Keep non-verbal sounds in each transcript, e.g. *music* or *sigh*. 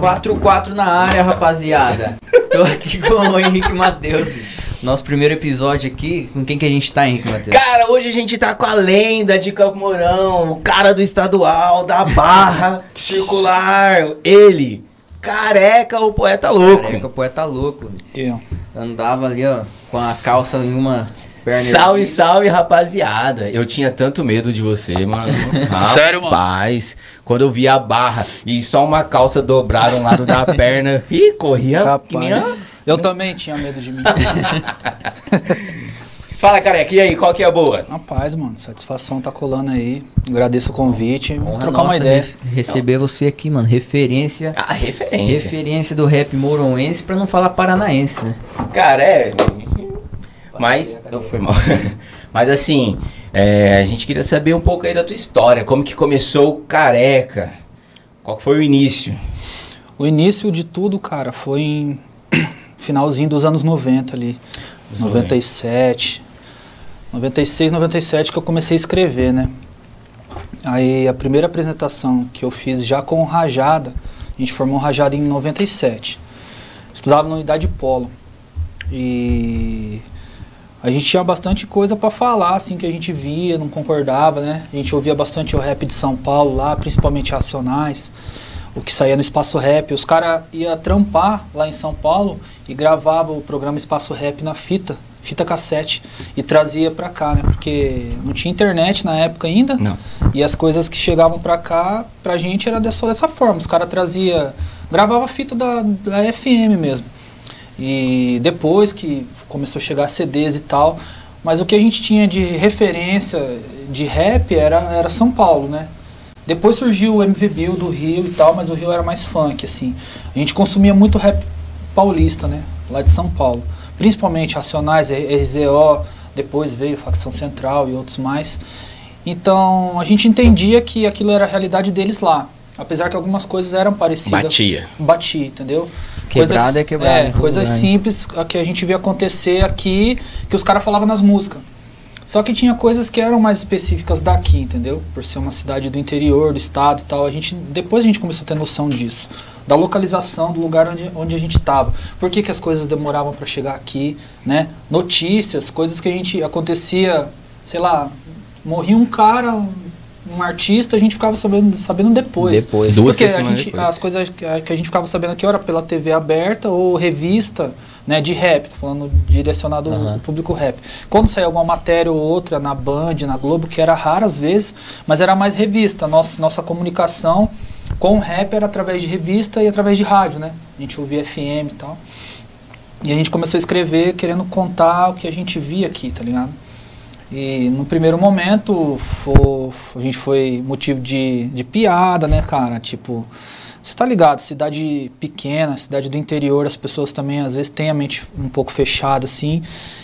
4-4 na área, rapaziada. Tô aqui com o Henrique Matheus. Nosso primeiro episódio aqui, com quem que a gente tá, Henrique Matheus? Cara, hoje a gente tá com a lenda de Campo Mourão, o cara do estadual, da barra *laughs* circular, ele, careca, o poeta louco. Careca, o poeta louco. Eu. Andava ali, ó, com a calça em uma Salve, salve, rapaziada. Eu tinha tanto medo de você, mano. *laughs* Sério, mano? Rapaz, quando eu vi a barra e só uma calça dobrada um lado da *laughs* perna, ih, corria que nem Capaz. a- Eu também tinha medo de mim. *laughs* Fala, careca, e aí, qual que é a boa? Rapaz, mano, satisfação tá colando aí. Agradeço o convite. Vamos Honra trocar uma nossa ideia. re- receber você aqui, mano. Referência. A referência. Referência do rap moroense, pra não falar paranaense, né? Cara, é. Mas. Não foi mal. *laughs* Mas assim, é, a gente queria saber um pouco aí da tua história. Como que começou o careca? Qual foi o início? O início de tudo, cara, foi em *coughs* finalzinho dos anos 90 ali. Os 97. 96, 97 que eu comecei a escrever, né? Aí a primeira apresentação que eu fiz já com o Rajada, a gente formou o Rajada em 97. Estudava na unidade Polo. E a gente tinha bastante coisa pra falar, assim, que a gente via, não concordava, né? A gente ouvia bastante o rap de São Paulo lá, principalmente Racionais, o que saía no Espaço Rap. Os caras iam trampar lá em São Paulo e gravavam o programa Espaço Rap na fita, fita cassete, e trazia pra cá, né? Porque não tinha internet na época ainda. Não. E as coisas que chegavam pra cá, pra gente era só dessa forma. Os caras trazia, gravava fita da, da FM mesmo. E depois que começou a chegar CDs e tal, mas o que a gente tinha de referência de rap era, era São Paulo, né? Depois surgiu o MV Bill do Rio e tal, mas o Rio era mais funk, assim. A gente consumia muito rap paulista, né? Lá de São Paulo. Principalmente Racionais, RZO, depois veio Facção Central e outros mais. Então a gente entendia que aquilo era a realidade deles lá. Apesar que algumas coisas eram parecidas. Batia. Batia, entendeu? Quebrada é quebrada É, coisas né? simples que a gente via acontecer aqui, que os caras falavam nas músicas. Só que tinha coisas que eram mais específicas daqui, entendeu? Por ser uma cidade do interior, do estado e tal. A gente, depois a gente começou a ter noção disso. Da localização do lugar onde, onde a gente estava. Por que, que as coisas demoravam para chegar aqui, né? Notícias, coisas que a gente acontecia, sei lá, morria um cara, um, artista, a gente ficava sabendo, sabendo depois. Depois. Duas Porque a semanas gente, depois. as coisas que a, que a gente ficava sabendo aqui era pela TV aberta ou revista né, de rap, tô falando direcionado Aham. ao público rap. Quando saía alguma matéria ou outra na Band, na Globo, que era rara às vezes, mas era mais revista. Nossa, nossa comunicação com o rap era através de revista e através de rádio, né? A gente ouvia FM e tal. E a gente começou a escrever querendo contar o que a gente via aqui, tá ligado? E no primeiro momento a gente foi motivo de, de piada, né, cara? Tipo, você tá ligado, cidade pequena, cidade do interior, as pessoas também às vezes têm a mente um pouco fechada, assim,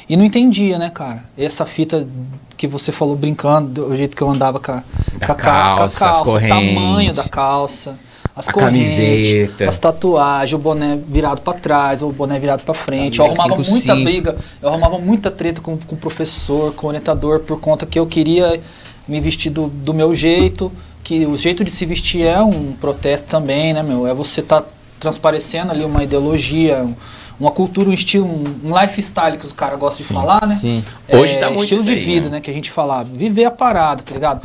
e não entendia, né, cara? Essa fita que você falou brincando, do jeito que eu andava com a, com a ca- com a calça, o tamanho da calça, as A correntes, camiseta. as tatuagens, o boné virado pra trás, o boné virado pra frente. Eu Camisa arrumava 5-5. muita briga, eu arrumava muita treta com, com o professor, com o orientador, por conta que eu queria me vestir do, do meu jeito, que o jeito de se vestir é um protesto também, né, meu? É você tá transparecendo ali uma ideologia, um- uma cultura, um estilo, um, um lifestyle que os caras gostam de falar, né? Sim. Hoje tá muito estilo de aí, vida, né? né? Que a gente falava. Viver a parada, tá ligado?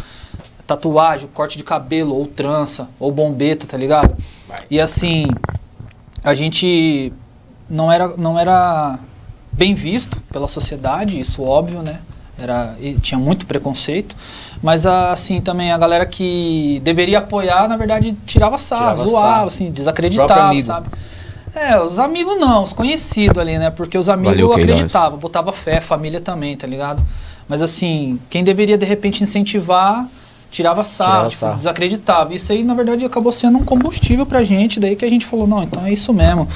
Tatuagem, corte de cabelo, ou trança, ou bombeta, tá ligado? Vai. E assim, a gente não era, não era bem visto pela sociedade, isso óbvio, né? Era, tinha muito preconceito, mas assim também a galera que deveria apoiar, na verdade, tirava sarro, Tirava zoava, sarro. assim, desacreditava, sabe? É, os amigos não, os conhecidos ali, né? Porque os amigos Valeu, acreditavam, botava fé, família também, tá ligado? Mas assim, quem deveria de repente incentivar, tirava sarro, Tirava tipo, sarro. desacreditava. Isso aí, na verdade, acabou sendo um combustível pra gente, daí que a gente falou, não, então é isso mesmo.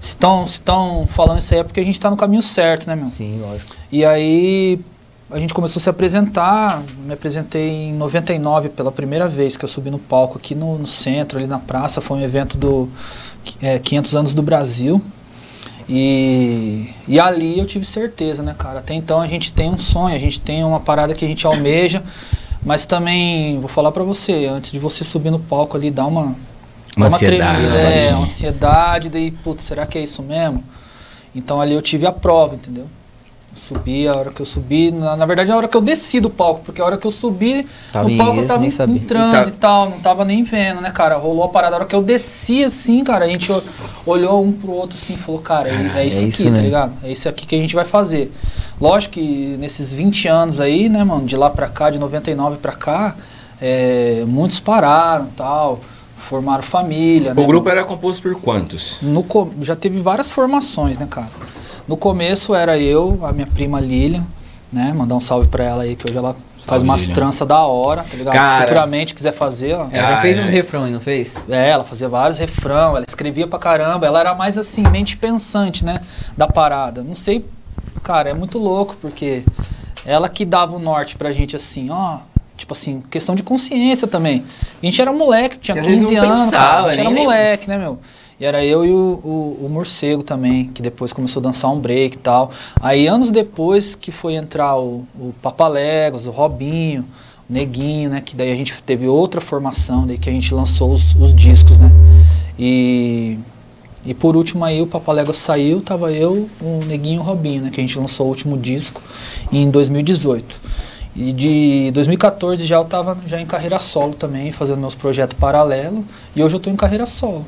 Se estão se tão falando isso aí é porque a gente tá no caminho certo, né, meu? Sim, lógico. E aí a gente começou a se apresentar, me apresentei em 99 pela primeira vez que eu subi no palco aqui no, no centro, ali na praça, foi um evento do é, 500 anos do Brasil. E, e ali eu tive certeza, né, cara? Até então a gente tem um sonho, a gente tem uma parada que a gente almeja, mas também, vou falar pra você, antes de você subir no palco ali, dar uma Uma Dá ansiedade, tremida, né, É, uma ansiedade, daí, putz, será que é isso mesmo? Então ali eu tive a prova, entendeu? Subi, a hora que eu subi, na, na verdade a hora que eu desci do palco, porque a hora que eu subi, Tava o em palco êxtase, tava em, em transe E e tal, não tava nem vendo, né, cara? Rolou a parada. A hora que eu desci assim, cara, a gente olhou um pro outro assim e falou, cara, é, é isso é aqui, isso tá mesmo. ligado? É isso aqui que a gente vai fazer. Lógico que nesses 20 anos aí, né, mano, de lá pra cá, de 99 pra cá, é, muitos pararam tal, formaram família, né? O grupo era composto por quantos? No já teve várias formações, né, cara? No começo era eu, a minha prima Lilian, né? Mandar um salve pra ela aí, que hoje ela faz umas Lilian. tranças da hora, tá ligado? Cara. Futuramente quiser fazer, ó. Ela já Ah, fez é. uns refrões, não fez? É, ela fazia vários refrão, ela escrevia pra caramba, ela era mais assim, mente pensante, né? Da parada. Não sei, cara, é muito louco, porque ela que dava o norte pra gente assim, ó. Tipo assim, questão de consciência também. A gente era moleque, tinha Que às vezes 15 não anos, pensava, cara. A gente era moleque, né, meu? E era eu e o, o, o morcego também, que depois começou a dançar um break e tal. Aí anos depois que foi entrar o, o Papalegos, o Robinho, o Neguinho, né? Que daí a gente teve outra formação, daí que a gente lançou os, os discos, né? E, e por último aí o Papalegos saiu, tava eu, o Neguinho e o Robinho, né? Que a gente lançou o último disco em 2018. E de 2014 já eu tava já em carreira solo também, fazendo meus projetos paralelos. E hoje eu tô em carreira solo.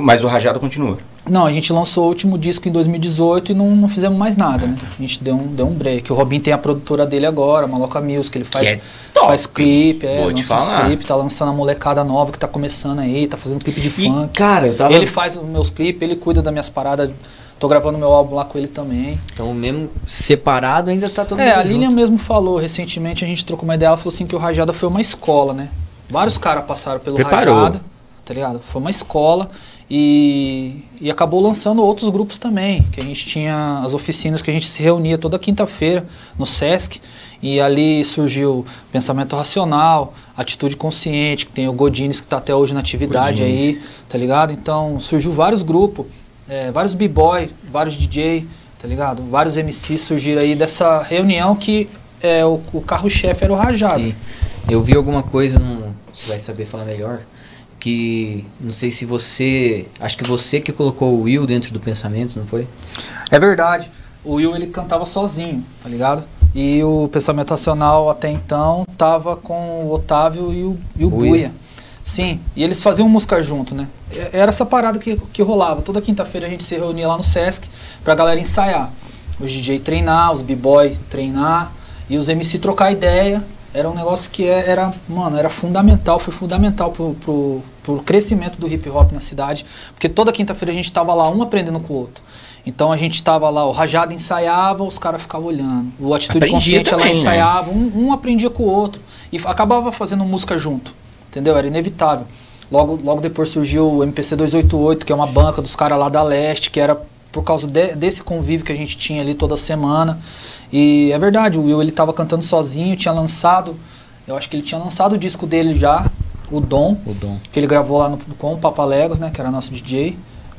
Mas o Rajado continua. Não, a gente lançou o último disco em 2018 e não, não fizemos mais nada, né? A gente deu um, deu um break. O Robin tem a produtora dele agora, a Maloca Music, ele faz, é faz clipe, é, Vou lança clipe, tá lançando a molecada nova que tá começando aí, tá fazendo clipe de E, funk. cara, eu tava. Ele faz os meus clipes, ele cuida das minhas paradas. Tô gravando meu álbum lá com ele também. Então, mesmo separado, ainda tá todo é, mundo a junto. Lilian mesmo falou recentemente, a gente trocou uma ideia, ela falou assim que o Rajada foi uma escola, né? Vários caras passaram pelo Preparou. Rajada, tá ligado? Foi uma escola e, e acabou lançando outros grupos também, que a gente tinha as oficinas que a gente se reunia toda quinta-feira no Sesc e ali surgiu Pensamento Racional, Atitude Consciente, que tem o Godines que tá até hoje na atividade Godines. aí, tá ligado? Então surgiu vários grupos, é, vários b-boy, vários DJ, tá ligado? Vários MCs surgiram aí dessa reunião que é, o, o carro-chefe era o Rajado. Sim. Eu vi alguma coisa, não, você vai saber falar melhor, que não sei se você, acho que você que colocou o Will dentro do pensamento, não foi? É verdade. O Will ele cantava sozinho, tá ligado? E o Pensamento Racional até então tava com o Otávio e o, e o Buia. Buia. Sim, e eles faziam música junto, né? Era essa parada que, que rolava. Toda quinta-feira a gente se reunia lá no Sesc pra galera ensaiar. Os DJ treinar, os b-boy treinar e os MC trocar ideia. Era um negócio que é- era, mano, era fundamental, foi fundamental pro, pro, pro crescimento do hip hop na cidade. Porque toda quinta-feira a gente tava lá, um aprendendo com o outro. Então a gente tava lá, o Rajado ensaiava, os caras ficavam olhando. O Atitude Consciente ela também, né? ensaiava, um, um aprendia com o outro. E acabava fazendo música junto. Entendeu? Era inevitável. Logo, logo depois surgiu o MPC 288, que é uma banca dos caras lá da leste, que era por causa de- desse convívio que a gente tinha ali toda semana. E é verdade, o Will ele tava cantando sozinho, tinha lançado, eu acho que ele tinha lançado o disco dele já, o Dom, O Dom. que ele gravou lá no, com o Papalegos, né, que era nosso DJ.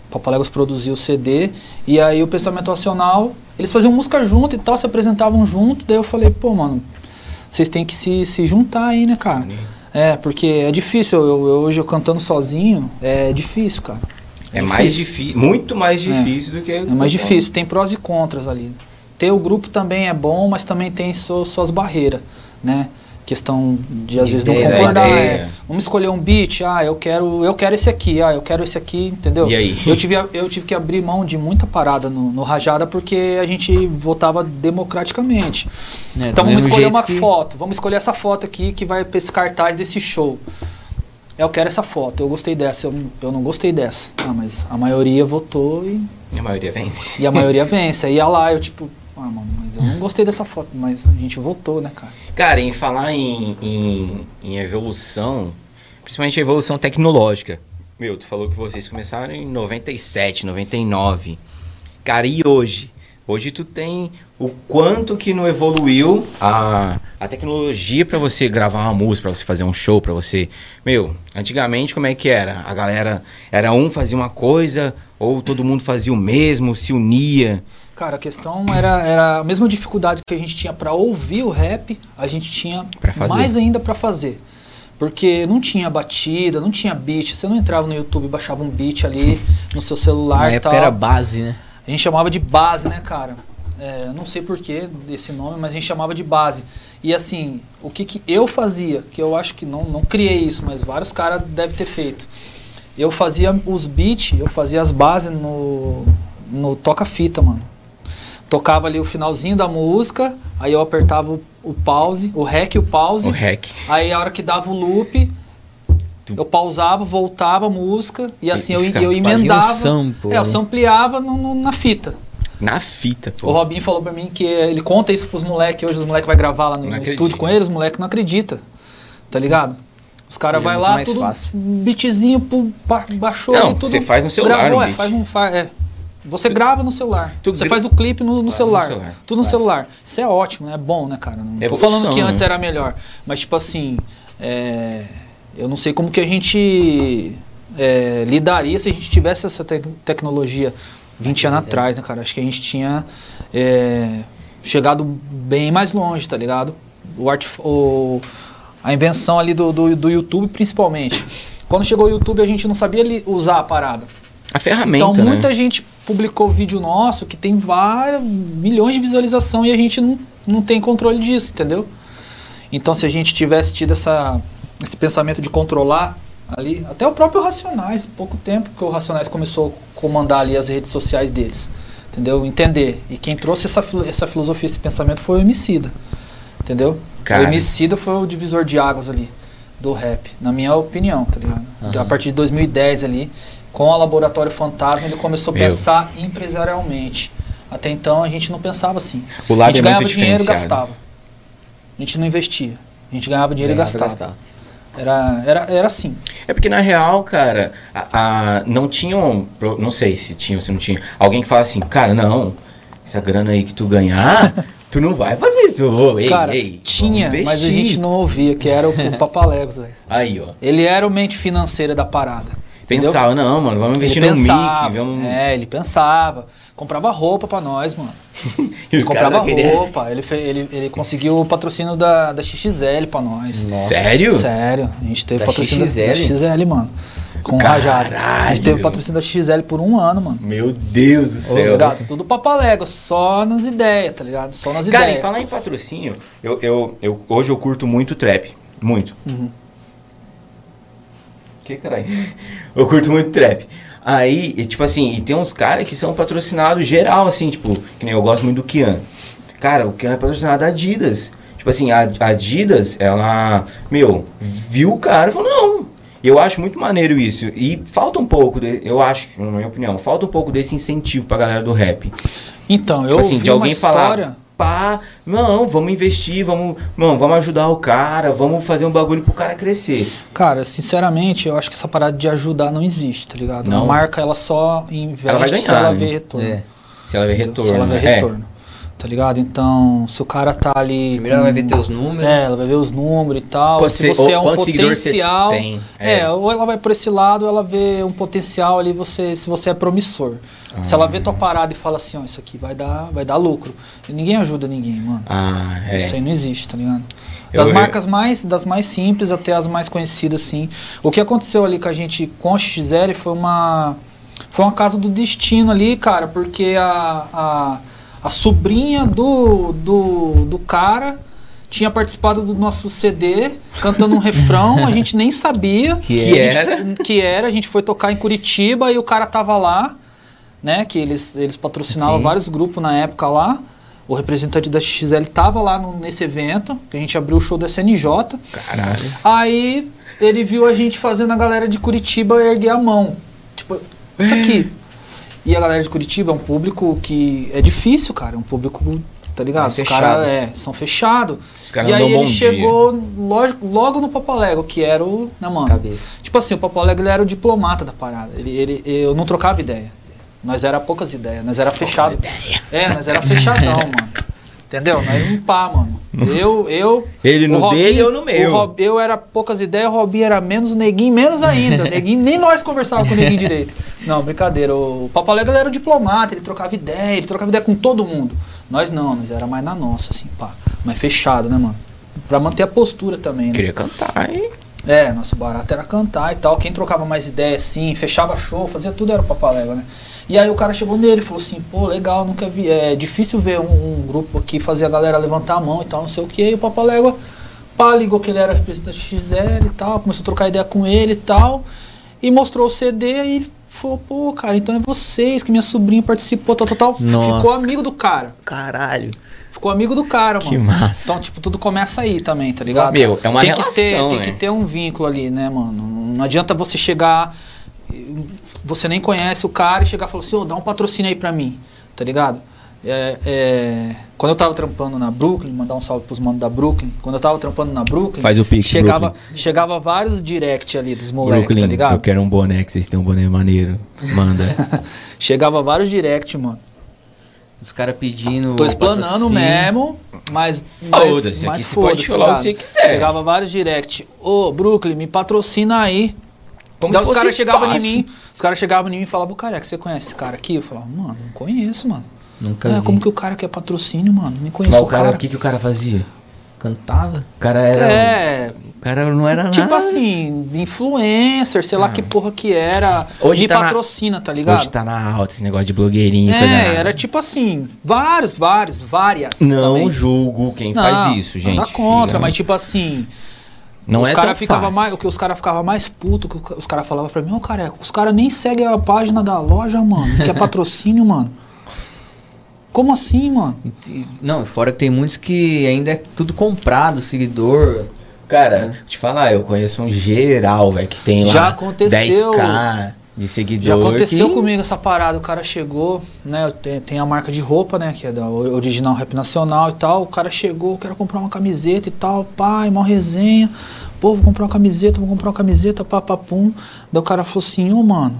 O Papalegos produziu o CD. E aí o Pensamento Racional, eles faziam música junto e tal, se apresentavam junto. Daí eu falei, pô, mano, vocês têm que se, se juntar aí, né, cara? É, porque é difícil, eu, eu- hoje eu cantando sozinho, é difícil, cara. É mais difícil, muito mais difícil do que. É mais difícil, tem prós e contras ali. Ter o grupo também é bom, mas também tem su- suas barreiras, né? Questão de às De vezes não ideia, concordar. ideia. é. Vamos escolher um beat, ah, eu quero, eu quero esse aqui, ah, eu quero esse aqui, entendeu? E aí? Eu tive, eu tive que abrir mão de muita parada no, no Rajada porque a gente votava democraticamente. É, Então vamos escolher uma que- foto, vamos escolher essa foto aqui que vai pra esse cartaz desse show. Eu quero essa foto, eu gostei dessa, eu, eu não gostei dessa. Ah, mas a maioria votou e A maioria vence. e a maioria *laughs* vence. Aí ia lá, eu tipo, ah, mano, eu não gostei dessa foto, mas a gente votou, né, cara? Cara, em falar em, em, em evolução, principalmente evolução tecnológica. Meu, tu falou que vocês começaram em 97, 99. Cara, e hoje? Hoje tu tem o quanto que não evoluiu a, a tecnologia pra você gravar uma música, pra você fazer um show, pra você... Meu, antigamente como é que era? A galera, era um fazia uma coisa, ou todo mundo fazia o mesmo, se unia. Cara, a questão era, era a mesma dificuldade que a gente tinha pra ouvir o rap, a gente tinha Pra fazer. mais ainda pra fazer. Porque não tinha batida, não tinha beat. Você não entrava no YouTube e baixava um beat ali no seu celular *laughs* Na e época tal. era base, né? A gente chamava de base, né, cara? É, não sei porquê desse nome, mas a gente chamava de base. E assim, o que, que eu fazia, que eu acho que não, não criei isso, mas vários caras devem ter feito. Eu fazia os beats, eu fazia as bases no, no toca-fita, mano. Tocava ali o finalzinho da música, aí eu apertava o, o pause, o rec e o pause. O hack. Aí a hora que dava o loop, eu pausava, voltava a música e assim E eu, eu fazia um emendava. sample, é, eu né? sampleava no- no- na fita. Na fita, pô. O Robinho falou pra mim que ele conta isso pros moleques, hoje os moleques vai gravar lá no, no estúdio com eles, os moleques não acreditam. Tá ligado? Os caras é vai lá, tudo fácil. pum, ba- baixou Não, ali, tudo. você faz no celular Gravou, é, faz um, fa- é. Você grava no celular. tu você faz o clipe no, no celular. no celular. Tudo no Faz. celular. Isso é ótimo, né? É bom, né, cara? Não tô Evolução, falando que antes né? era melhor. Mas, tipo assim, é, eu não sei como que a gente é, lidaria se a gente tivesse essa tec- tecnologia 20 anos é. atrás, né, cara? Acho que a gente tinha é, chegado bem mais longe, tá ligado? O art, o, a invenção ali do, do, do YouTube, principalmente. Quando chegou o YouTube, a gente não sabia usar a parada. A ferramenta, Então né? muita gente publicou vídeo nosso que tem várias milhões de visualização e a gente não, não tem controle disso, entendeu? Então se a gente tivesse tido essa, esse pensamento de controlar ali, até o próprio Racionais, pouco tempo que o Racionais começou a comandar ali as redes sociais deles, entendeu? Entender. E quem trouxe essa, essa filosofia, esse pensamento foi o Emicida, entendeu? Cara. O Emicida foi o divisor de águas ali do rap, na minha opinião, tá ligado? Aham. A partir de 2010 ali, com o Laboratório Fantasma, ele começou a Meu. pensar empresarialmente. Até então a gente não pensava assim. O a lado gente é ganhava dinheiro e gastava. A gente não investia. A gente ganhava dinheiro Ganhava e gastava. Era, era, era assim. É porque na real, cara, a, a- não tinham, não sei se tinha ou se não tinha, alguém que fala assim, cara, não, essa grana aí que tu ganhar, *laughs* tu não vai fazer isso. Ô, Ei, Cara, ei, tinha, mas a gente não ouvia, que era o, *laughs* o Papalegos, velho. Aí, ó. Ele era o mente financeira da parada. entendeu? Pensava, não, mano, vamos investir ele no pensava, Mickey, vamos... É, ele pensava. Comprava roupa pra nós, mano. *laughs* E os comprava roupa. Ele, fe- ele, ele conseguiu o patrocínio da, da XXL pra nós. Nossa. Sério? Sério, a gente teve Da patrocínio da- da XXL? XXL, mano. Com o Caralho. Rajado. A gente teve patrocínio da XXL por um ano, mano. Meu Deus do Ô, céu. gato, tudo papalego, só nas ideias, tá ligado? Só nas Cara, e ideias. falar em patrocínio, eu, eu, eu, hoje eu curto muito trap. Muito. Uhum. Que caralho? *laughs* Eu curto muito trap. Aí, e, tipo assim, e tem uns caras que são patrocinados geral, assim, tipo, que nem eu gosto muito do Kian. Cara, o Kian é patrocinado da Adidas. Tipo assim, a a Adidas, ela, meu, viu o cara e falou, não. Eu acho muito maneiro isso. E falta um pouco, de, eu acho, na minha opinião, falta um pouco desse incentivo pra galera do rap. Então, eu Tipo assim, de uma alguém história... falar, pá, não, vamos investir, vamos, não, vamos ajudar o cara, vamos fazer um bagulho pro cara crescer. Cara, sinceramente, eu acho que essa parada de ajudar não existe, tá ligado? Não. A marca, ela só investe Ela vai se ganhar, ela né? vê retorno. É. Se ela entendeu? retorno. Se ela vê é. Tá ligado? Então, se o cara tá ali. Primeiro ela vai ver teus números. É, ela vai ver os números e tal. Quanto se você- é um potencial. tem, É. é. ou ela vai por esse lado, ela vê um potencial ali, você, se você é promissor. Se ela vê tua parada e fala assim, ó, isso aqui vai dar, vai dar lucro. E ninguém ajuda ninguém, mano. Ah, é. Isso aí não existe, tá ligado? Das eu- marcas mais, das mais simples até as mais conhecidas, sim. O que aconteceu ali com a gente com a XL foi uma foi uma casa do destino ali, cara, porque a, a, a sobrinha do, do, do cara tinha participado do nosso CD, cantando um *laughs* refrão, a gente nem sabia *laughs* Que Que a gente- era? *laughs* que era, a gente foi tocar em Curitiba e o cara tava lá, né, que eles, eles patrocinavam Sim. vários grupos na época lá. O representante da XL tava lá no- nesse evento, que a gente abriu o show da SNJ. Caralho. Aí ele viu a gente fazendo a galera de Curitiba erguer a mão. Tipo, isso aqui. E a galera de Curitiba é um público que é difícil, cara. É um público, tá ligado? Mais Os caras é, são fechados. E aí ele chegou lógico, logo no Papalego, que era o. Né, mano? Cabeça. Tipo assim, o Papalego ele era o diplomata da parada. Ele, ele, eu não trocava ideia. Nós era poucas ideias, nós era fechado. É, nós era fechadão, *laughs* mano. Entendeu? Nós não pá, mano. Eu, eu. Ele no Robinho- dele, eu no meu. Rob- eu era poucas ideias, o Robinho era menos, o Neguinho menos ainda. Neguinho, nem nós conversávamos com o Neguinho direito. Não, brincadeira. O Papalega ele era o diplomata, ele trocava ideia, ele trocava ideia com todo mundo. Nós não, nós era mais na nossa, assim, pá. Mais fechado, né, mano? Pra manter a postura também, né? Queria cantar, hein? É, nosso barato era cantar e tal. Quem trocava mais ideia, assim, fechava show, fazia tudo era o Papalégua, né? E aí o cara chegou nele e falou assim, pô, legal, nunca vi. É difícil ver um, um grupo aqui fazer a galera levantar a mão e tal, não sei o que. E o Papalégua, pá, ligou que ele era representante XL e tal, começou a trocar ideia com ele e tal. E mostrou o CD e ele falou, pô, cara, então é vocês que minha sobrinha participou, tal, tal, tal. Nossa. Ficou amigo do cara. Caralho. Ficou amigo do cara, Que mano. massa. Então, tipo, tudo começa aí também, tá ligado? Meu, é uma tem relação, que ter, Tem né? que ter um vínculo ali, né, mano? Não adianta você chegar, você nem conhece o cara e chegar e falar assim, ô, dá um patrocínio aí pra mim, tá ligado? É, é, quando eu tava trampando na Brooklyn, mandar um salve pros manos da Brooklyn, quando eu tava trampando na Brooklyn, Faz o pix, chegava, Brooklyn. chegava vários direct ali dos moleques, Brooklyn, tá ligado? eu quero um boné, que vocês têm um boné maneiro. Manda. *laughs* Chegava vários direct, mano. Os caras pedindo. Tô explanando mesmo, mas. Foda-se, mas você foda-se, pode falar o tá que você quiser. Chegava vários direct. Ô, Brooklyn, me patrocina aí. Como Daí os caras chegavam em mim, os caras chegavam em mim e falavam, careca, você conhece esse cara aqui? Eu falava, mano, não conheço, mano. Nunca É, vi. como que o cara quer patrocínio, mano? Nem conheço Mas o cara, o que, que o cara fazia? Cantava? O cara era. É, O cara não era tipo nada. assim, influencer, sei lá Ah. que porra que era. Hoje me tá na- patrocina, tá ligado? Hoje tá na alta esse negócio de blogueirinho. É, era tipo assim, vários, vários, várias. Não também. julgo quem Não, faz isso, gente. Nada contra, Fica- mas tipo assim, Não os é cara tão ficava fácil. mais, o que os caras ficavam mais puto, que os caras falavam pra mim, ô careca, os caras nem seguem a página da loja, mano, que é patrocínio, *laughs* mano. Como assim, mano? Não, fora que tem muitos que ainda é tudo comprado, seguidor. Cara, vou te falar, eu conheço um geral, velho, que tem lá Já aconteceu. 10k de seguidor. Já aconteceu que- comigo essa parada, o cara chegou, né, tem, tem a marca de roupa, né, que é da original Rap Nacional e tal, o cara chegou, quero comprar uma camiseta e tal, pai, mó resenha, pô, vou comprar uma camiseta, vou comprar uma camiseta, pá, pá, pum. Daí o cara falou assim, ô, mano,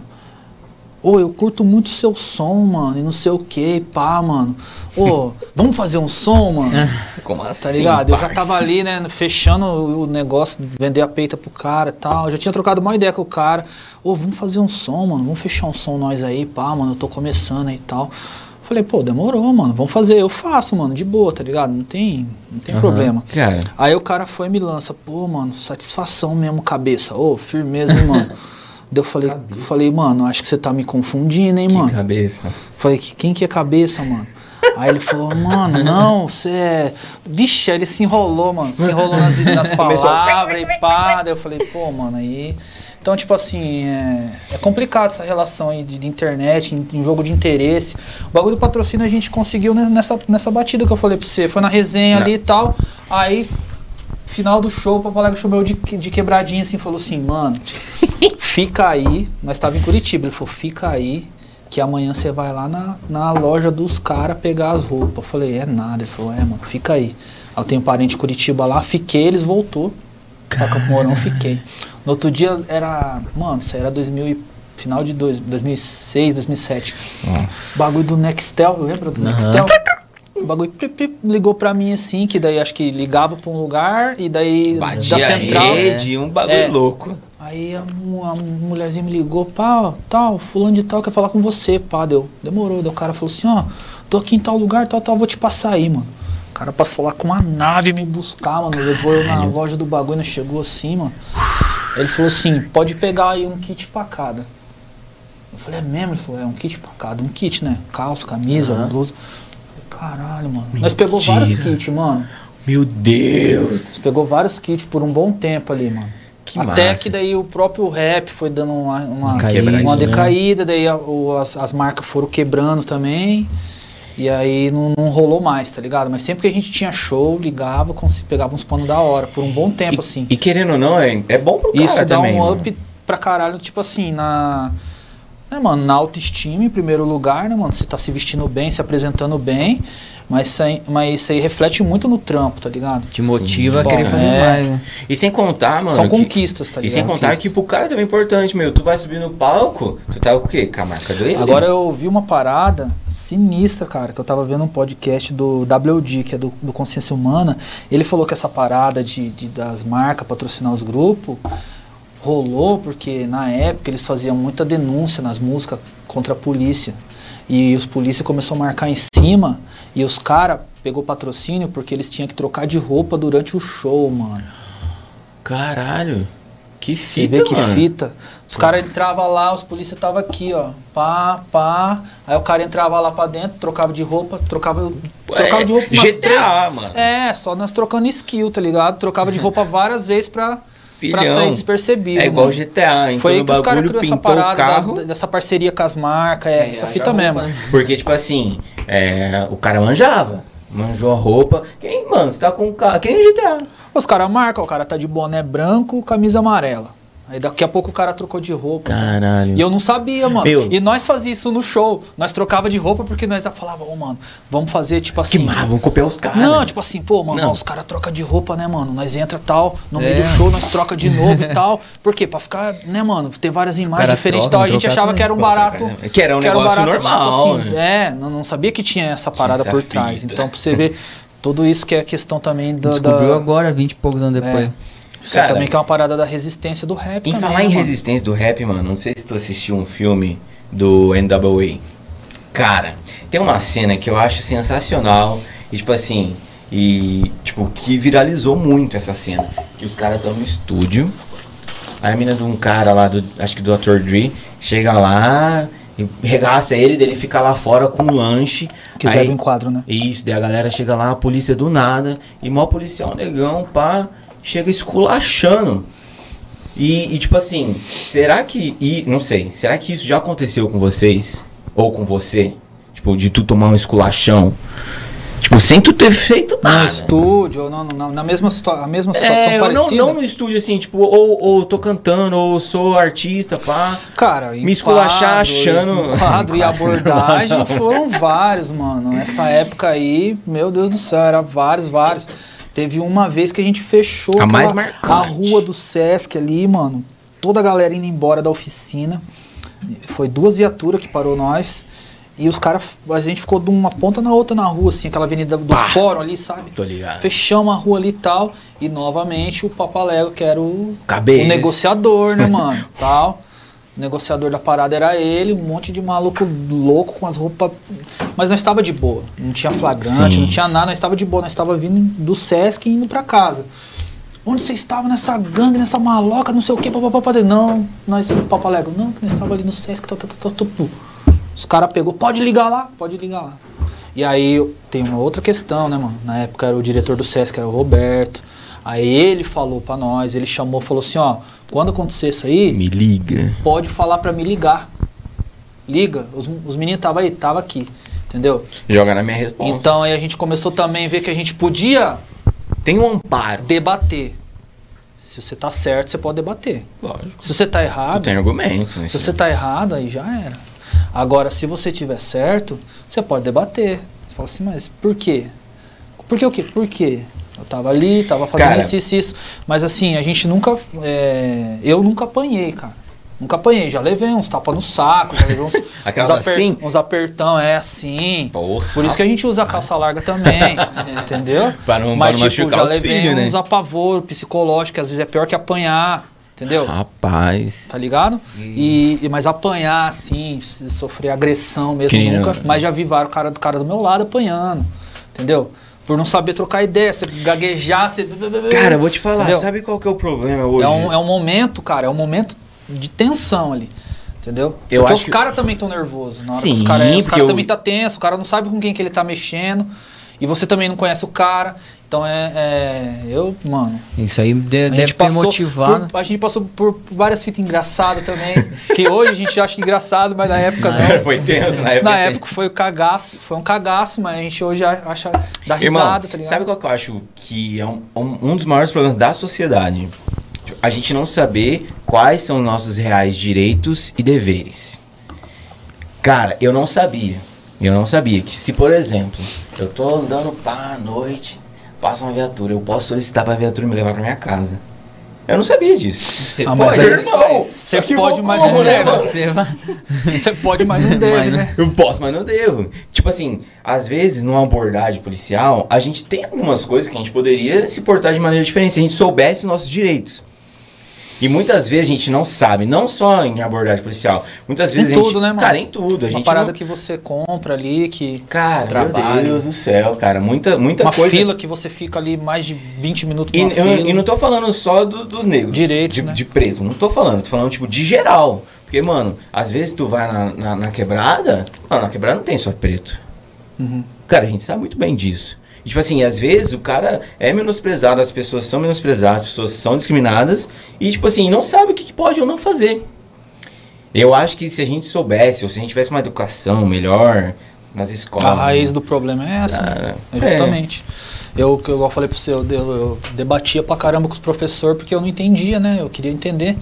ô, eu curto muito o seu som, mano, e não sei o que, pá, mano. Ô, *laughs* vamos fazer um som, mano? *laughs* Como assim? Tá ligado? Eu já tava ali, né, fechando o negócio, de vender a peita pro cara e tal. Eu já tinha trocado uma ideia com o cara. Ô, vamos fazer um som, mano. Vamos fechar um som nós aí, pá, mano. Eu tô começando aí e tal. Falei, pô, demorou, mano. Vamos fazer. Eu faço, mano, de boa, tá ligado? Não tem, não tem Aham. problema. Cara, Aí o cara foi e me lança, pô, mano, satisfação mesmo, cabeça. Ô, firmeza, hein, mano. *laughs* Daí eu falei, falei, mano, acho que você tá me confundindo, hein, que mano. cabeça. Falei, "Que- quem que é cabeça, mano? Aí ele falou, mano, não, você é. Vixe, aí ele se enrolou, mano. Se enrolou nas, nas *laughs* palavras e pá. Daí eu falei, pô, mano, aí. Então, tipo assim, é, é complicado essa relação aí de, de internet, em, em jogo de interesse. O bagulho do patrocínio a gente conseguiu ne- nessa, nessa batida que eu falei pra você. Foi na resenha Não. ali e tal. Aí, final do show, o Papalega chamou de, de quebradinha assim, falou assim, mano, fica aí. Nós tava em Curitiba. Ele falou, fica aí, que amanhã você vai lá na, na loja dos caras pegar as roupas. Eu falei, é nada. Ele falou, é, mano, fica aí. Eu tenho parente em Curitiba lá, fiquei, eles voltou. Pra Campo Mourão, fiquei. No outro dia era, mano, isso aí era 2000 e- final de dois, 2006, 2007. Nossa. Bagulho do Nextel, lembra do Aham. Nextel? O bagulho ligou pra mim assim, que daí acho que ligava pra um lugar e daí da central. rede, um bagulho É. louco. Aí a, a mulherzinha me ligou, pá, tal, fulano de tal quer falar com você, pá, deu. Demorou. Daí o cara falou assim, ó, tô aqui em tal lugar, tal, tal, vou te passar aí, mano. O cara passou lá com uma nave me buscar, mano. Levou eu na loja do bagulho, né, chegou assim, mano. Ele falou assim, pode pegar aí um kit pra cada. Eu falei, é mesmo? Ele falou, é um kit pra cada. Um kit, né? Calça, camisa, Aham. blusa. Caralho, mano. Nós pegou vários Mentira. kits, mano. Meu Deus. Pegou vários kits por um bom tempo ali, mano. Que Até massa. que daí o próprio rap foi dando uma, uma, Uma caída, uma né? decaída, daí a- o- as, as marcas foram quebrando também. E aí não, não rolou mais, tá ligado? Mas sempre que a gente tinha show, ligava, pegava uns panos da hora, por um bom tempo, assim. E querendo ou não, é, é bom pro cara Isso dá também, um mano. up pra caralho, tipo assim, na. Né, mano, na autoestima em primeiro lugar, né, mano? Você tá se vestindo bem, se apresentando bem, mas isso aí, mas isso aí reflete muito no trampo, tá ligado? Te motiva Sim, a querer fazer é. mais, né? E sem contar, mano. São que- conquistas, tá E ligado? sem contar que pro cara também é importante, meu. Tu vai subir no palco, tu tá o quê? Com a marca dele? Agora eu ouvi uma parada sinistra, cara, que eu tava vendo um podcast do WD, que é do, do Consciência Humana. Ele falou que essa parada de, de- das marcas patrocinar os grupos rolou porque na época eles faziam muita denúncia nas músicas contra a polícia. E os polícia começou a marcar em cima e os caras pegou patrocínio porque eles tinham que trocar de roupa durante o show, mano. Caralho. Que Você fita, vê que mano. fita. Os caras entravam lá, os polícia tava aqui, ó. Pá, pá. Aí o cara entrava lá pra dentro, trocava de roupa, trocava, trocava de roupa GTA, três- mano. É, só nós trocando skill, tá ligado? Trocava de roupa várias vezes pra, pra Filhão. sair despercebido. É igual mano. GTA, então Foi aí que os caras criou essa parada da- carro. da- dessa parceria com as marcas, é, essa já fita roupa, mesmo. né? Porque, tipo assim, é, o cara manjava. Manjou a roupa. Quem, mano, você tá com o carro. Quem é GTA? Os caras marcam, o cara tá de boné branco, camisa amarela. Aí daqui a pouco o cara trocou de roupa. Caralho. E eu não sabia, mano. Meu. E nós fazíamos isso no show. Nós trocava de roupa porque nós falava, ô, mano, vamos fazer tipo Que assim. má, vamos copiar os caras. Não, tipo assim, pô, mano, Não. os caras trocam de roupa, né, mano? Nós entra tal, no meio É. do show nós troca de novo e *laughs* tal. Por quê? Pra ficar, né, mano, ter várias imagens diferentes e tal. A gente achava também. que era um barato. trocar, Que era um negócio normal, né? É, não, não sabia que tinha essa parada por trás. Então, pra você ver, tudo isso que é questão também da. Descobriu da... agora, 20 e poucos anos depois. É. Isso é Cara, também que é uma parada da resistência do rap Em também, falar né, em mano? resistência do rap, mano, não sei se tu assistiu um filme do NWA. Cara, tem uma cena que eu acho sensacional e tipo assim, e tipo que viralizou muito essa cena, que os caras estão no estúdio. Aí a mina de um cara lá do, acho que do Dr. Dre, chega lá e regaça ele, dele fica lá fora com um lanche. Que aí, leva em quadro, né? isso, daí a galera chega lá, a polícia do nada, e mó policial negão, pá, chega esculachando. E, e, tipo assim, será que. E, não sei, será que isso já aconteceu com vocês? Ou com você? Tipo, de tu tomar um esculachão? Tipo, sem tu ter feito No nada. estúdio, ou não, não, na mesma, situa a mesma situação É, eu não, parecida. não no estúdio, assim, tipo, ou, ou tô cantando, ou sou artista, pá. Cara, Me esculachar achando- quadro e abordagem foram vários, mano. Nessa época aí, meu Deus do céu, era vários, vários. Teve uma vez que a gente fechou A mais marcante. a rua do Sesc ali, mano. Toda a galera indo embora da oficina. Foi duas viaturas que parou nós. E os caras, a gente ficou de uma ponta na outra na rua, assim, aquela avenida do Pá. fórum ali, sabe? Tô ligado. Fechamos a rua ali e tal. E novamente o Papalego, que era o, Cabeça. o negociador, né, mano? *laughs* tal. O negociador da parada era ele, um monte de maluco louco com as roupas. Mas nós estava de boa. Não tinha flagrante, Sim. não tinha nada, nós estava de boa. Nós estava vindo do Sesc e indo pra casa. Onde você estava nessa gangue, nessa maloca, não sei o que, papapá. Não, nós, Papalego, não, que nós estava ali no Sesc, tá, tá, tá, tá, tá, tá. Os caras pegou, pode ligar lá, pode ligar lá. E aí tem uma outra questão, né, mano? Na época era o diretor do Sesc, era o Roberto. Aí ele falou pra nós, ele chamou, falou assim, ó, quando acontecer isso aí, Me liga. pode falar pra me ligar. Liga, os, os meninos estavam aí, tava aqui, entendeu? Joga na minha resposta. Então aí a gente começou também a ver que a gente podia Tem um amparo. debater. Se você tá certo, você pode debater. Lógico. Se você tá Tu errado, tem argumento, né? se você tá errado, aí já era. Agora, se você tiver certo, você pode debater. Você fala assim, mas por quê? Por que o quê? Por quê? Eu tava ali, tava fazendo Cara. isso, isso, isso. Mas assim, a gente nunca. é, eu nunca apanhei, cara. Nunca apanhei. Já levei uns tapas no saco, já levei uns. *laughs* Aquelas uns, assim? uns apertão, é assim. Porra. Por isso que a gente usa calça larga também, *laughs* entendeu? Pra não- Mas, pra não tipo, machucar já levei filhos, né? uns apavoro psicológico, que às vezes é pior que apanhar, entendeu? Rapaz. Tá ligado? E, e- mas apanhar, assim, sofrer agressão mesmo, Que nunca. não. Mas já vi vários cara do cara do meu lado apanhando. Entendeu? Por não saber trocar ideia, você gaguejar, você. Cara, eu vou te falar, Entendeu? sabe qual que é o problema hoje? É um, é um momento, cara, é um momento de tensão ali. Entendeu? Eu porque acho os que- caras também estão nervosos. Na hora que Sim, os caras os porque cara eu- também tá tenso, o cara não sabe com quem que ele tá mexendo. E você também não conhece o cara. Então é. é- eu, mano. Isso aí de- A deve gente ter passou motivado. por- a gente passou por várias fitas engraçadas também. que hoje a gente acha engraçado, mas na época Na não. Foi tenso na época. Na época foi o cagaço, foi um cagaço, mas a gente hoje acha dá Irmão, risada, tá ligado? sabe qual que eu acho que é um, um, um dos maiores problemas da sociedade? A gente não saber quais são os nossos reais direitos e deveres. Cara, eu não sabia. Eu não sabia que se, por exemplo, eu tô andando pá à noite, passa uma viatura, eu posso solicitar pra viatura me levar pra minha casa. Eu não sabia disso. Você Ah, mas pode, irmão, você pode, vou mas não deve. você pode, mas não deve, né? Eu posso, mas não devo. Tipo assim, às vezes, numa abordagem policial, a gente tem algumas coisas que a gente poderia se portar de maneira diferente se a gente soubesse os nossos direitos. E muitas vezes a gente não sabe, não só em abordagem policial. Muitas vezes Em a gente, tudo, né, mano? Cara, em tudo. A Uma gente parada não- que você compra ali, que. Cara, trabalho. meu Deus do céu, cara. Muita, muita uma coisa. fila que você fica ali mais de 20 minutos E, eu, e não tô falando só do- dos negros. Direitos, de, né? de preto. Não tô falando. Tô falando, tipo, de geral. Porque, mano, às vezes tu vai na, na, na quebrada. Mano, na quebrada não tem só preto. Uhum. Cara, a gente sabe muito bem disso. E, tipo assim, às vezes o cara é menosprezado, as pessoas são menosprezadas, as pessoas são discriminadas. E, tipo assim, não sabe o que, que pode ou não fazer. Eu acho que se a gente soubesse, ou se a gente tivesse uma educação melhor nas escolas. A raiz do problema é essa, né? Cara, É justamente. Eu, igual eu falei pro seu, eu, eu debatia pra caramba com os professores porque eu não entendia, né? Eu queria entender.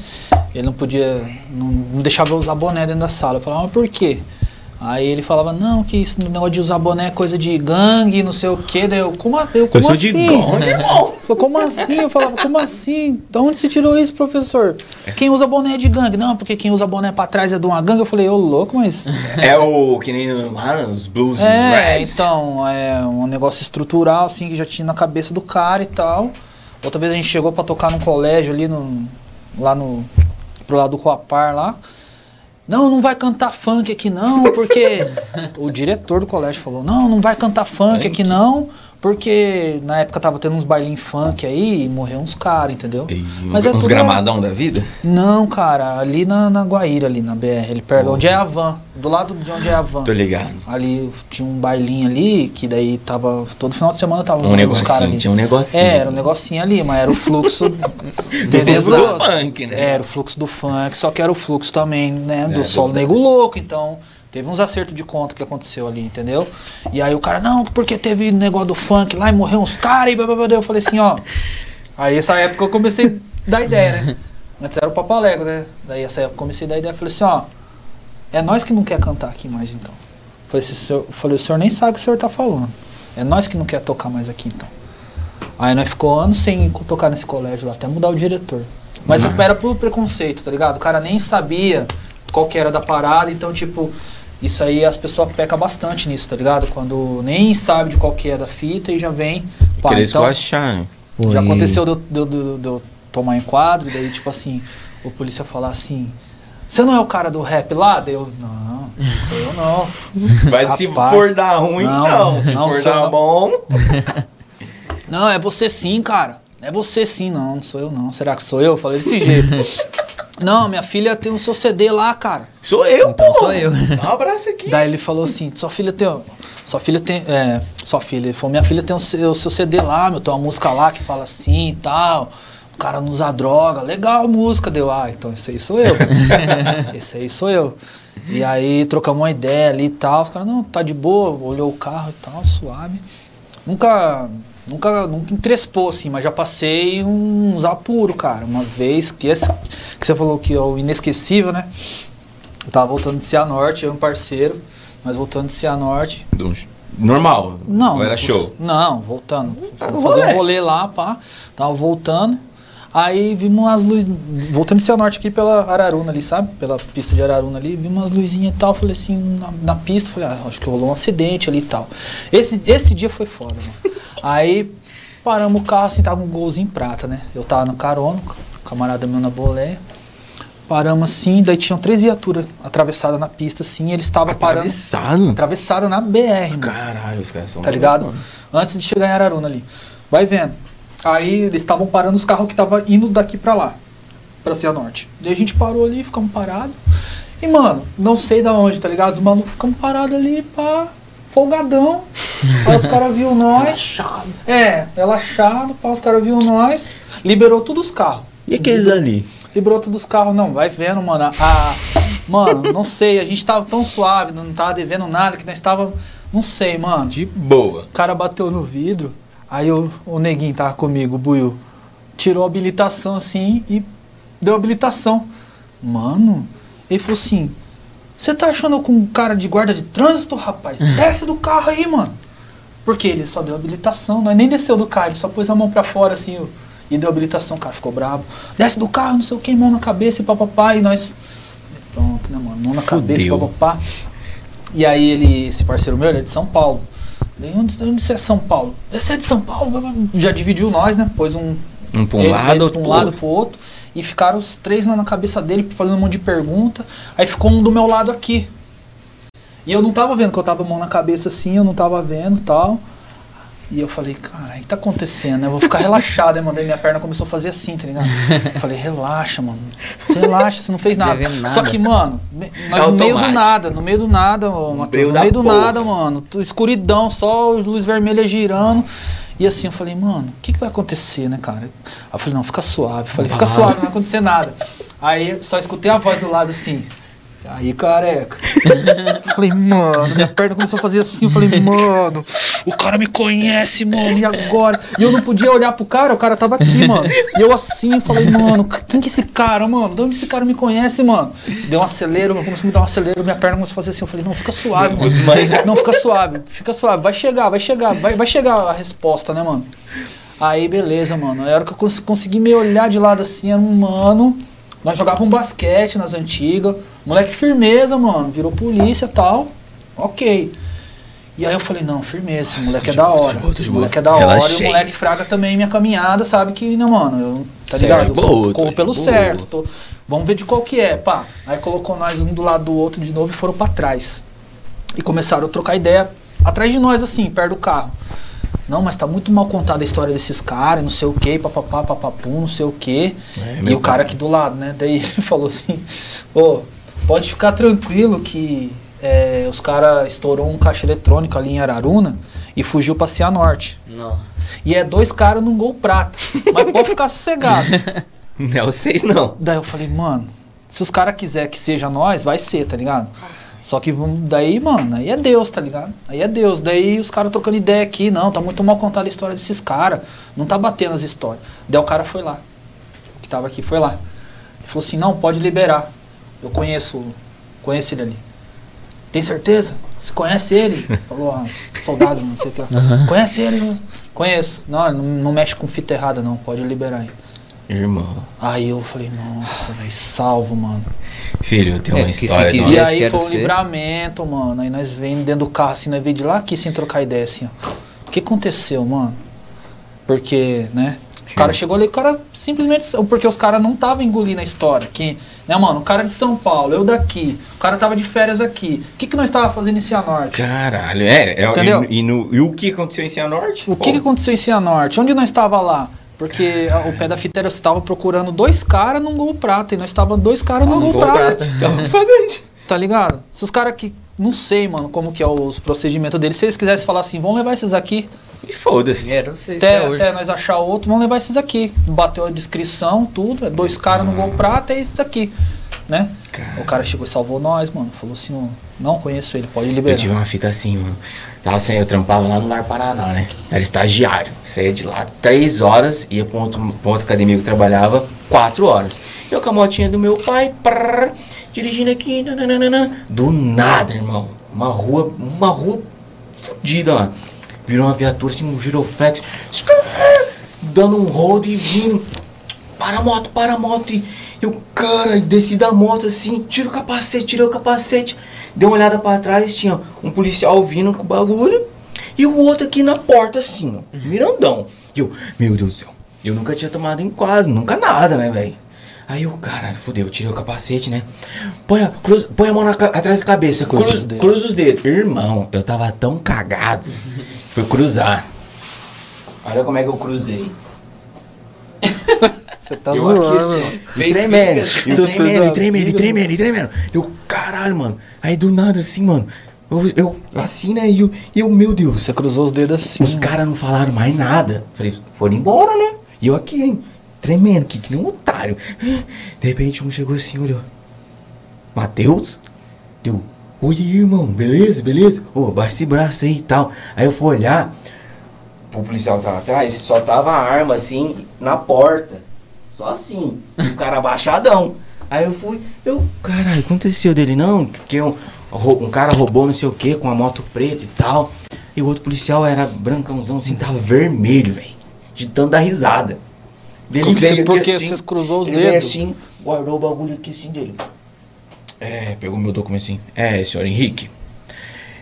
Ele não podia, não, não deixava eu usar boné dentro da sala. Eu falava, mas por quê? Aí ele falava, não, que isso, negócio de usar boné é coisa de gangue, não sei o quê. Daí eu, como, eu, como sou assim? de gangue. *laughs* Falei, como assim? Eu falava, como assim? Da onde você tirou isso, professor? Quem usa boné é de gangue. Não, porque quem usa boné pra trás é de uma gangue. Eu falei, ô louco, mas *laughs* É o que nem lá nos blues, é, Reds. então, é um negócio estrutural, assim, que já tinha na cabeça do cara e tal. Outra vez a gente chegou pra tocar num colégio ali, no, lá no, pro lado do Coapar lá. Não, não vai cantar funk aqui não, porque *laughs* o diretor do colégio falou, não, não vai cantar funk aqui não, porque na época tava tendo uns bailinhos funk aí e morreu uns caras, entendeu? E Mas uns, é uns tudo- gramadão da vida? Não, cara, ali na, na Guaíra, ali na BR, ali perto, onde é a van, do lado de onde é a van. Tô ligado. Ali tinha um bailinho ali, que daí tava. Todo final de semana tava Um negocinho, ali. tinha um negocinho. É, era um negocinho ali, mas era o fluxo. *laughs* entendeu? Pesado. Do funk, né? Era o fluxo do funk, só que era o fluxo também, né? Do É, solo do- nego louco, então. Teve uns acertos de conta que aconteceu ali, entendeu? E aí o cara, não, porque teve negócio do funk lá e morreu uns caras e blá, blá, blá. eu falei assim, ó. Aí essa época eu comecei a dar ideia, né? *laughs* Antes era o Papalego, né? Daí essa época eu comecei a dar ideia, falei assim, ó. É nós que não quer cantar aqui mais então. Falei, assim, senhor, eu falei, o senhor nem sabe o que o senhor tá falando. É nós que não quer tocar mais aqui então. Aí nós ficou anos sem tocar nesse colégio lá, até mudar o diretor. Mas Ah. era por preconceito, tá ligado? O cara nem sabia qual que era da parada, então tipo, isso aí as pessoas pecam bastante nisso, tá ligado? Quando nem sabe de qual que é da fita e já vem. pá, Querer então, esculachar, né? Já e- aconteceu de eu, de de de eu tomar enquadro, e daí tipo assim, o polícia falar assim, você não é o cara do rap lá? Daí eu, não, sou eu não. *laughs* Mas se Rapaz. for dar ruim, Não, não. Se não, for dar não. bom. Não, é você sim, cara. É você sim, não, não sou eu não. Será que sou eu? Eu Falei desse jeito. *laughs* não, minha filha tem o seu CD lá, cara. Sou eu, Então pô. sou eu. Dá um abraço aqui. Daí ele falou assim, sua filha tem. Sua filha tem. É, sua filha. Ele falou, minha filha tem o seu, o seu CD lá, meu, tem uma música lá que fala assim e tal. O cara não usa droga. Legal a música. Deu, ah, então esse aí sou eu. *laughs* esse aí sou eu. E aí trocamos uma ideia ali e tal. Os caras, não, tá de boa, olhou o carro e tal, suave. Nunca. Nunca, nunca encrespou, assim, mas já passei uns apuros, cara. Uma vez que esse que você falou que é o inesquecível, né? Eu tava voltando de Cianorte, eu e um parceiro, mas voltando de Cianorte. Normal. Não. Ou era show. Não, voltando. Fomos Um fazer rolê. um rolê lá, pá. Tava voltando. Aí vimos umas luzes. Voltando de Cianorte aqui pela Araruna ali, sabe? Pela pista de Araruna ali, vimos umas luzinhas e tal. Falei assim, na, na pista, falei, ah, acho que rolou um acidente ali e tal. Esse, esse dia foi foda, mano. *laughs* Aí paramos o carro, assim, tava com um golzinho prata, né? Eu tava no carona, camarada meu na boleia. Paramos assim, daí tinham três viaturas atravessadas na pista, assim, e eles estavam parando. Atravessado. Atravessada na BR, mano. Caralho, os caras são. Tá ligado? loucos, Antes de chegar em Araruna ali. Vai vendo. Aí eles estavam parando os carros que estavam indo daqui pra lá. Pra Cianorte. Daí a gente parou ali, ficamos parados. E, mano, não sei da onde, tá ligado? Os malucos ficamos parados ali, pá, folgadão. *laughs* Aí os caras viu nós. É, relaxado, pá, os caras viu nós. Liberou todos os carros. E aqueles ali? Liberou todos os carros, não, vai vendo, mano. A, a- mano, não sei, a gente tava tão suave, não tava devendo nada, que nós tava. Não sei, mano. De boa. O cara bateu no vidro, aí o, o neguinho tava comigo, o Buiu, tirou a habilitação assim e deu habilitação. Mano, ele falou assim: Você tá achando com um cara de guarda de trânsito, rapaz? *laughs* Desce do carro aí, mano. Porque ele só deu habilitação, nós nem desceu do carro, ele só pôs a mão pra fora assim ó, e deu habilitação. O cara ficou bravo. Desce do carro, não sei o que, mão na cabeça e papapá. E nós. Pronto, né, mano? Mão na cabeça Fudeu. papapá. E aí ele, esse parceiro meu, ele é de São Paulo. Daí, onde, onde você é São Paulo? Você é de São Paulo? Já dividiu nós, né? Pôs um. Um pra um ele- lado, ele outro pra um pro lado outro. pro outro. E ficaram os três lá na cabeça dele, fazendo um monte de pergunta. Aí ficou um do meu lado aqui. E eu não tava vendo, que eu tava mão na cabeça assim, eu não tava vendo tal. E eu falei, cara, o que tá acontecendo? né? Eu vou ficar relaxado, aí mandei minha perna começou a fazer assim, tá ligado? Eu falei, relaxa, mano. Você relaxa, você não fez nada. Nada. Só que, mano, nós É no meio do nada, no meio do nada, ô, Matheus, meio no meio do porra. nada, mano. Escuridão, só luz vermelha girando. E assim, eu falei, mano, o que, que vai acontecer, né, cara? Aí eu falei, não, fica suave. Eu falei, fica Vai. suave, não vai acontecer nada. Aí só escutei a voz do lado assim. Aí, careca. Eu *laughs* falei, mano, minha perna começou a fazer assim. Eu falei, mano, o cara me conhece, mano, e agora? E eu não podia olhar pro cara, o cara tava aqui, mano. E eu assim, falei, mano, quem que é esse cara, mano? De onde esse cara me conhece, mano? Deu um acelero, começou a me dar um acelero, minha perna começou a fazer assim. Eu falei, não, fica suave, mano. Não, fica suave, fica suave. Vai chegar, vai chegar, vai, vai chegar a resposta, né, mano? Aí, beleza, mano. Aí, A hora que eu cons- consegui me olhar de lado assim, era um mano. Nós jogávamos basquete nas antigas. Moleque firmeza, mano. Virou polícia e tal. Ok. E aí eu falei, não, firmeza, esse moleque é da hora. Esse moleque é da hora. E o moleque fraga também minha caminhada, sabe que, né, mano, eu, tá ligado? Eu corro pelo certo. tô- vamos ver de qual que é, pá. Aí colocou nós um do lado do outro de novo e foram pra trás. E começaram a trocar ideia atrás de nós, assim, perto do carro. Não, mas tá muito mal contada a história desses caras, não sei o que, papapá, papapum, não sei o que. É, e o cara pai. aqui do lado, né? Daí *laughs* ele falou assim, ô, pode ficar tranquilo que é, os caras estourou um caixa eletrônico ali em Araruna e fugiu pra Cianorte. Não. E é dois caras num gol prata. Mas pode ficar sossegado. *laughs* Não é vocês, não. Daí eu falei, mano, se os caras quiser que seja nós, vai ser, tá ligado? Só que daí, mano, aí é Deus, tá ligado? Aí é Deus. Daí os caras trocando ideia aqui, não, tá muito mal contada a história desses caras. Não tá batendo as histórias. Daí o cara foi lá. Que tava aqui, foi lá. Ele falou assim, não, pode liberar. Eu conheço, conheço ele ali. Tem certeza? Você conhece ele? *laughs* Falou, ah, soldado, não sei o que lá. Conhece ele? Conheço. Não, ele não, não mexe com fita errada, não. Pode liberar aí. Irmão. Aí eu falei, nossa, velho, salvo, mano. Filho, eu tenho É, uma que se história. quiser- E aí foi um ser. livramento, mano. Aí nós vem dentro do carro, assim, nós veio de lá aqui sem trocar ideia, assim, ó. O que aconteceu, mano? Porque, né? O cara chegou ali, o cara simplesmente. Porque os caras não estavam engolindo a história. Que, né, mano? O cara de São Paulo, eu daqui. O cara tava de férias aqui. O que, que nós tava fazendo em Cianorte? Caralho, é. é Entendeu? E, e no- e o que aconteceu em Cianorte? O que, que aconteceu em Cianorte? Onde nós estava lá? Porque a- o pé da fita era, você tava procurando dois caras num gol prata. E nós tava dois caras num Ah, num gol, gol prata. prata. *laughs* Fagante. Tá ligado? Se os caras que. Não sei, mano, como que é os procedimentos deles. Se eles quisessem falar assim, vamos levar esses aqui. E foda-se. É, não sei se Até, até hoje. até nós achar outro, vamos levar esses aqui. Bateu a descrição, tudo. É dois caras no gol prata, é esses aqui. Né? Cara. O cara chegou e salvou nós, mano. Falou assim, não conheço ele, pode Eu liberar. tive uma fita assim, mano. Tava sem, eu trampava lá no Lar Paraná, né? Era estagiário. Saía de lá três horas, ia pra, outro, pra outra academia que trabalhava quatro horas. Eu com a motinha do meu pai, prrr, dirigindo aqui, nananana. do nada, irmão. Uma rua, uma rua fodida lá. Virou uma viatura assim, um giroflex, dando um rodo e vindo. Para a moto, para a moto. E eu, cara, desci da moto assim, tira o capacete, tirei o capacete. Dei uma olhada pra trás, tinha um policial vindo com o bagulho. E o outro aqui na porta, assim, ó, mirandão. E eu, meu Deus do céu, eu nunca tinha tomado enquadro, nunca nada, né, velho? Aí eu, caralho, fudeu, tirei o capacete, né? Põe a, cruz, põe a mão na atrás da cabeça, Cruza cruz, os dedos. cruza os dedos. Irmão, eu tava tão cagado. Fui cruzar. Olha como é que eu cruzei. *laughs* Você tá Eu zoando. aqui, assim, ó, Fez tremendo, e você tremendo, e tremendo, e tremendo, e tremendo. Eu, caralho, mano. Aí do nada, assim, mano. Eu, eu assim, né? E eu, eu, meu Deus. Você cruzou os dedos assim. Os caras não falaram mais nada. Falei, foram embora, né? E eu aqui, hein? Tremendo, que, que nem um otário. De repente, um chegou assim, olhou. Matheus? Deu, oi, irmão, beleza, beleza? Ô, baixa esse braço aí e tal. Aí eu fui olhar, o policial tava atrás, só tava a arma assim, na porta. Só assim. O cara abaixadão. Aí eu fui, eu, caralho, aconteceu dele não? Porque um, um cara roubou não sei o que com a moto preta e tal. E o outro policial era brancãozão assim, tava vermelho, velho. De tanto dar risada. Ele Como que veio porque assim, você cruzou os ele dedos? assim, guardou o bagulho aqui assim dele. É, pegou meu documento assim. É, senhor Henrique.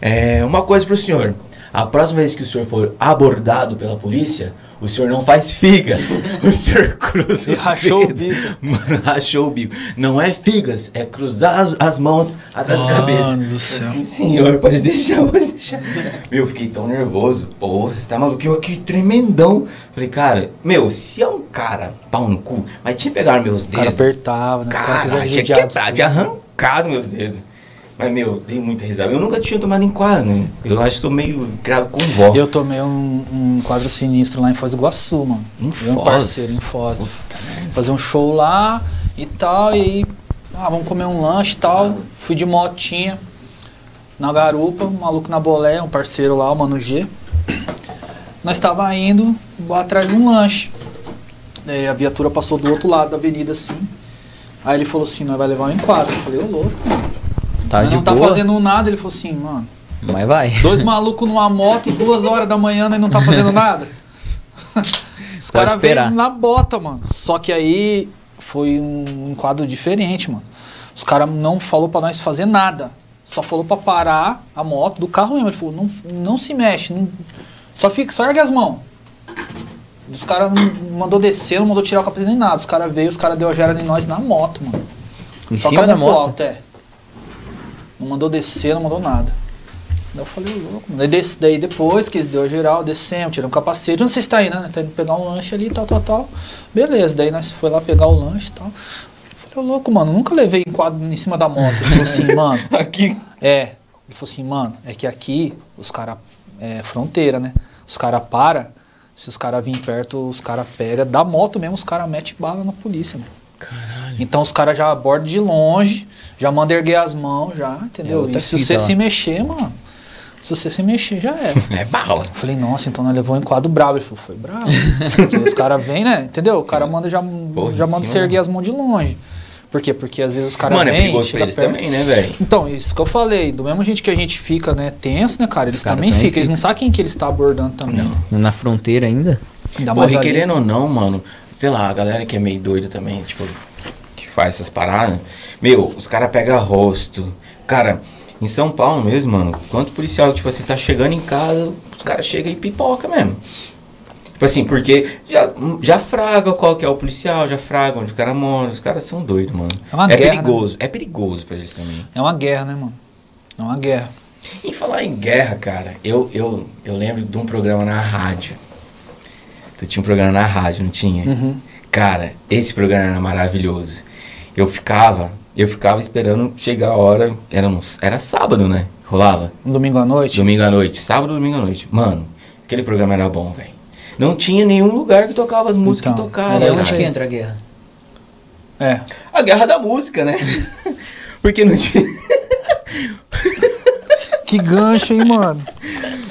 É, uma coisa pro senhor. A próxima vez que o senhor for abordado pela polícia, o senhor não faz figas. *laughs* O senhor cruza os rachou o dedos. bico. *laughs* Mano, rachou o bico. Não é figas, é cruzar as, as mãos atrás da Mano cabeça. do céu. Sim, senhor, pode deixar, pode deixar. Meu, eu fiquei tão nervoso. Pô, você tá maluco? Eu aqui tremendão. Falei, cara, meu, se é um cara pau no cu, mas tinha que pegar meus O cara dedos. apertava, né? O cara Cara, quis tinha quebrado, assim. arrancado meus dedos. Mas, meu, dei muita risada. Eu nunca tinha tomado enquadro, né? Eu acho que sou meio criado com vó. Eu tomei um, um quadro sinistro lá em Foz do Iguaçu, mano. Em e um Foz? parceiro em Foz. Fazer um show lá e tal, e aí, ah, vamos comer um lanche e tal. Fui de motinha na garupa, um maluco na bolé, um parceiro lá, o Mano G. Nós estava indo atrás de um lanche. Daí a viatura passou do outro lado da avenida assim. Aí ele falou assim, nós vai levar um enquadro. Eu falei, ô louco, Tá de não tá boa, fazendo nada. Ele falou assim, mano, mas vai. Dois malucos numa moto, duas horas da manhã, e não tá fazendo nada. *laughs* Os caras veio na bota, mano. Só que aí foi um, um quadro diferente, mano. Os caras não falou pra nós fazer nada. Só falou pra parar a moto do carro mesmo. Ele falou, não, não se mexe, não- só fica, só ergue as mãos. Os caras não mandou descer, não mandou tirar o capacete nem nada. Os caras veio, os caras deu a gera em nós na moto, mano. Em Só cima da moto. alto, é. Não mandou descer, não mandou nada. Daí eu falei, louco. mano. Daí, daí depois que eles deu a geral, descemos, tiramos o capacete. Onde você está aí, né? Tá indo pegar um lanche ali, tal, tal, tal. Beleza, daí nós foi lá pegar o lanche e tal. Falei, ô louco, mano, nunca levei enquadro em cima da moto. Ele falou assim, *laughs* mano, Aqui. é. Ele falou assim, mano, é que aqui os caras. É fronteira, né? Os caras param. Se os caras virem perto, os caras pegam. Da moto mesmo, os caras metem bala na polícia, mano. Caralho. Então os caras já abordam de longe, já mandam erguer as mãos, já, É entendeu? e se fita você se mexer, mano, se você se mexer, já era. *laughs* É bala. Eu falei, nossa, então nós levou um enquadro brabo. Ele falou, foi brabo. Porque os caras vêm, né? Entendeu? O cara manda já, Porra, já manda você erguer as mãos de longe. Por quê? Porque às vezes os caras é vêm, pra chega eles perto. também, né, velho? Então, isso que eu falei, do mesmo jeito que a gente fica, né, tenso, né, cara, eles Os caras também também ficam, eles não sabem quem que eles estão abordando também. Não. Na fronteira ainda. Ainda e ali. querendo ou não, mano, sei lá, a galera que é meio doida também, tipo, que faz essas paradas, meu, os caras pegam rosto. Cara, em São Paulo mesmo, mano, quanto policial, tipo assim, tá chegando em casa, os caras chegam e pipoca mesmo. Tipo assim, porque já, já fraga qual que é o policial, já fraga onde o cara mora, os caras são doidos, mano. É uma é guerra, perigoso, é perigoso pra eles também. É uma guerra, né, mano? É uma guerra. Em falar em guerra, cara, eu, eu, eu lembro de um programa na rádio. Tu tinha um programa na rádio, não tinha? Uhum. Cara, esse programa era maravilhoso. Eu ficava, eu ficava esperando chegar a hora, era, um- era sábado, né? Rolava. Domingo à noite. Domingo à noite, sábado, domingo à noite. Mano, aquele programa era bom, velho. Não tinha nenhum lugar que tocava as músicas Então, que tocava. era É onde que entra a guerra? É. A guerra da música, né? *laughs* Porque não tinha. Que gancho, hein, mano?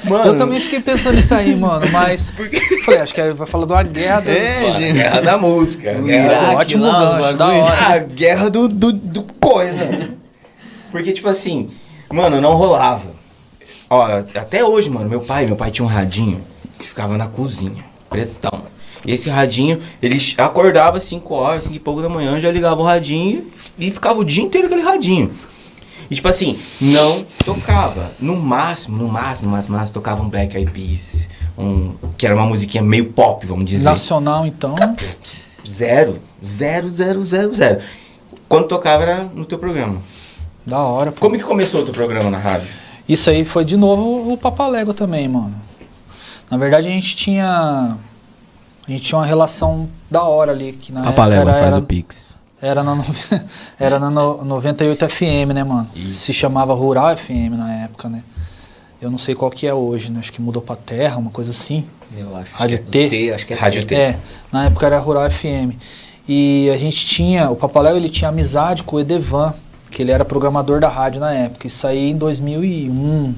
Mano, Eu também fiquei pensando nisso aí, mano, mas. *laughs* Falei, acho que vai falar de uma guerra do. É, a guerra da música. guerra Iraque, do- ótimo lá, gancho, da hora. A guerra do, do, do coisa. Porque, tipo assim, mano, não rolava. Ó, até hoje, mano, meu pai, meu pai tinha um radinho que ficava na cozinha, pretão. E esse radinho, ele acordava às 5 horas, 5 e pouco da manhã, já ligava o radinho e ficava o dia inteiro aquele radinho. E tipo assim, não tocava. No máximo, no máximo, no máximo, no máximo, tocava um Black Eyed Peas, um, que era uma musiquinha meio pop, vamos dizer. Nacional, então. Zero. Zero, zero, zero, zero. Quando tocava era no teu programa. Da hora, pô. Como que começou o teu programa na rádio? Isso aí foi de novo o Papalégua também, mano. Na verdade a gente tinha. A gente tinha uma relação da hora ali. Que na época era, era, Pix. *laughs* era na, no- era na no- 98 FM, né, mano? Isso. Se chamava Rural FM na época, né? Eu não sei qual que é hoje, né? Acho que mudou pra Terra, uma coisa assim. Eu acho. Rádio é T. T. Acho que é Rádio T. É, na época era Rural FM. E a gente tinha, o Papaléu ele tinha amizade com o Edevan, que ele era programador da rádio na época. Isso aí em 2001.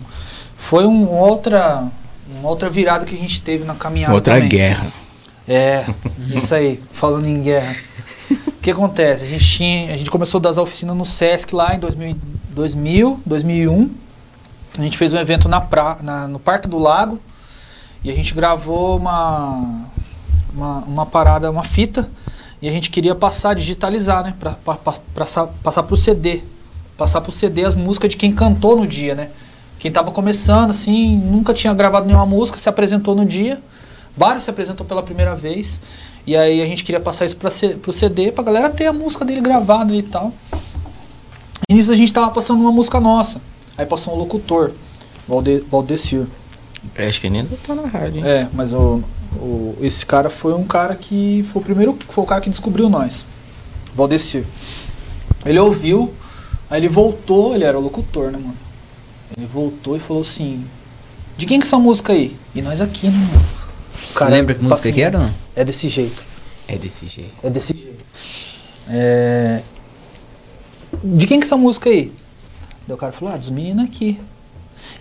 Foi um outra, uma outra virada que a gente teve na caminhada também. guerra. É, *laughs* isso aí, falando em guerra. O que acontece? A gente, tinha, a gente começou a dar as oficinas no Sesc lá em 2000, 2000 2001. A gente fez um evento na pra, na- no Parque do Lago e a gente gravou uma, uma, uma parada, uma fita e a gente queria passar, digitalizar, né? Pra, pra, pra, passar, passar pro CD. Passar pro CD as músicas de quem cantou no dia, né? Quem tava começando, assim, nunca tinha gravado nenhuma música, se apresentou no dia. Vários se apresentou pela primeira vez. E aí a gente queria passar isso C- pro CD pra galera ter a música dele gravada e tal. E nisso a gente tava passando uma música nossa. Aí passou um locutor, Valde, Valdecir. Eu acho que ainda tá na rádio, hein? É, mas o, o- esse cara foi um cara que foi o primeiro, foi o cara que descobriu nós. Valdecir. Ele ouviu, aí ele voltou, ele era o locutor, né, mano? Ele voltou e falou assim: De quem que é essa música aí? E nós aqui, né, mano? Você lembra que música que era ou não? É desse jeito. É desse jeito. É desse jeito. É... De quem que é essa música aí? Daí o cara falou, ah, dos meninos aqui.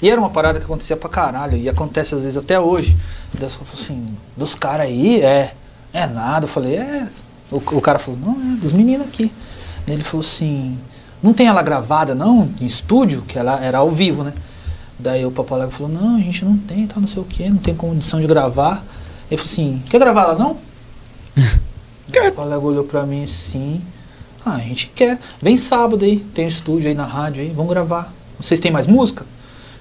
E era uma parada que acontecia pra caralho, e acontece às vezes até hoje. Daí eu falei assim, dos caras aí, é, é nada. Eu falei, é. O, o cara falou, não, é dos meninos aqui. Daí ele falou assim, não tem ela gravada não, em estúdio, que ela era ao vivo, né? Daí o Papo Alegre falou, não, a gente não tem, tá não sei o que, não tem condição de gravar. Ele falou assim, quer gravar ela não? *laughs* O colega olhou pra mim assim. Ah, a gente quer. Vem sábado aí, tem um estúdio aí na rádio aí, vamos gravar. Vocês têm mais música?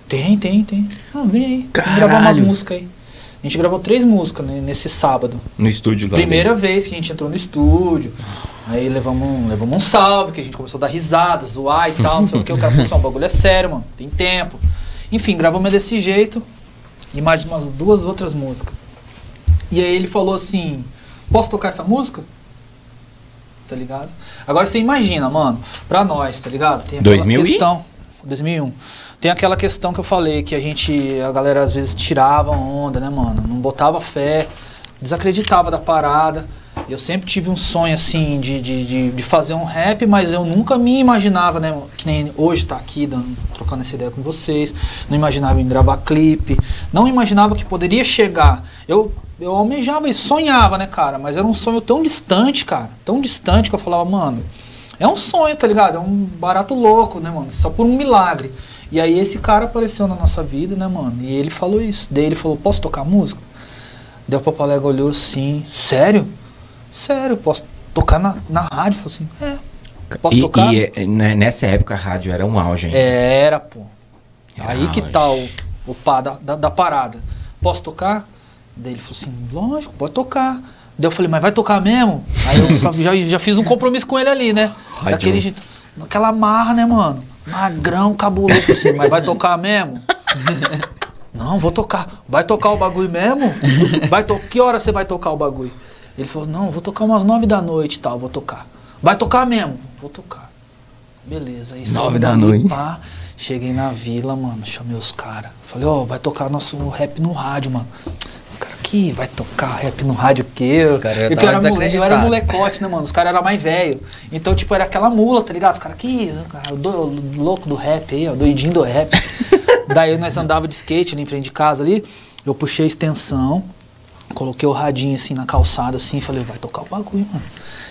Tem, tem, tem. Ah, vem aí, vamos gravar umas Caralho. músicas aí. A gente gravou três músicas né, nesse sábado. No estúdio lá. Primeira vez que a gente entrou no estúdio. Aí levamos um, levamos um salve, que a gente começou a dar risada, zoar e tal, não sei o que. O cara falou assim, o bagulho é sério, mano, tem tempo. Enfim, gravamos desse jeito e mais umas duas outras músicas. E aí ele falou assim, posso tocar essa música? Tá ligado? Agora você imagina, mano, pra nós, tá ligado? Tem aquela 2000 e? questão. 2001. Tem aquela questão que eu falei, que a gente, a galera às vezes tirava onda, né, mano? Não botava fé, desacreditava da parada. Eu sempre tive um sonho, assim, de, de, de, de fazer um rap, mas eu nunca me imaginava, né? Que nem hoje tá aqui, dando, trocando essa ideia com vocês. Não imaginava em gravar clipe. Não imaginava que poderia chegar. Eu, eu almejava e sonhava, né, cara? Mas era um sonho tão distante, cara. Tão distante que eu falava, mano, é um sonho, tá ligado? É um barato louco, né, mano? Só por um milagre. E aí esse cara apareceu na nossa vida, né, mano? E ele falou isso. Daí ele falou, posso tocar música? Daí o Papalega olhou assim, sério? Sério, posso tocar na, na rádio? Falou assim, é. Posso e, tocar? E é, né, nessa época a rádio era um auge ainda. Era, pô. Era Aí que auge. tá o, o pá da, da, da parada. Posso tocar? Daí ele falou assim, lógico, pode tocar. Daí eu falei, mas vai tocar mesmo? Aí eu só- *laughs* já, já fiz um compromisso com ele ali, né? Rádio. Daquele jeito. Naquela marra, né, mano? Magrão, cabuloso, Falei assim, mas vai tocar mesmo? *laughs* Não, vou tocar. Vai tocar o bagulho mesmo? Vai to... Que hora você vai tocar o bagulho? Ele falou, não, vou tocar umas nove da noite e tal, vou tocar. Vai tocar mesmo? Vou tocar. Beleza. Aí Nove da noite. pá, cheguei na vila, mano, chamei os caras. Falei, ó, vai tocar nosso rap no rádio, mano. Os caras aqui, vai tocar rap no rádio o quê? Os caras já Eu, que tava era mole- eu era molecote, né, mano? Os caras eram mais velho. Então, tipo, era aquela mula, tá ligado? Os caras aqui, cara, do- louco do rap aí, ó, doidinho do rap. *laughs* Daí nós andava de skate ali em frente de casa ali, eu puxei a extensão, coloquei o radinho assim na calçada assim, falei, vai tocar o bagulho, mano.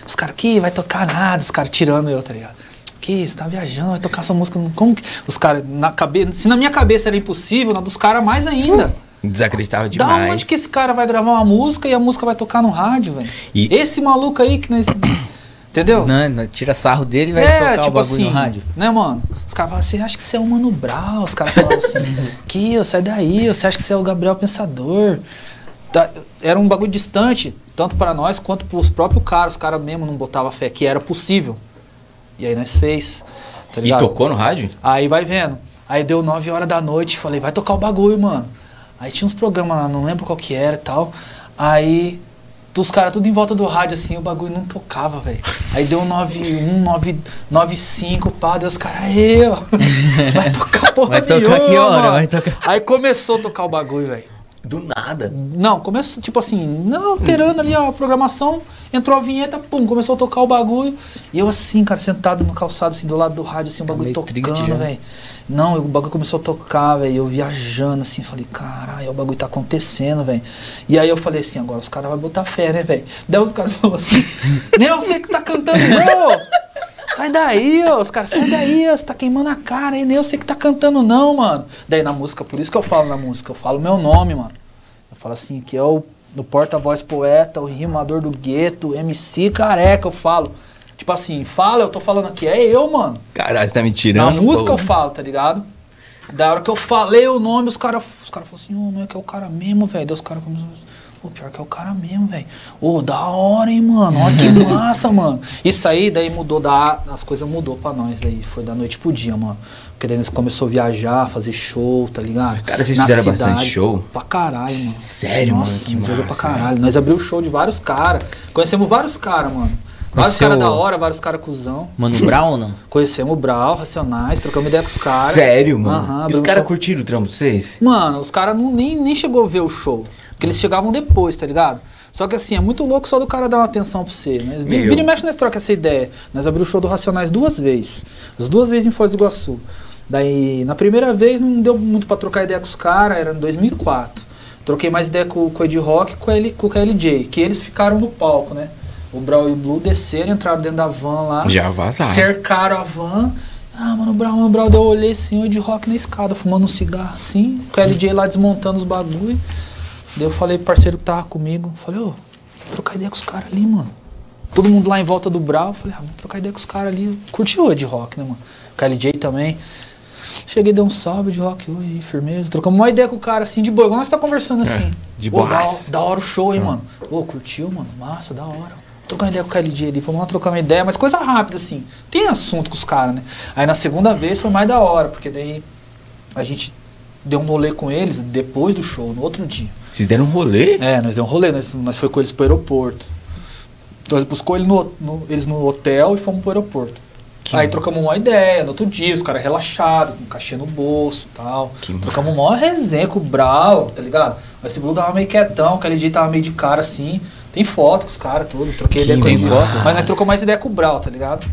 Os caras aqui, vai tocar nada, os caras tirando eu, tá ligado? Que, você tá viajando, vai tocar essa música, como que... Os caras, na cabeça, se na minha cabeça era impossível, na dos caras mais ainda. Desacreditava Da demais. onde que esse cara vai gravar uma música e a música vai tocar no rádio, velho? E- Esse maluco aí que nós... Entendeu? Não, não, tira sarro dele e vai é, tocar tipo o bagulho assim, no rádio. né, mano? Os caras falam assim, acha que você é o Mano Brown. Os caras falam assim, *laughs* que, sai daí, você acha que você é o Gabriel Pensador. Era um bagulho distante, tanto para nós quanto pros próprios caras. Os caras mesmo não botavam fé que era possível. E aí nós fez, tá E tocou no rádio? Aí vai vendo. Aí deu 9 horas da noite, falei, vai tocar o bagulho, mano. Aí tinha uns programas lá, não lembro qual que era e tal. Aí os caras tudo em volta do rádio assim, o bagulho não tocava, velho. Aí deu 91, 9, 95, pá, deu os caras, aí, ó. *laughs* Vai tocar porra Vai tocar nenhuma, que hora? mano. Vai tocar. Aí começou a tocar o bagulho, velho. Do nada. Não, começou, tipo assim, não, alterando ali a programação, entrou a vinheta, pum, começou a tocar o bagulho. E eu assim, cara, sentado no calçado, assim, do lado do rádio, assim, o Tá bagulho tocando, já. velho. Não, o bagulho começou a tocar, velho, eu viajando, assim, falei, caralho, o bagulho tá acontecendo, velho. E aí eu falei assim, agora os caras vão botar fé, né, velho? Daí os caras falaram assim, nem eu sei que tá cantando, não! Sai daí, ó. Os caras, sai daí, ó. Você tá queimando a cara aí. Nem eu sei que tá cantando, não, mano. Daí na música, por isso que eu falo na música, eu falo meu nome, mano. Eu falo assim, que é o, o porta-voz poeta, o rimador do gueto, MC careca, eu falo. Tipo assim, fala, eu tô falando aqui, é eu, mano. Caralho, você tá me Na tirando. música pô. eu falo, tá ligado? Da hora que eu falei o nome, os caras os cara falaram assim, ô, não é que é o cara mesmo, velho. Daí os caras começaram. Pô, pior que é o cara mesmo, velho. Ô, da hora, hein, mano. Olha que *laughs* massa, mano. Isso aí, daí mudou da. As coisas mudou pra nós aí. Foi da noite pro dia, mano. Porque daí nós começou a viajar, fazer show, tá ligado? Cara, vocês Na fizeram cidade. bastante show? Pra caralho, mano. Sério, mano? Nossa, Que nós viajou pra caralho. Nós abriu o show de vários caras. Conhecemos vários caras, mano. Vários Conheceu- caras da hora, vários caras cuzão. Mano Brown ou não? *laughs* Conhecemos o Brau, Racionais, trocamos ideia com os caras. Sério, mano? Aham, e os caras curtiram o trampo de vocês? Mano, os caras nem, nem chegou a ver o show. Porque eles chegavam depois, tá ligado? Só que assim, é muito louco só do cara dar uma atenção pra você. Vi- Meu. Vira e mexe nós troca essa ideia. Nós abrimos o show do Racionais duas vezes. As duas vezes em Foz do Iguaçu. Daí, na primeira vez não deu muito pra trocar ideia com os caras, era em 2004. Troquei mais ideia com, com o Ed Rock e com, com o KLJ, que eles ficaram no palco, né? O Brau e o Blue desceram, entraram dentro da van lá. Já vazaram. Cercaram a van. Ah, mano, o Brau, mano, o Brau, daí eu olhei assim, o Ed Rock na escada, fumando um cigarro assim, o KLJ lá desmontando os bagulho. Daí eu falei pro parceiro que tava comigo, falei, ô, trocar ideia com os caras ali, mano. Todo mundo lá em volta do Brau, falei, ah, vamos trocar ideia com os caras ali. Curtiu o Ed Rock, né, mano? KLJ também. Cheguei, dei um salve de rock, oi, firmeza. Trocamos uma ideia com o cara assim, de boa, igual nós tá conversando assim. de Ô, da, hora o show, hein, mano. Ô, curtiu, mano? Massa, da hora. Trocar uma ideia com o KLJ ali, vamos lá trocar uma ideia, mas coisa rápida, assim. Tem assunto com os caras, né? Aí na segunda vez foi mais da hora, porque daí a gente deu um rolê com eles depois do show, no outro dia. Vocês deram um rolê? É, nós deu um rolê, nós, nós foi com eles pro aeroporto. Nós buscou ele no, no- eles no hotel e fomos pro aeroporto. Que Aí trocamos uma ideia, no outro dia, os caras relaxados, com cachê no bolso e tal. Que trocamos uma resenha com o Brau, tá ligado? Mas esse Blue tava meio quietão, aquele dia tava meio de cara assim. Tem foto com os caras, tudo. Troquei Que ideia com ele. Mas nós trocamos mais ideia com o Brau, tá ligado?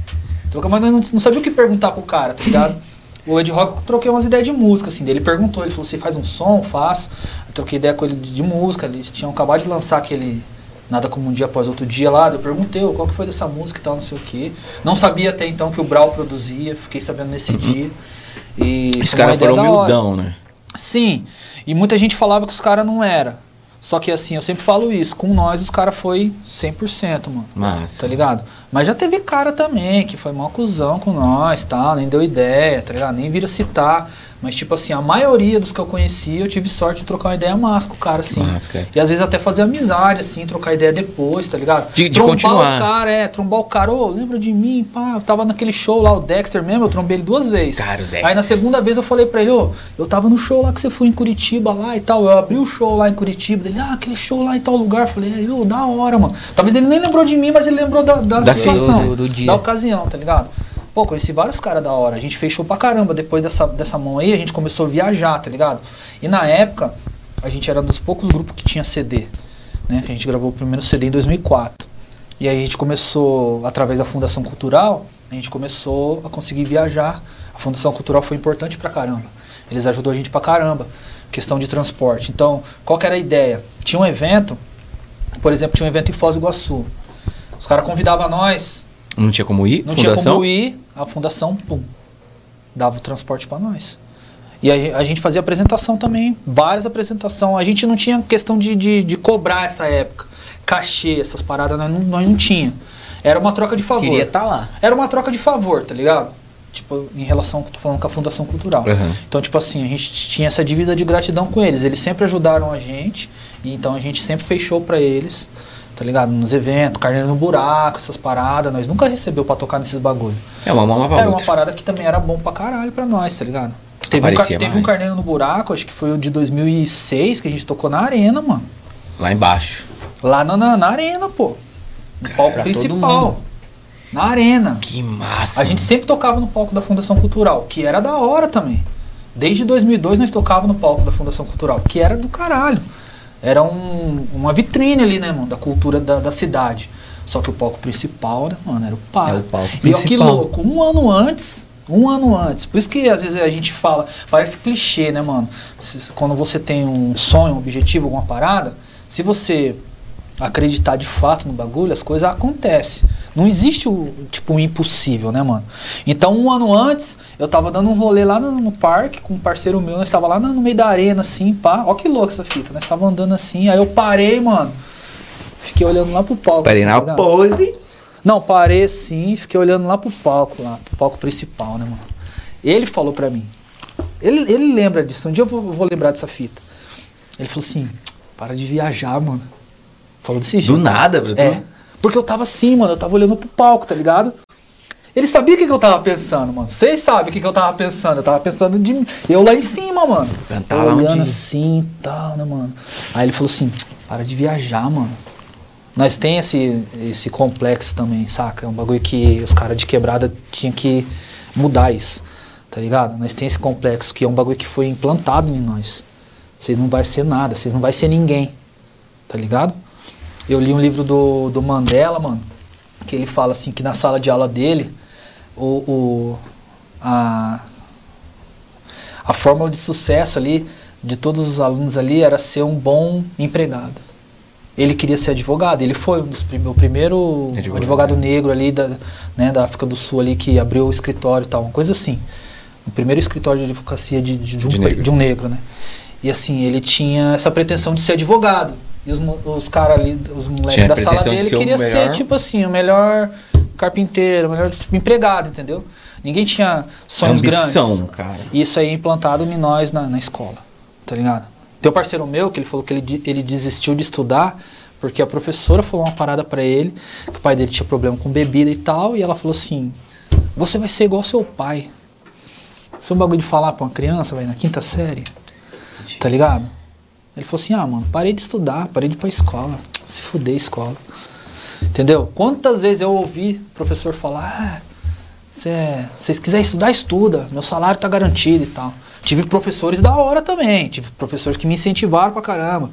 Trocamos, mas nós não, não sabia o que perguntar pro cara, tá ligado? *laughs* O Ed Rock eu troquei umas ideias de música, assim. Daí ele perguntou, ele falou, você faz um som? Faço. Eu troquei ideia com ele de, de música, eles tinham acabado de lançar aquele Nada Como Um Dia Após Outro Dia lá. Eu perguntei ô, qual que foi dessa música e tal, não sei o quê. Não sabia até então que o Brau produzia, fiquei sabendo nesse dia. E Os caras foram humildão, né? Sim, e muita gente falava que os caras não era. Só que assim, eu sempre falo isso, com nós os caras foi 100%, mano. Massa. Tá ligado? Mas já teve cara também que foi mó cuzão com nós, tal, nem deu ideia, tá ligado? Nem vira citar. Mas, tipo assim, a maioria dos que eu conheci, eu tive sorte de trocar uma ideia massa com o cara, assim. E às vezes até fazer amizade, assim, trocar ideia depois, tá ligado? De- de trombar continuar. o cara, é, trombar o cara, ô, lembra de mim, pá, eu tava naquele show lá, o Dexter mesmo, eu trombei ele duas vezes. Cara, o Aí Dexter. na segunda vez eu falei pra ele, ô, eu tava no show lá que você foi em Curitiba lá e tal, eu abri o show lá em Curitiba, ele, ah, aquele show lá em tal lugar, eu falei, "Aí, ô, da hora, mano. Talvez ele nem lembrou de mim, mas ele lembrou da, da, Da situação, do- do dia. da ocasião, tá ligado? Pô, conheci vários caras da hora, a gente fechou pra caramba, depois dessa, dessa mão aí, a gente começou a viajar, tá ligado? E na época, a gente era um dos poucos grupos que tinha CD, né? A gente gravou o primeiro CD em 2004. E aí a gente começou, através da Fundação Cultural, a gente começou a conseguir viajar. A Fundação Cultural foi importante pra caramba. Eles ajudou a gente pra caramba. Questão de transporte. Então, qual que era a ideia? Tinha um evento, por exemplo, tinha um evento em Foz do Iguaçu. Os caras convidavam nós, Não tinha como ir? não tinha Fundação? como ir, a fundação, pum, dava o transporte pra nós. E a, a gente fazia apresentação também, várias apresentações. A gente não tinha questão de, de, de cobrar essa época. Cachê, essas paradas, nós não, nós não tinha. Era uma troca de favor. Queria estar lá. Era uma troca de favor, tá ligado? Tipo, em relação, tô falando com a Fundação Cultural. Aham. Então, tipo assim, a gente tinha essa dívida de gratidão com eles. Eles sempre ajudaram a gente, e então a gente sempre fechou pra eles, tá ligado? Nos eventos, carneiro no buraco, essas paradas. Nós nunca recebeu pra tocar nesses bagulho. É uma mão lava a Era uma outra. parada que também era bom pra caralho pra nós, tá ligado? Teve, um, teve um carneiro no buraco, acho que foi o de 2006, que a gente tocou na arena, mano. Lá embaixo. Lá na, na, na arena, pô. No palco pra todo principal. Na arena. Que massa. A gente sempre tocava no palco da Fundação Cultural, que era da hora também. Desde 2002 nós tocava no palco da Fundação Cultural, que era do caralho. Era um- uma vitrine ali, né, mano, da cultura da, da cidade. Só que o palco principal, né, mano, era o palco. É o palco E ó, que principal. louco, um ano antes, um ano antes. Por isso que às vezes a gente fala, parece clichê, né, mano? Quando você tem um sonho, um objetivo, alguma parada, se você acreditar de fato no bagulho, as coisas acontecem. Não existe o tipo o impossível, né, mano? Então, um ano antes, eu tava dando um rolê lá no, no parque com um parceiro meu, nós tava lá no, no meio da arena, assim, pá. Ó que louco essa fita, nós tava andando assim, aí eu parei, mano. Fiquei olhando lá pro palco. Parei assim, na pose. Não, parei sim, fiquei olhando lá pro palco, lá, pro palco principal, né, mano? Ele falou pra mim, Ele, ele lembra disso, um dia eu vou, vou lembrar dessa fita. Ele falou assim, para de viajar, mano. Falou desse jeito. Do nada, Bruto? É. Porque eu tava assim, mano, eu tava olhando pro palco, tá ligado? Ele sabia o que, que eu tava pensando, mano. Vocês sabem o que, que eu tava pensando. Eu tava pensando de mim. Eu lá em cima, mano. Cantar lá olhando onde- assim e tal, né, mano? Aí ele falou assim, para de viajar, mano. Nós tem esse, esse complexo também, saca? É um bagulho que os caras de quebrada tinham que mudar isso, tá ligado? Nós tem esse complexo que é um bagulho que foi implantado em nós. Vocês não vai ser nada, vocês não vai ser ninguém, tá ligado? Eu li um livro do, do Mandela, mano, que ele fala assim que na sala de aula dele, o, o, a, a fórmula de sucesso ali de todos os alunos ali era ser um bom empregado. Ele queria ser advogado, ele foi um dos prim- o primeiro Advogado. advogado, negro ali da, né, da África do Sul ali que abriu o escritório e tal, uma coisa assim. O primeiro escritório de advocacia de, de, de um, De negro. de um negro, né? E assim, ele tinha essa pretensão de ser advogado. E os, os caras ali, os moleques da sala pretensão de dele ser tipo assim, o melhor carpinteiro, o melhor empregado, entendeu? Ninguém tinha sonhos Ambição, grandes. cara. E isso aí é implantado em nós na, na escola, tá ligado? Tem um parceiro meu que ele falou que ele, ele desistiu de estudar porque a professora falou uma parada pra ele, que o pai dele tinha problema com bebida e tal, e ela falou assim: Você vai ser igual ao seu pai. Isso é um bagulho de falar pra uma criança, vai na quinta série, tá ligado? Ele falou assim: Ah, mano, parei de estudar, parei de ir pra escola, se fuder a escola. Entendeu? Quantas vezes eu ouvi professor falar: Ah, se vocês quiserem estudar, estuda. Meu salário tá garantido e tal. Tive professores da hora também. Tive professores que me incentivaram pra caramba.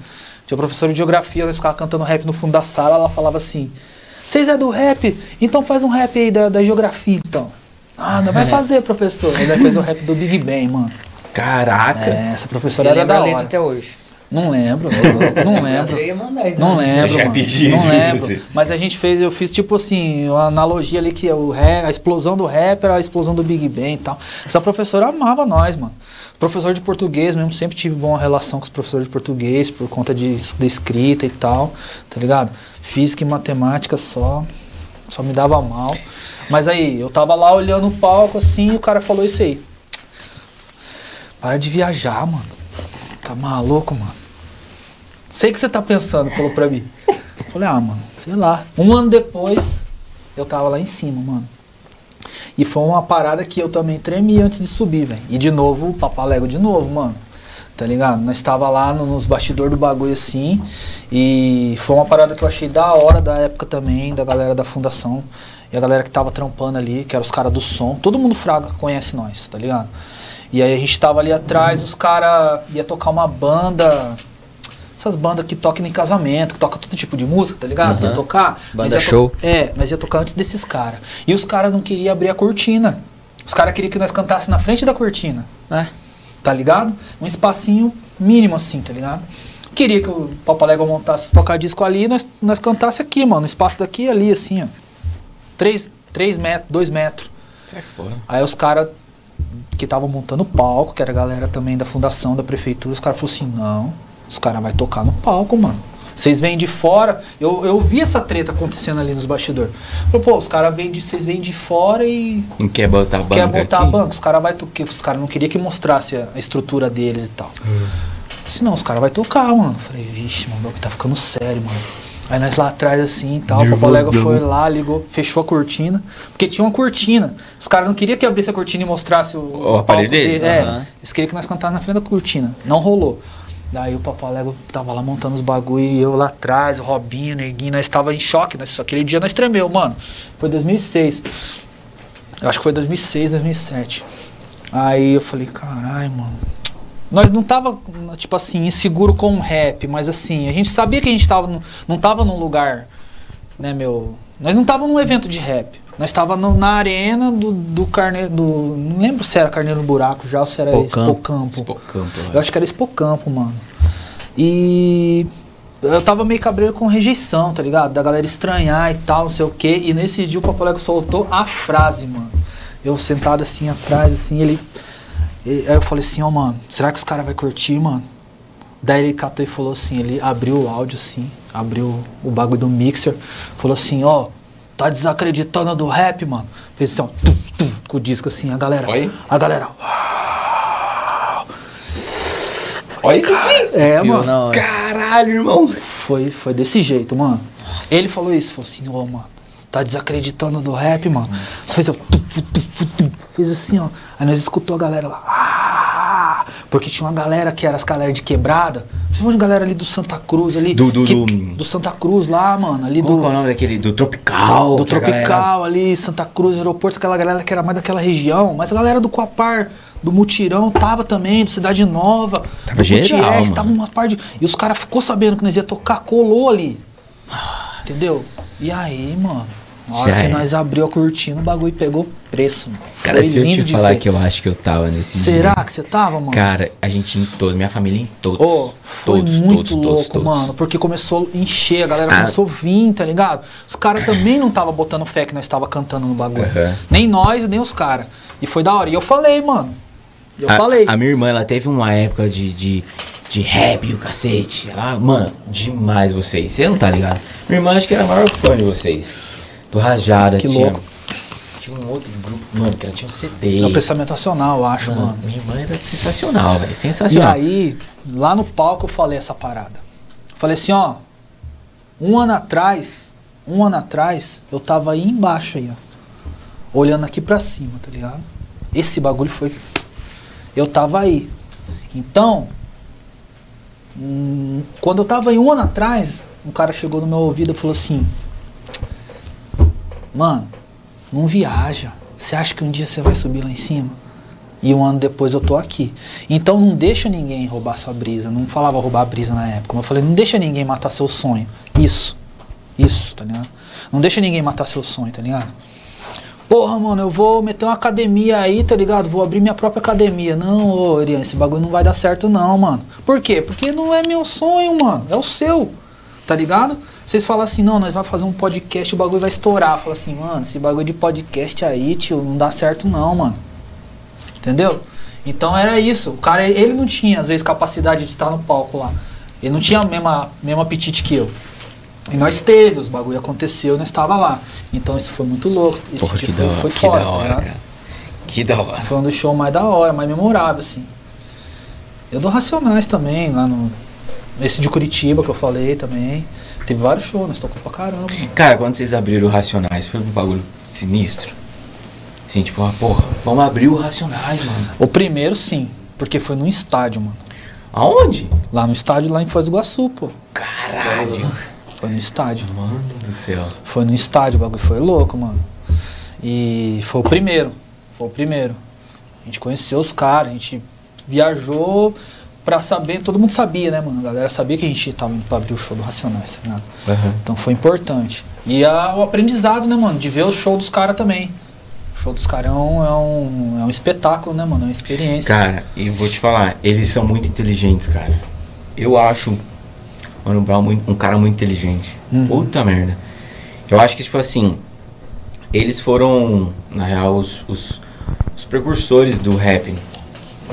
Tinha professor de geografia, nós ficava cantando rap no fundo da sala, ela falava assim: Vocês é do rap? Então faz um rap aí da, da geografia, então. Ah, não vai *laughs* fazer, professor. Ele fez o rap do Big Bang, mano. Caraca. É, essa Você professora era lembra da hora. até hoje? Não lembro, não *laughs* lembro. Então. Não lembro, Eu já mano. não *laughs* lembro. Mas a gente fez, eu fiz tipo assim, uma analogia ali que o rap, a explosão do rap era a explosão do Big Bang e tal. Essa professora amava nós, mano. Professor de português mesmo, sempre tive boa relação com os professores de português por conta de, de escrita e tal, tá ligado? Física e matemática só, só me dava mal. Mas aí, eu tava lá olhando o palco assim e o cara falou isso aí. Para de viajar, mano. Tá maluco, mano? Sei que você tá pensando, falou pra mim. Falei, ah, mano, sei lá. Um ano depois, eu tava lá em cima, mano. E foi uma parada que eu também tremi antes de subir, velho. E de novo, o Papalego de novo, mano. Tá ligado? Nós tava lá no- nos bastidores do bagulho assim. E foi uma parada que eu achei da hora da época também, da galera da fundação. E a galera que tava trampando ali, que eram os caras do som. Todo mundo fraga conhece nós, tá ligado? E aí a gente tava ali atrás, os caras ia tocar uma banda. Essas bandas que tocam em casamento, que tocam todo tipo de música, tá ligado? Pra Aham. tocar. Banda ia to- show. É, nós ia tocar antes desses caras. E os caras não queriam abrir a cortina. Os caras queriam que nós cantássemos na frente da cortina, É. tá ligado? Um espacinho mínimo assim, tá ligado? Queria que o Papalégua montasse tocar disco ali e nós, nós cantasse aqui, mano. Um espaço daqui e ali, assim, ó. Três, três metros, dois metros. Sai fora. Aí os caras que estavam montando o palco, que era a galera também da fundação, da prefeitura, os caras falaram assim, não, os caras vão tocar no palco, mano. Vocês vêm de fora, eu, eu vi essa treta acontecendo ali nos bastidores. Falei, pô, os caras vêm de. Vocês vêm de fora e Não quer botar a banca quer botar aqui? a banca. Os caras vai tocar. Os caras não queriam que mostrasse a, estrutura deles e tal. Se não, os caras vão tocar, mano. Falei, vixe, mano, que tá ficando sério, mano. Aí nós lá atrás assim e tal, o colega foi lá, ligou, fechou a cortina. Porque tinha uma cortina. Os caras não queriam que abrisse a cortina e mostrasse o, O aparelho palco dele? É, Aham. eles queriam que nós cantássemos na frente da cortina. Não rolou. Daí o Papalego tava lá montando os bagulho e eu lá atrás, o Robinho, o Neguinho, nós tava em choque. Nós, só aquele dia nós tremeu, mano. Foi 2006. Eu acho que foi 2006, 2007. Aí eu falei, caralho, mano. Nós não tava, tipo assim, inseguro com o rap, mas assim, a gente sabia que a gente tava, não tava num lugar, né, meu... Nós não tava num evento de rap. Nós no- na arena do, do Carneiro, do... Não lembro se era Carneiro no Buraco já ou se era Expocampo. Expocampo. Expocampo, Eu acho que era Expocampo, mano. E eu tava meio cabreiro com rejeição, tá ligado? Da galera estranhar e tal, não sei o quê. E nesse dia o Papolego soltou a frase, mano. Eu sentado assim atrás, assim, ele. e- aí eu falei assim, ó, mano, será que os caras vão curtir, mano? Daí ele catou e falou assim, ele abriu o áudio assim, abriu o bagulho do mixer, falou assim, ó, tá desacreditando do rap, mano? Fez assim, ó, tum, tum, com o disco assim, a galera. Oi? A galera. Olha isso aqui. É, Viu, mano. hora. Caralho, irmão. Foi, foi desse jeito, mano. Ele falou isso, falou assim, ó, mano, tá desacreditando do rap, mano. Só fez, ó, tu, tu, tu, tu, tu. fez assim, ó. Aí nós escutou a galera lá. Porque tinha uma galera que era as galera de quebrada. Principalmente galera ali do Santa Cruz ali. Do- do- que- do- do Santa Cruz lá, mano. Ali Qual do. é o nome daquele? Do Tropical. Do a galera- Tropical ali, Santa Cruz, aeroporto, aquela galera que era mais daquela região, mas a galera do Coapar, do Mutirão, tava também, do Cidade Nova, Tava do geral, Gutierrez, tava uma parte de... E os caras ficou sabendo que nós ia tocar, colou ali. Entendeu? E aí, mano, na hora Já que é. nós abriu a cortina, o bagulho pegou preço, mano. Cara, Foi se eu te falar ver. que eu acho que eu tava nesse Será dia. que você tava, mano? Cara, a gente em todo, minha família em todos. Ô, foi todos, muito todos, louco, todos, todos. mano, porque começou a encher, a galera Ah. começou a vir, tá ligado? Os caras também não tava botando fé que nós tava cantando no bagulho. Aham. Nem nós, nem os caras. E foi da hora. E eu falei, mano. Eu a, falei. A minha irmã, ela teve uma época de, de, de rap e o cacete. Ela, mano, demais vocês. Você não tá ligado? Minha irmã acho que era a maior fã de vocês. Do Rajada. Que tinha, louco. Tinha um outro grupo, mano, que ela tinha um CD. É o pensamento nacional, eu acho, Mano, mano. minha irmã era sensacional, velho. E Sensacional. aí, lá no palco eu falei essa parada. Falei assim, ó. Um ano atrás, um ano atrás, eu tava aí embaixo aí, ó. Olhando aqui pra cima, tá ligado? Esse bagulho foi. Eu tava aí. Então, hum, quando eu tava aí um ano atrás, um cara chegou no meu ouvido e falou assim: Mano, não viaja. Você acha que um dia você vai subir lá em cima? E um ano depois eu tô aqui. Então não deixa ninguém roubar sua brisa. Não falava roubar a brisa na época. Mas eu falei, não deixa ninguém matar seu sonho. Isso. Isso, tá ligado? Não deixa ninguém matar seu sonho, tá ligado? Porra, mano, eu vou meter uma academia aí, tá ligado? Vou abrir minha própria academia. Não, ô, Ariane, esse bagulho não vai dar certo, não, mano. Por quê? Porque não é meu sonho, mano. É o seu. Tá ligado? Vocês falam assim, não, nós vamos fazer um podcast, o bagulho vai estourar. Fala assim, mano, esse bagulho de podcast aí, tio, não dá certo, não, mano. Entendeu? Então era isso. O cara, ele não tinha, às vezes, capacidade de estar no palco lá. Ele não tinha o mesmo, mesmo apetite que eu. E nós teve, os bagulho aconteceu, nós estava lá. Então isso foi muito louco. Esse Porra, dia foi, da foi que foda, da tá hora, cara. Que da hora. Foi um dos shows mais da hora, mais memorável, assim. Eu dou Racionais também, lá no. Esse de Curitiba que eu falei também. Teve vários shows, nós tocamos pra caramba. Cara, quando vocês abriram o Racionais, foi um bagulho sinistro? Assim, tipo, ah, porra, vamos abrir o Racionais, mano. O primeiro, sim, porque foi num estádio, mano. Aonde? Lá no estádio, lá em Foz do Iguaçu, pô. Caralho. Foi no estádio. Mano do céu. Foi no estádio, o bagulho foi louco, mano. E foi o primeiro. Foi o primeiro. A gente conheceu os caras, a gente viajou pra saber, todo mundo sabia, né, mano? A galera sabia que a gente tava indo pra abrir o show do Racionais, tá ligado? Aham. Então foi importante. E a- o aprendizado, né, mano? De ver o show dos caras também. O show dos caras é um, é, um, é um espetáculo, né, mano? É uma experiência. Cara, e eu vou te falar, eles são muito inteligentes, cara. Eu acho o Mano Brown muito- um cara muito inteligente. Uhum. Puta merda. Eu acho que, tipo assim, eles foram, na real, os, os, os precursores do rap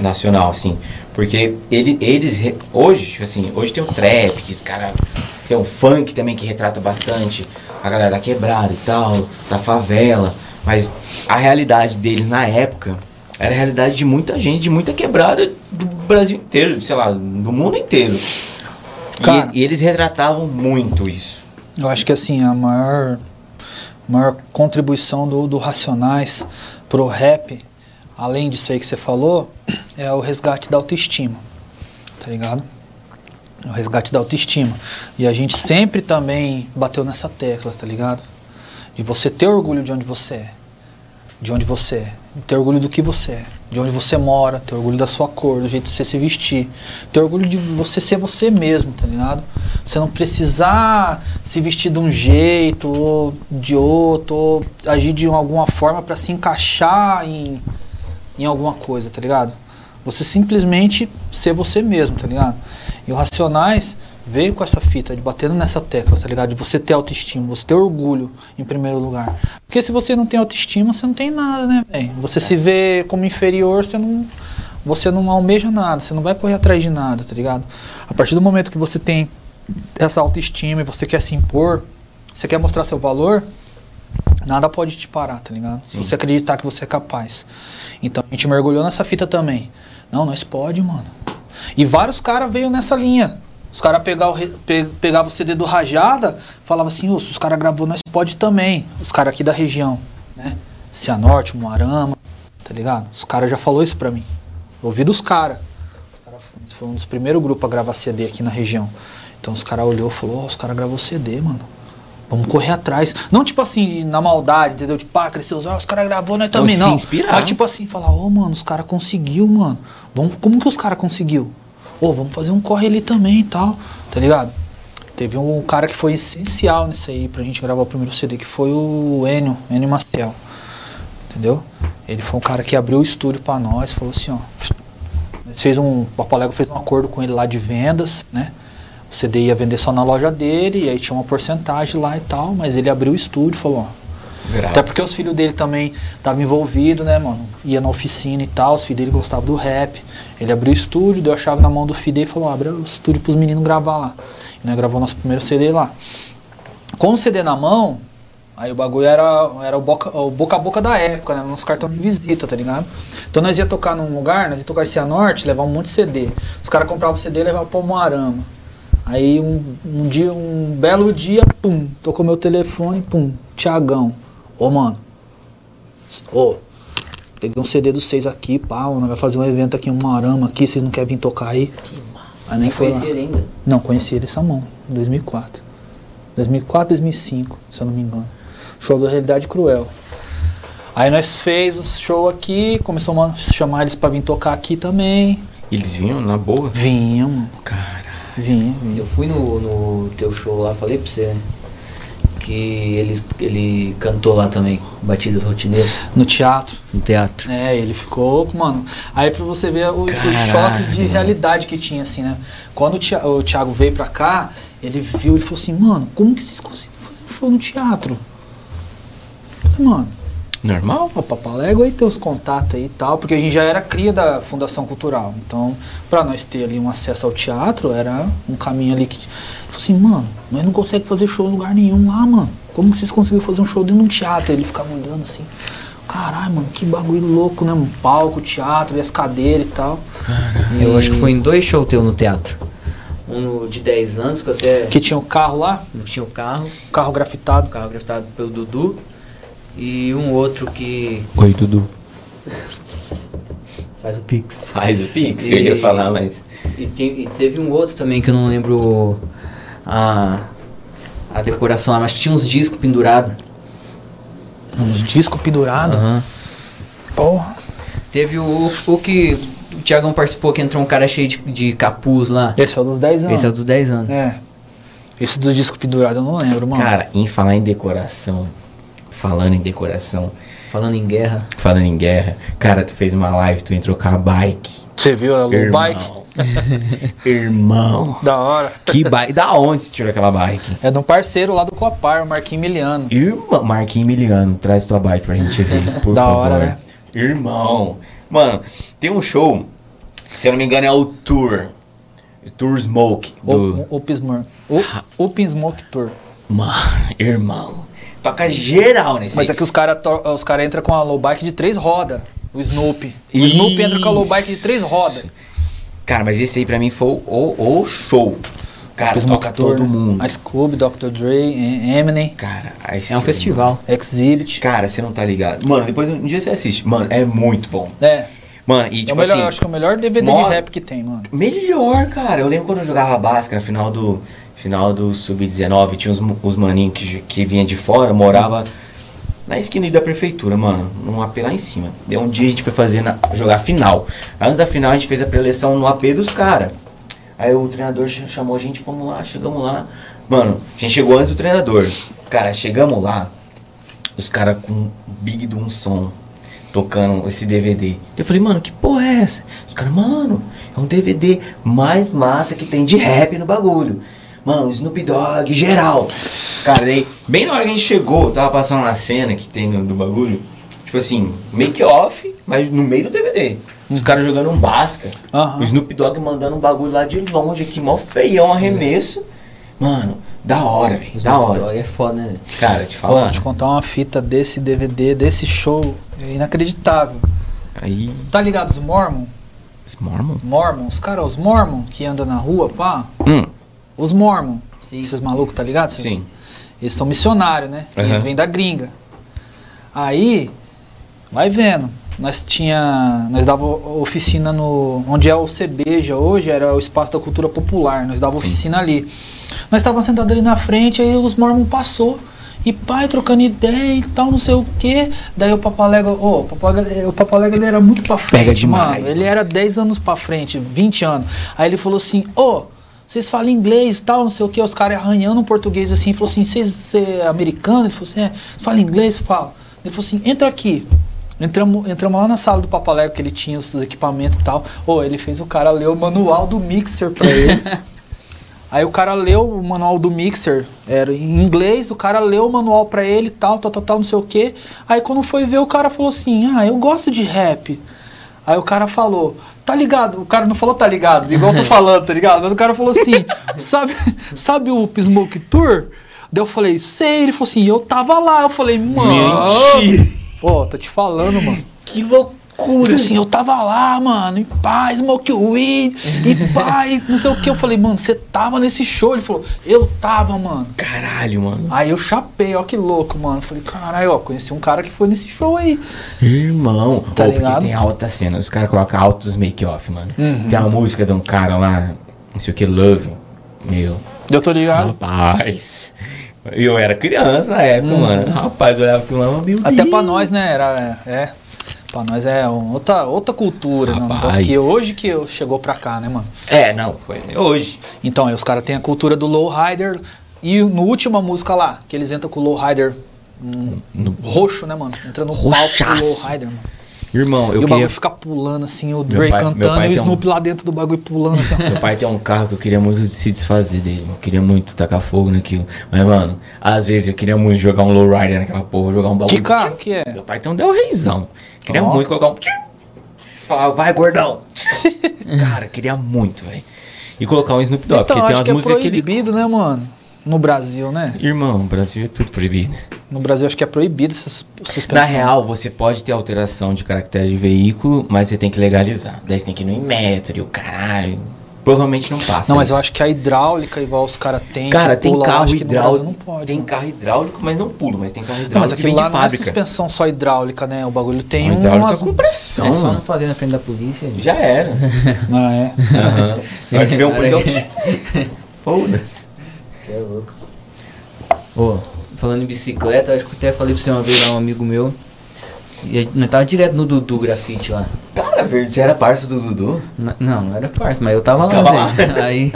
nacional, assim. Porque ele, eles, hoje, tipo assim, hoje tem o trap, que os caras. Tem o funk também que retrata bastante a galera da quebrada e tal, da favela. Mas a realidade deles na época era a realidade de muita gente, de muita quebrada do Brasil inteiro, sei lá, do mundo inteiro. E- Cara. e eles retratavam muito isso. Eu acho que assim, a maior, maior contribuição do, do Racionais pro rap, além disso aí que você falou, é o resgate da autoestima. Tá ligado? É o resgate da autoestima. E a gente sempre também bateu nessa tecla, tá ligado? De você ter orgulho de onde você é. De onde você é. Ter orgulho do que você é. De onde você mora, ter orgulho da sua cor, do jeito de você se vestir. Ter orgulho de você ser você mesmo, tá ligado? Você não precisar se vestir de um jeito ou de outro, ou agir de alguma forma para se encaixar em, em alguma coisa, tá ligado? Você simplesmente ser você mesmo, tá ligado? E o Racionais veio com essa fita de batendo nessa tecla, tá ligado? De você ter autoestima, você ter orgulho em primeiro lugar. Porque se você não tem autoestima, você não tem nada, né, velho? Você se vê como inferior, você não você não almeja nada, você não vai correr atrás de nada, tá ligado? A partir do momento que você tem essa autoestima e você quer se impor, você quer mostrar seu valor, nada pode te parar, tá ligado? Se você acreditar que você é capaz. Então a gente mergulhou nessa fita também. Não, nós pode, mano. E vários caras veio nessa linha. Os caras pegavam pe, pegava o CD do Rajada, falava assim, "Ô, se os caras gravou, nós pode também. Os caras aqui da região, né? Cianorte, Moarama, tá ligado? Os caras já falou isso pra mim. Ouvi dos caras. Os cara foi um dos primeiros grupos a gravar CD aqui na região. Então os caras olhou e falou, "Ó, os caras gravou CD, mano. Vamos correr atrás. Não tipo assim, na maldade, entendeu? Tipo, pá, cresceu os olhos, os caras gravou, nós também, se não. inspirar. Mas tipo assim, falar, ô mano, os caras conseguiu, mano. Vamos, como que os caras conseguiu? Ô, vamos fazer um corre ali também e tal, tá ligado? Teve um cara que foi essencial nisso aí pra gente gravar o primeiro CD, que foi o Enio, Enio Maciel. Entendeu? Ele foi um cara que abriu o estúdio pra nós, falou assim, ó. Fez um. O Papo Alegre fez um acordo com ele lá de vendas, né? O CD ia vender só na loja dele, e aí tinha uma porcentagem lá e tal, mas ele abriu o estúdio e falou, ó. Grava. Até porque os filhos dele também estavam envolvidos, né, mano? Ia na oficina e tal, os filhos dele gostavam do rap. Ele abriu o estúdio, deu a chave na mão do filho dele e falou, abre o estúdio pros meninos gravar lá. E nós gravou nosso primeiro CD lá. Com o CD na mão, aí o bagulho era, era o, boca, o boca a boca da época, né? Nos cartões de visita, tá ligado? Então nós ia tocar num lugar, nós ia tocar em Cianorte, levar um monte de CD. Os caras compravam o CD e levavam pro Moarama. Aí um, um dia, um belo dia, pum, tocou meu telefone, pum, Tiagão. Ô mano, ô, peguei um CD dos seis aqui, pá, nós vai fazer um evento aqui em Moarama aqui, vocês não querem vir tocar aí? Aí nem conhecia ele ainda. Não, conheci ele essa mão, em 2004. 2004, 2005, se eu não me engano. Show da Realidade Cruel. Aí nós fez o show aqui, começamos a chamar eles pra vir tocar aqui também. Eles vinham na boa? Vinha, mano. Cara. Vinha, vinha. Eu fui no, no teu show lá, falei pra você, né? Que ele, ele cantou lá também, Batidas Rotineiras, No teatro. no teatro. É, ele ficou, mano. Aí pra você ver os, os Caralho, choques de mano. realidade que tinha, assim, né? Quando o Thi- o Thiago veio pra cá, ele viu, ele falou assim, mano, como que vocês conseguem fazer um show no teatro? Eu falei, mano, Normal? o Papalégua aí tem os contatos aí e tal, porque a gente já era cria da Fundação Cultural. Então, pra nós ter ali um acesso ao teatro, era um caminho ali que. Falei assim, mano, nós não conseguimos fazer show em lugar nenhum lá, mano. Como que vocês conseguiram fazer um show dentro de um teatro? Ele ficava olhando assim. Caralho, mano, que bagulho louco, né? Um palco, teatro, e as cadeiras e tal. Caralho. Eu acho que foi em dois shows teu no teatro. Um de 10 anos, que eu até Que tinha o carro lá, não tinha o carro, o carro grafitado. o carro grafitado pelo Dudu. E um outro que Oi, Dudu. faz o Pix. Faz o Pix, E- eu ia falar, mas. E, tem- e teve um outro também que eu não lembro a, a decoração lá, mas tinha uns discos pendurados. Uns discos pendurados. Aham. Porra. Teve o, o que o Thiagão participou, que entrou um cara cheio de, de capuz lá. Esse é o dos 10 anos. Esse é o dos 10 anos. É. Esse dos discos pendurados eu não lembro, mano. Cara, em falar em decoração, falando em decoração, Falando em guerra. falando em guerra, cara, tu fez uma live, tu entrou com a bike. Você viu a Irmão. bike? *laughs* Irmão. Da hora. Que bike. Da onde você tirou aquela bike? É de um parceiro lá do Copar, o Marquinhos Miliano. Irmão. Marquinhos Emiliano, traz tua bike pra gente ver, *laughs* por Da favor. hora, né? Irmão. Mano, tem um show, se eu não me engano é o Tour. Tour Smoke. Do... O Up Smoke. O Up Smoke Tour. Mano, irmão. Toca geral nesse Mas aí. é que os caras os cara entram com a low bike de três rodas. O Snoopy. O Snoopy entra com a low bike de três Isso. rodas. Cara, mas esse aí pra mim foi o, o, show. Cara, Smoke toca todo mundo. A Scooby, Dr. Dre, Em- Eminem, Cara, É um festival. Exhibit. Cara, você não tá ligado. Mano, depois um dia você assiste. Mano, é muito bom. É. Mano, e é o tipo melhor, assim. acho que é o melhor DVD mó- de rap que tem, mano. Melhor, cara. Eu lembro quando eu jogava na final do final do sub-19, tinha os, os maninhos que, que vinha de fora, morava na esquina da prefeitura, mano, num AP lá em cima. Daí um dia a gente foi fazer na, jogar final. Antes da final a gente fez a preleção no AP dos caras. Aí o treinador ch- chamou a gente, vamos lá, chegamos lá. Mano, a gente chegou antes do treinador. Cara, chegamos lá, os caras com o big de um som tocando esse DVD. Eu falei, mano, que porra é essa? Os caras, mano, é um DVD mais massa que tem de rap no bagulho. Mano, Snoop Dogg, geral. Cara, daí, bem na hora que a gente chegou, tava passando uma cena que tem no, do bagulho. Tipo assim, make off, mas no meio do DVD. Os caras jogando um basca. Aham. O Snoop Dogg mandando um bagulho lá de longe aqui, mó feião, arremesso. Mano, da hora, velho. Da Snoop hora. Dogg É foda, né? Cara, te falar. te contar uma fita desse DVD, desse show, é inacreditável. Aí. Tá ligado os Mormon? Os Mormon? Mormon, os caras, os Mormon que andam na rua, pá. Hum, Os Mormon. Sim. Esses malucos, tá ligado? Esses- sim. Eles são missionários, né? Eles Aham. vêm da gringa. Aí, vai vendo. Nós tinha, nós dava oficina no, onde é o CBJ hoje, era o espaço da cultura popular. Nós dava Sim. oficina ali. Nós estávamos sentados ali na frente, aí os mormons passou. E pai, trocando ideia e tal, não sei o quê. Daí o Papalega, ô, o Papalega, o Papalega ele era muito pra frente, Pega demais, mano. Ele era 10 anos pra frente, 20 anos. Aí ele falou assim, ô, vocês falam inglês e tal, não sei o que, os caras arranhando um português assim, falou assim, vocês você é americano? Ele falou assim, é, fala inglês, fala. Ele falou assim, entra aqui. Entramos, entramos lá na sala do Papalego, que ele tinha os equipamentos e tal. Ô, ele fez o cara ler o manual do mixer pra ele. *laughs* Aí o cara leu o manual do mixer, era em inglês, o cara leu o manual pra ele e tal, tal, tal, tal, não sei o que. Aí quando foi ver, o cara falou assim, ah, eu gosto de rap. Aí o cara falou, tá ligado? O cara não falou tá ligado, igual eu tô falando, tá ligado? Mas o cara falou assim, *laughs* sabe, sabe o Smoke Tour? Daí eu falei, sei, ele falou assim, eu tava lá. Eu falei, mano. Mentira. Pô, tô te falando, mano. Que loucura. Ele assim, eu tava lá, mano, e pá, smoke weed, e e *laughs* não sei o que. Eu falei, mano, você tava nesse show? Ele falou, eu tava, mano. Caralho, mano. Aí eu chapei, ó que louco, mano. Falei, caralho, ó, conheci um cara que foi nesse show aí. Irmão. Tá Ô, porque ligado? tem alta cena. Os caras colocam altos make-off, mano. Uhum. Tem uma música de um cara lá, não sei o que, Love. Meu. Eu tô ligado. Rapaz. Eu era criança na época, mano. Rapaz, eu olhava aquilo lá, meu Deus. Até pra nós, né? Era, é. Pra nós é um- outra, outra cultura, né? Um negócio Rapaz. que hoje que eu- chegou pra cá, né, mano? É, não, foi hoje. Então, aí os caras têm a cultura do lowrider. E no última música lá, que eles entram com o lowrider hum, No- roxo, né, mano? Entra no palco Roxaço. com o lowrider, mano. Irmão, e eu o queria. bagulho fica pulando assim, o pai- meu cantando e o tem um- Snoop lá dentro do bagulho pulando assim. Meu pai tem um carro que eu queria muito se desfazer dele. Eu queria muito tacar fogo naquilo. Mas, mano, às vezes eu queria muito jogar um lowrider naquela porra, jogar um bagulho. que carro que é? Meu pai tem um Del Reizão. Queria Ó. muito colocar um. Falar, vai, gordão. *laughs* Cara, queria muito, velho. E colocar um Snoop Dogg, Então, porque tem umas que é músicas que ele. proibido, né, mano? No Brasil, né? Irmão, o Brasil é tudo proibido. No Brasil acho que é proibido essa suspensão. Na real, você pode ter alteração de caractere de veículo, mas você tem que legalizar. Daí você tem que ir no Inmetro e o caralho. Provavelmente não passa. Não, mas eu acho que a hidráulica, igual os caras têm. Cara, tem pula carro hidráulico. Não pode. tem carro hidráulico, mas não pulo, mas tem carro Não, hidráulico mas que aquilo vem de lá não é suspensão só hidráulica, né? O bagulho tem Não, hidráulica umas... com pressão. É só não fazer na frente da polícia. Já era. *laughs* Não, é. Aham. Vai que vem um policial. *laughs* Foda-se. Você é louco. Ô, falando em bicicleta, acho que eu até falei pra você uma vez lá, um amigo meu. E nós tava direto no Dudu Grafite lá. Cara, verde, você era parça do Dudu? N- Não, não era parça, mas eu tava lá, Tava lá. velho. *laughs* Aí,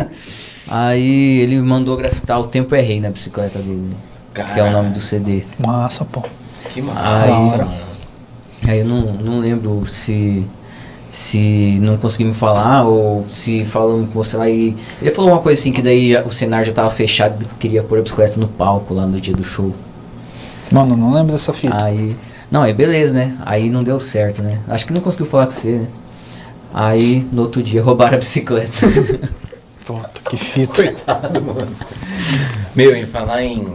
aí ele mandou grafitar O Tempo é Rei na bicicleta dele. Que é o nome do CD. Massa, pô. Que Aí- massa, mano. Aí eu não, não lembro se se não conseguiu me falar ou se falando com você lá e ele falou uma coisa assim que daí o cenário já tava fechado queria pôr a bicicleta no palco lá no dia do show Mano, não lembro dessa fita. aí não aí beleza né aí não deu certo né acho que não conseguiu falar com você né aí no outro dia *laughs* roubaram a bicicleta *laughs* Puta, que fita. Meu, em falar em,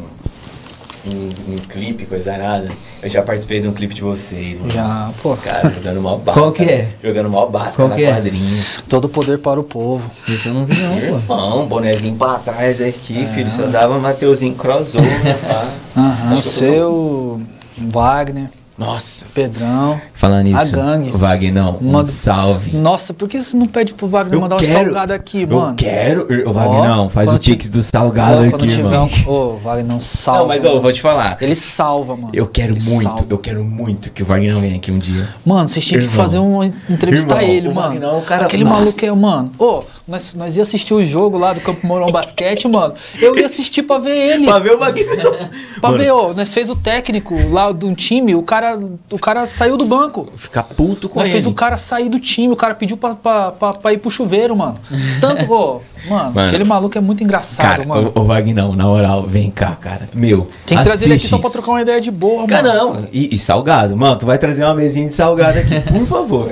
em, em clipe, coisa arada, eu já participei de um clipe de vocês, mano. Já, pô. Cara, jogando mal *laughs* basca. Qual que é? Jogando mal basca Qual na que é? quadrinha. Todo poder para o povo. isso eu não vi não pô Irmão, bonezinho pra trás aqui, filho. Só dava Mateuzinho crossover, pá. Aham, seu, Wagner, Nossa. Pedrão. Falando nisso, A gangue. Wagner, não, um Manda- salve. Nossa, por que você não pede pro Wagner Eu mandar um quero- salgado aqui, eu mano? quero. O Wagner, não, faz o pix do salgado aqui, tiver irmão. um... Ô, Wagner não salva. Não, mas ô, mano. vou te falar. Ele salva, mano. Eu quero Ele muito, salva. eu quero muito que o Wagner venha aqui um dia. Mano, vocês tinham que fazer um entrevistar Irmão, ele, o mano. Wagner é um cara Aquele massa. maluco é, mano. Ô, nós, nós ia assistir o jogo lá do Campo Mourão Basquete, mano. Eu ia assistir pra ver ele. Pra ver o Wagner. *laughs* Pra Mano, ver, ô, nós fez o técnico lá de um time, o cara, o cara saiu do banco. Ficar puto com Nós ele. fez o cara sair do time, o cara pediu pra, pra, pra, pra ir pro chuveiro, mano. Tanto, ô, mano, Mano. aquele maluco é muito engraçado, Cara, mano. o, o Wagner, não, na moral, vem cá, cara. Meu, Tem que trazer ele aqui só pra trocar uma ideia de boa, mano. Cara, não. E, e salgado. Mano, tu vai trazer uma mesinha de salgado aqui, por favor.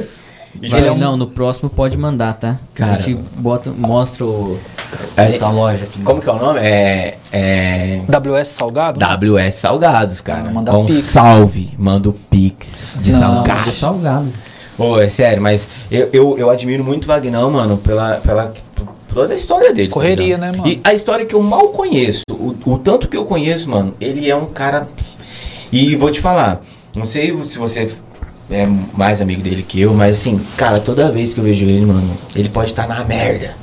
Mas Ele é um- não no próximo pode mandar tá Cara. a gente bota mostra o É, a loja aqui Como que é o nome? É. É. WS Salgado? WS Salgados, cara. Ah, manda Dá um Pix. salve. Manda o Pix de Não, salgado. do salgado Pô, é sério, mas eu, eu, eu admiro muito o Vagnão, mano, pela, pela toda a história dele. tá Correria, ligado? né, mano? E a história que eu mal conheço, o, o tanto que eu conheço, mano, ele é um cara. E vou te falar, não sei se você é mais amigo dele que eu, mas assim, cara, toda vez que eu vejo ele, mano, ele pode estar na merda.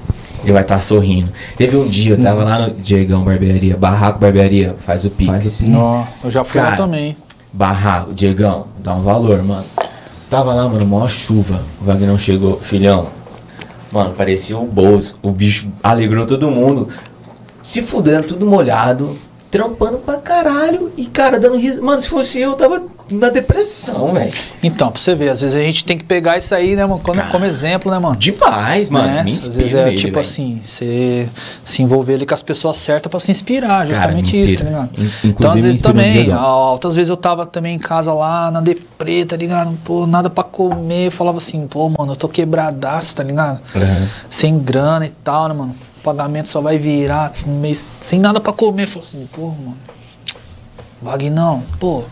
Ele vai estar sorrindo. Teve um dia, eu tava Uhum. lá no Diegão Barbearia, Barraco Barbearia, faz o Pix. Faz o Pix. Nó, eu já fui lá Cara, também. Barraco, Diegão, dá um valor, mano. Tava lá, mano, maior chuva. O Vagnão chegou, filhão. Mano, parecia o bolso. O bicho alegrou todo mundo. Se fudendo, tudo molhado. Trampando pra caralho. E, cara, dando risada. Mano, se fosse eu, eu tava na depressão, velho. Então, pra você ver, às vezes a gente tem que pegar isso aí, né, mano, como, Cara, como exemplo, né, mano? Demais, mano. Né? Às vezes é nele, tipo velho. assim, você se envolver ali com as pessoas certas pra se inspirar, Cara, justamente me isso, tá inspira. ligado? In- inclusive, então, às vezes inspira também, altas vezes eu tava também em casa lá, na deprê, tá ligado? Pô, nada pra comer, eu falava assim, pô, mano, eu tô quebradaço, tá ligado? Uhum. Sem grana e tal, né, mano? O pagamento só vai virar um mês sem nada pra comer. Falei assim, pô, mano, Vagnão, pô,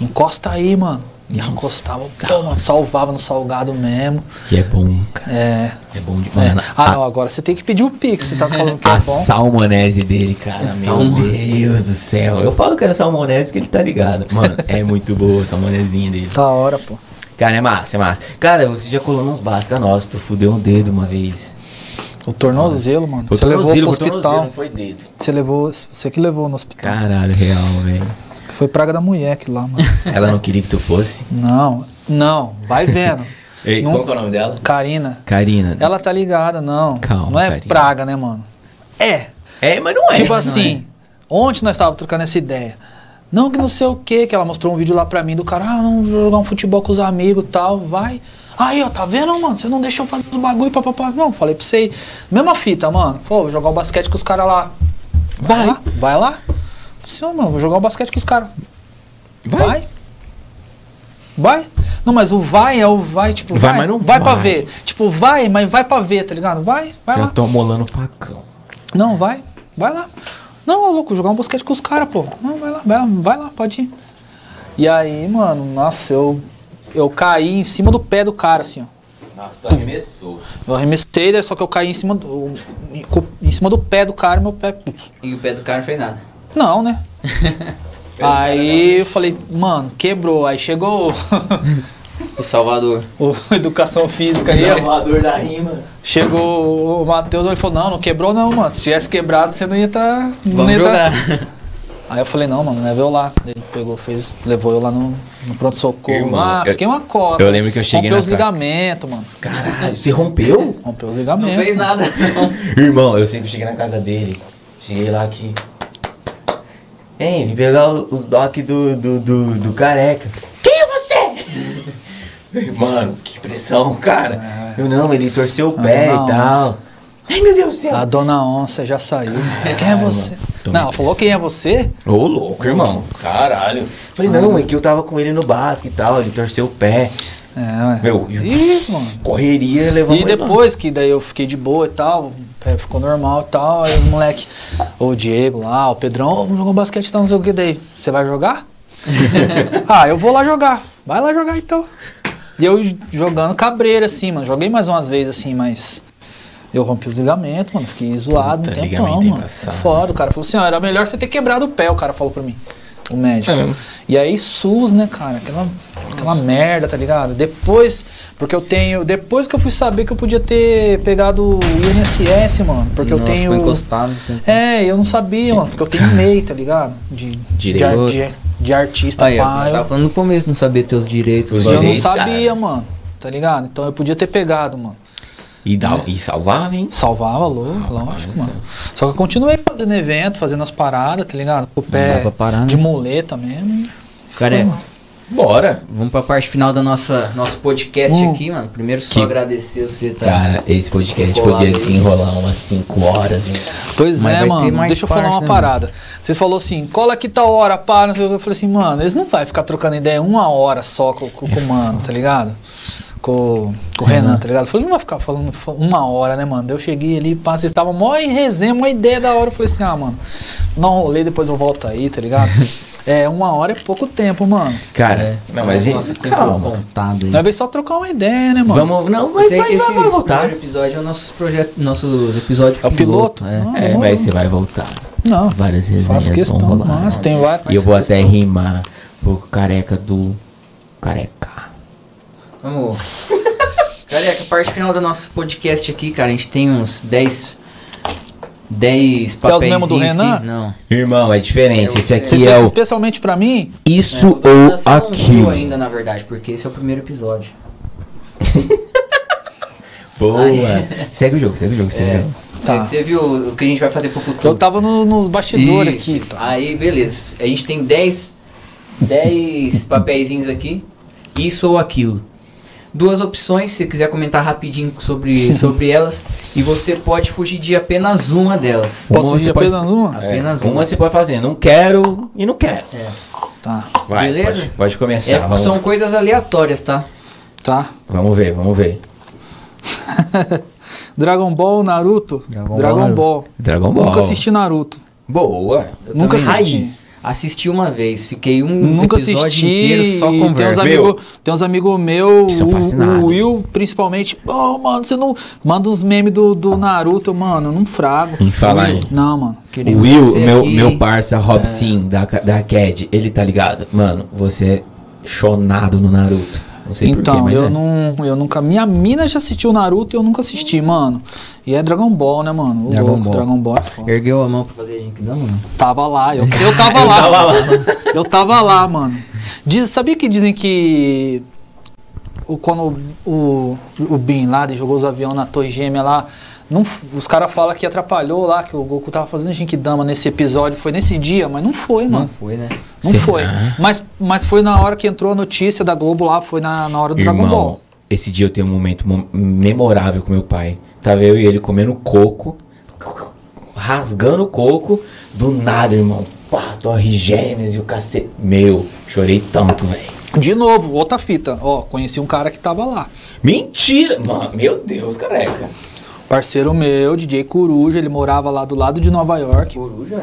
encosta aí, mano. E Não encostava, pô, mano, salvava no salgado mesmo. E é bom, cara. É. É bom de é. Ah, a- não, agora você tem que pedir um pix, você tá falando que A é bom. salmonese dele, cara, meu Salmo- Deus do céu. Eu falo que é salmonese que ele tá ligado. Mano, é muito boa a salmonezinha dele. Da hora, pô. Cara, é massa, é massa. Cara, você já colou nos básicos nossos, tu fudeu um dedo uma vez. O tornozelo, mano. Foi Você levou pro tornozelo, foi tornozelo, hospital. não foi dedo. Você levou. Você que levou no hospital. Caralho, real, velho. Foi praga da mulher aqui lá, mano. *laughs* Ela não queria que tu fosse? não, não, vai vendo. *laughs* Ei, Não- qual que é o nome dela? Karina. Karina. Ela tá ligada, não. Calma, Não é Karina. praga, né, mano? É. É, mas não é. tipo não assim, ontem nós estávamos trocando essa ideia. Não, que não sei o que, que ela mostrou um vídeo lá pra mim do cara, ah, não, vou jogar um futebol com os amigos e tal, vai. Aí, ó, tá vendo, mano? Você não deixou fazer os bagulho, papapá. Não, falei pra você. Mesma fita, mano. Pô, vou jogar o basquete com os caras lá. Vai Vai. lá, vai lá. Sim, mano, vou jogar o basquete com os caras. Vai. Vai. Vai. Não, mas o vai é o vai, tipo, Vai, vai, mas não vai pra vai. ver. Tipo, vai, mas vai pra ver, tá ligado? Vai, vai Já lá. tô molando facão. Não, vai, vai lá. Não, ô louco, jogar um basquete com os caras, pô. Não, vai lá, vai lá, vai lá, pode ir. E aí, mano, nossa, eu, eu caí em cima do pé do cara, assim, ó. Nossa, tu arremessou. Eu arremessei, daí só que eu caí em cima do, em, cima do pé do cara e meu pé. E o pé do cara não fez nada. Não, né? *laughs* aí eu falei, mano, quebrou. Aí chegou O Salvador. o, *laughs* o educação física aí, ó. Salvador da rima. Chegou o Matheus, ele falou, não, não quebrou não, mano. Se tivesse quebrado, você não ia tá. Não Vamos ia tá- jogar. *laughs* Aí eu falei, não, mano, leva eu lá. Ele pegou, fez, levou eu lá no, no pronto-socorro. Ah, fiquei uma cota. eu lembro que eu cheguei Rompeu os ligamentos, mano. Caralho, você rompeu? *laughs* Rompeu os Não ligamentos. fez nada, não. *laughs* Irmão, eu sempre cheguei na casa dele. Cheguei lá aqui. Hein, vim pegar os doc do, do, do, do careca. Quem é você? *laughs* Mano, que pressão, cara. Eu não, ele torceu o Ah, pé não, e tal. Ai, meu Deus do céu. A dona onça já saiu. quem é você? tomei Não, ela falou quem é você? Ô, louco, irmão. Caralho. Falei, não, é que eu tava com ele no basque e tal. Ele torceu o pé. É, ué. Meu, e- mano. Correria, levou E depois que daí eu fiquei de boa e tal, o pé ficou normal e tal, aí o moleque, o Diego lá, o Pedrão, "Ô, vamos jogar um basquete e tal, não sei o que daí. Você vai jogar? *laughs* ah, eu vou lá jogar. Vai lá jogar então. E eu jogando cabreira assim, mano. Joguei mais umas vezes assim, mas eu rompi os ligamentos, mano. Fiquei zoado Puta, um tempão, mano. embaçado. Foda, o cara falou assim, ó, era melhor você ter quebrado o pé, o cara falou pra mim. O médico. É. E aí SUS, né, cara? Aquela, aquela merda, tá ligado? Depois, porque eu tenho. Depois que eu fui saber que eu podia ter pegado o INSS, mano. Porque Nossa, eu tenho. encostado. tem- É, eu não sabia, mano, porque eu tenho. MEI, tá ligado? De, de, Direito. ar- de, de artista, Aí, pá. eu tava falando no começo, não sabia teus direitos. Os eu não sabia, cara. mano. Tá ligado? Então eu podia ter pegado, mano. E, dá, e salvava, hein? Salvava, lô- Ah, lógico, mano. Só que eu continuei fazendo evento, fazendo as paradas, tá ligado? Com o pé parar, né? de muleta mesmo. Cara, foi, é- mano. Bora. Vamos pra parte final da nossa nosso podcast Hum. aqui, mano. Primeiro só Que- agradecer você, tá? Cara, esse podcast Colado podia aí. desenrolar umas 5 horas. gente. Pois Mas é, mano. Deixa eu falar parte, uma né, parada. Vocês falaram assim, cola aqui tal hora, que. Eu falei assim, mano, eles não vai ficar trocando ideia uma hora só com, com, com o mano, tá ligado? Com, com o Renan, tá ligado? Eu falei, não vai ficar falando fa- uma hora, né, mano? Daí Eu cheguei ali, pá, vocês estavam mó em resenha, uma ideia da hora. Eu falei assim, ah, mano, dá um rolê, depois eu volto aí, tá ligado? *laughs* É, uma hora é pouco tempo, mano. Cara, É. não, mas gente, Nosso tempo calma. contado aí. Nós vamos só trocar uma ideia, né, mano? Vamos, não, mas Esse, vai, esse, vai, esse voltar. primeiro episódio é o nosso projeto, nossos episódios É o piloto? É. Não, É, mas você vai voltar. Não, Várias resenhas questão, vão rolar. mas tem vários. E eu vou até rimar por careca do careca. Vamos. *laughs* Careca, a parte final do nosso podcast aqui, cara, a gente tem uns 10 10 Quer os papéis. mesmos do Renan? Não. Irmão, é diferente. É, Esse aqui Você é fez o especialmente pra mim? isso É, ou aquilo. ainda, na verdade, porque esse é o primeiro episódio. *laughs* Boa. Ai. Segue o jogo, segue o jogo, segue o É. jogo. Tá. Você viu o que a gente vai fazer pro futuro? Eu tava no- nos bastidores Isso. aqui. Tá. Aí, beleza. A gente tem 10 10 papeizinhos aqui. Isso ou aquilo. Duas opções, se você quiser comentar rapidinho sobre, *laughs* sobre elas. E você pode fugir de apenas uma delas. Posso Uma ir você pode- apenas uma? Apenas É, uma. uma você pode fazer, não quero e não quero. É. Tá, Vai, Beleza? Pode, pode começar. É, vamos, são coisas aleatórias, tá? tá. vamos ver, vamos ver. *laughs* Dragon Ball, Naruto. Dragon Dragon, Ball, Ball. Dragon Ball. Nunca assisti Naruto. Boa. Eu Nunca assisti. Raiz. Assisti uma vez, fiquei um Nunca episódio assisti. inteiro só e tem uns conversa. Meu. amigos tem uns amigo meus, Que são o, fascinados. o Will, principalmente. Oh, mano, você não. Manda uns memes do, do Naruto, mano. Eu não frago. Em falar Will. em- Não, mano. O Will, meu, aqui. meu parça Robson da, da CAD, ele tá ligado? Mano, você é chonado no Naruto. Não sei Então, porquê, mas eu é. não. Eu nunca. Minha mina já assistiu Naruto e eu nunca assisti, mano. E é Dragon Ball, né, mano? O Dragon louco, Ball. Dragon Ball é foda. Ergueu a mão pra fazer a Genkidama, mano? Tava lá, eu, *laughs* eu tava lá. tava lá. Eu tava lá, mano. Diz, sabia que dizem que o, quando o, o Bin Laden jogou os aviões na Torre Gêmea lá, não, os caras falam que atrapalhou lá, que o Goku tava fazendo Genkidama nesse episódio, foi nesse dia, mas não foi, Não mano. foi, né? Não Será? foi. Mas, mas foi na hora que entrou a notícia da Globo lá, foi na, na hora do Dragon Irmão, Ball. esse dia eu tenho um momento mo- memorável com meu pai. Tava eu e ele comendo coco, rasgando o coco, do nada, irmão. Pá, torre gêmeas e o cacete. Meu, chorei tanto, velho. De novo, outra fita. Ó, conheci um cara que tava lá. Mentira! Mano, meu Deus, careca. Parceiro meu, DJ Coruja, ele morava lá do lado de Nova York. Coruja?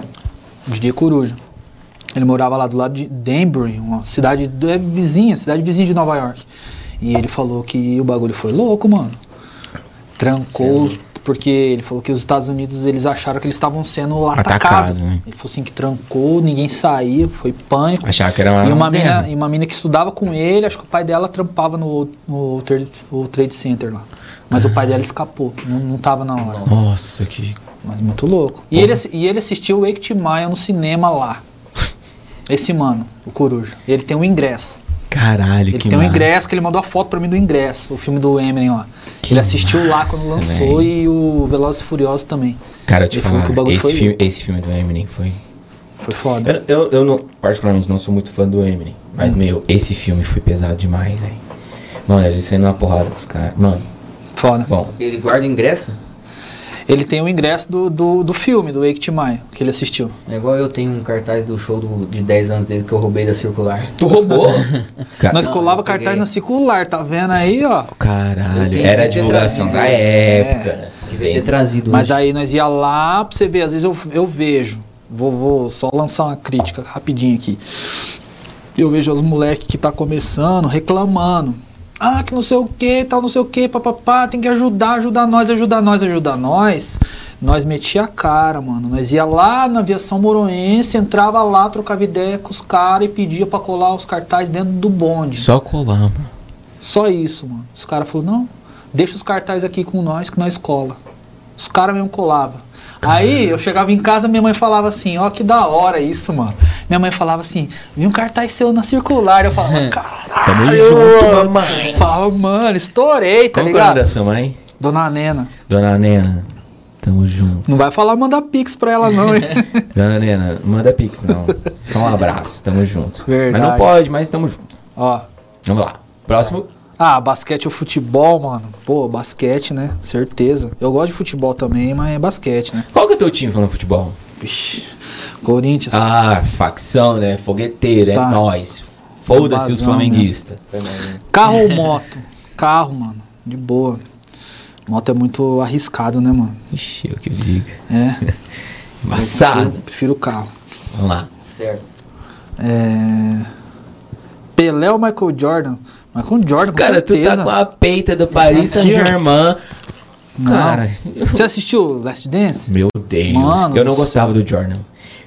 DJ Coruja. Ele morava lá do lado de Danbury, uma cidade é, vizinha, cidade vizinha de Nova York. E ele falou que o bagulho foi louco, mano. Trancou, os- porque ele falou que os Estados Unidos eles acharam que eles estavam sendo Atacado, atacados. né? Ele falou assim que trancou, ninguém saía, foi pânico. Achava que era uma. E uma, mina, e uma mina que estudava com ele, acho que o pai dela trampava no, no trade, o trade Center lá. Mas o pai dela escapou, não, não tava na hora. Nossa, que. Mas muito louco. E ele, e ele assistiu o Wake to Maya no cinema lá. *laughs* Esse mano, o Coruja. Ele tem um ingresso. Caralho, Ele que tem um ingresso que ele mandou a foto pra mim do ingresso, o filme do Eminem lá. Que ele assistiu lá massa, quando lançou velho. e o Velozes e Furiosos também. Cara, eu te falar, que o bagulho esse foi filme, esse filme do Eminem foi. Foi foda. Eu, eu, eu não, particularmente não sou muito fã do Eminem. Mas, Hum. meu, esse filme foi pesado demais, velho. Mano, ele sendo uma porrada com os caras. Mano, Foda. bom. Ele guarda o ingresso? Ele tem o ingresso do, do, do filme, do Wake Maya, que ele assistiu. É igual eu tenho um cartaz do show do- de 10 anos dele que eu roubei da circular. Tu roubou? *laughs* Nós Não, colava cartaz peguei. na circular, tá vendo aí, ó? Caralho, era a que divulgação da época. Devia ter trazido Mas hoje. aí nós ia lá pra você ver, às vezes eu, eu vejo. Vou, vou só lançar uma crítica rapidinho aqui. Eu vejo os moleques que tá começando reclamando. Ah, que não sei o que, tal, não sei o que, papapá, tem que ajudar, ajudar nós, ajudar nós, ajudar nós. Nós metia a cara, mano. Nós ia lá na aviação moroense, entrava lá, trocava ideia com os caras e pedia pra colar os cartazes dentro do bonde. Só colar, mano. Só isso, mano. Os caras falaram, não, deixa os cartazes aqui com nós que nós cola. Os caras mesmo colavam. Aí eu chegava em casa, minha mãe falava assim, ó, que da hora isso, mano. Minha mãe falava assim, vi um cartaz seu na circular. Eu falava, caralho. Tamo junto, mamãe. Falava, mano, estourei, tá que é o nome ligado? da sua mãe? Dona Nena. Dona Nena. Tamo junto. Não vai falar mandar pix pra ela, não, hein? *laughs* Dona Nena, manda pix, não. Só um abraço, tamo junto. Verdade. Mas não pode, mas tamo junto. ó. Vamos lá. Próximo. Ah, basquete ou futebol, mano. Pô, basquete, né? Certeza. Eu gosto de futebol também, mas é basquete, né? Qual que é o teu time falando futebol? Vixe. Corinthians. Ah, facção, né? Fogueteiro, Tá. é nóis. Foda-se os Vazão, flamenguistas. Carro ou *laughs* moto? Carro, mano. De boa. Moto é muito arriscado, né, mano? Ixi, é o que eu digo. É. *laughs* Embaçado. Prefiro, prefiro carro. Vamos lá. Certo. É... Pelé ou Michael Jordan? Michael Jordan, com Cara, tu certeza. tá com a peita do Paris. Saint-Germain. Cara, Você assistiu Last Dance? meu Deus. Mano eu não do gostava do Jordan.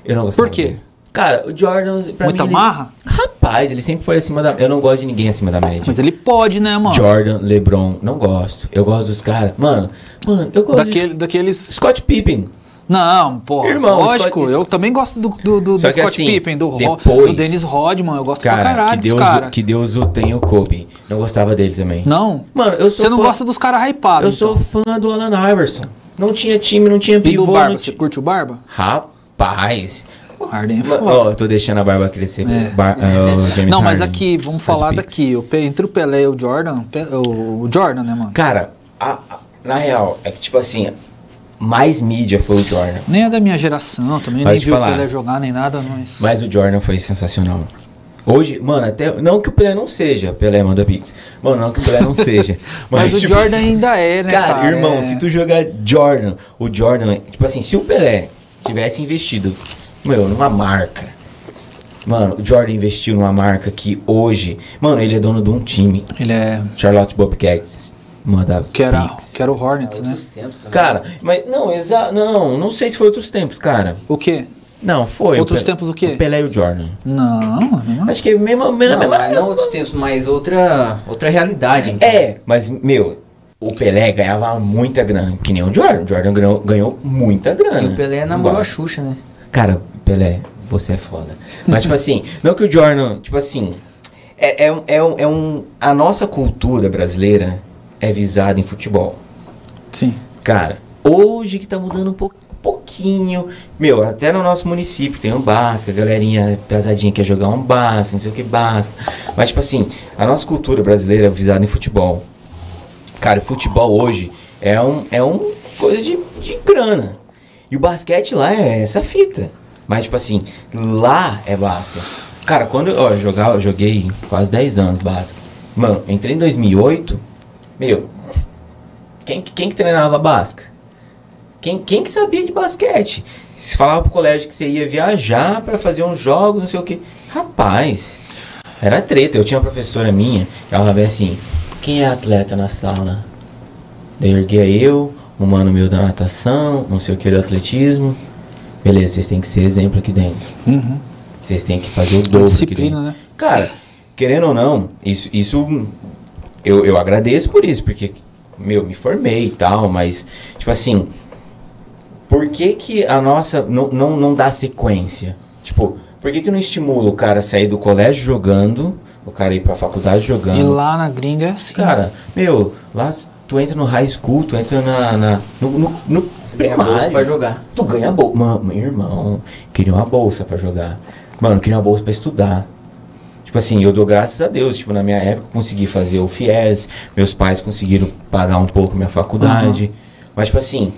Eu não gostava. Por quê? dele. Cara, o Jordan, pra Muita mim. ele- marra? Rapaz, ele sempre foi acima da. Eu não gosto de ninguém acima da média. Mas ele pode, né, mano? Jordan, LeBron, não gosto. Eu gosto dos caras. Mano, mano, eu gosto Daquele, de daqueles. Scott Pippen. Não, pô. Irmão, lógico, Scott- eu também gosto do, do, do, do Scott assim, Pippen, do, depois- do Dennis Rodman. Eu gosto Cara, pra caralho que Deus, caras. o- que Deus o tenha o Kobe. Não gostava dele também. Não? Mano, eu sou Você não fã- gosta dos caras hypados. Eu sou fã do Alan Iverson. Não tinha time, não tinha E do pivô. Barba, você curte o Barba? Rapaz. O Harden é foda. Ó, eu tô deixando a barba crescer. É. Bar- ah, Não, mas Harden. aqui, vamos falar daqui. O Pe- entre o Pelé e o Jordan, o, o Jordan, né, mano? Cara, a- a- na real, é que tipo assim, mais mídia foi o Jordan. Nem é da minha geração, também Vai nem viu o falar. Pelé jogar nem nada, mas. Mas o Jordan foi sensacional. Hoje, mano, até. Não que o Pelé não seja. Pelé manda Pix. Mano, não que o Pelé não seja. *laughs* Mas, o tipo, Jordan ainda é, né, cara? Cara, irmão, É- se tu jogar Jordan, o Jordan, tipo assim, se o Pelé tivesse investido, meu, numa marca. Mano, o Jordan investiu numa marca que hoje, mano, ele é dono de um time, Ele é. Charlotte Bobcats. Manda Que era, Pix. que era o Hornets, né? Também. Cara, mas não, exato, não, não sei se foi outros tempos, cara. O quê? Não, foi. Outros o tempos o quê? O Pelé e o Jordan. Não, não. Acho que é mesmo, mesmo, Não, não outros tempos, mas outra, outra realidade. então. É, mas, meu, o Pelé ganhava muita grana, que nem o Jordan. O Jordan ganhou, ganhou muita grana. E o Pelé namorou Embora. a Xuxa, né? Cara, Pelé, você é foda. Mas, tipo assim, não que o Jordan, tipo assim, é, é, um- é, um, é um. A nossa cultura brasileira é visada em futebol. Sim. Cara, hoje que tá mudando um pou- pouquinho. Meu, até no nosso município tem um basca, a galerinha pesadinha quer jogar um basca, não sei o que basca. Mas, tipo assim, a nossa cultura brasileira é visada em futebol. Cara, o futebol hoje é um, é um coisa de, de grana. E o basquete lá é essa fita. Mas, tipo assim, lá é basca. Cara, quando eu, ó, eu jogava, eu joguei quase 10 anos basca. Mano, entrei em 2008. Meu, quem, quem que treinava basca? Quem, quem que sabia de basquete? Se falava pro colégio que você ia viajar pra fazer uns jogos, não sei o que. Rapaz, era treta. Eu tinha uma professora minha, ela falava assim, quem é atleta na sala? Daí erguia eu, um mano meu da natação, não sei o que do atletismo. Beleza, vocês têm que ser exemplo aqui dentro. Uhum. Vocês têm que fazer o dobro. disciplina, né? Cara, querendo ou não, isso, isso eu, eu agradeço por isso, porque, meu, me formei e tal, mas, tipo assim, por que que a nossa não, não, não dá sequência? Tipo, por que que não estimula o cara a sair do colégio jogando, o cara ir pra faculdade jogando? E lá na gringa é assim. Cara, meu, lá tu entra no high school, tu entra na, na- no, no, no Você ganha bolsa primário. pra jogar. Tu ganha bolsa. Mano, meu irmão, queria uma bolsa pra jogar. Mano, queria uma bolsa pra estudar. Tipo assim, eu dou graças a Deus. Tipo, na minha época eu consegui fazer o FIES, meus pais conseguiram pagar um pouco minha faculdade. Mas, tipo assim,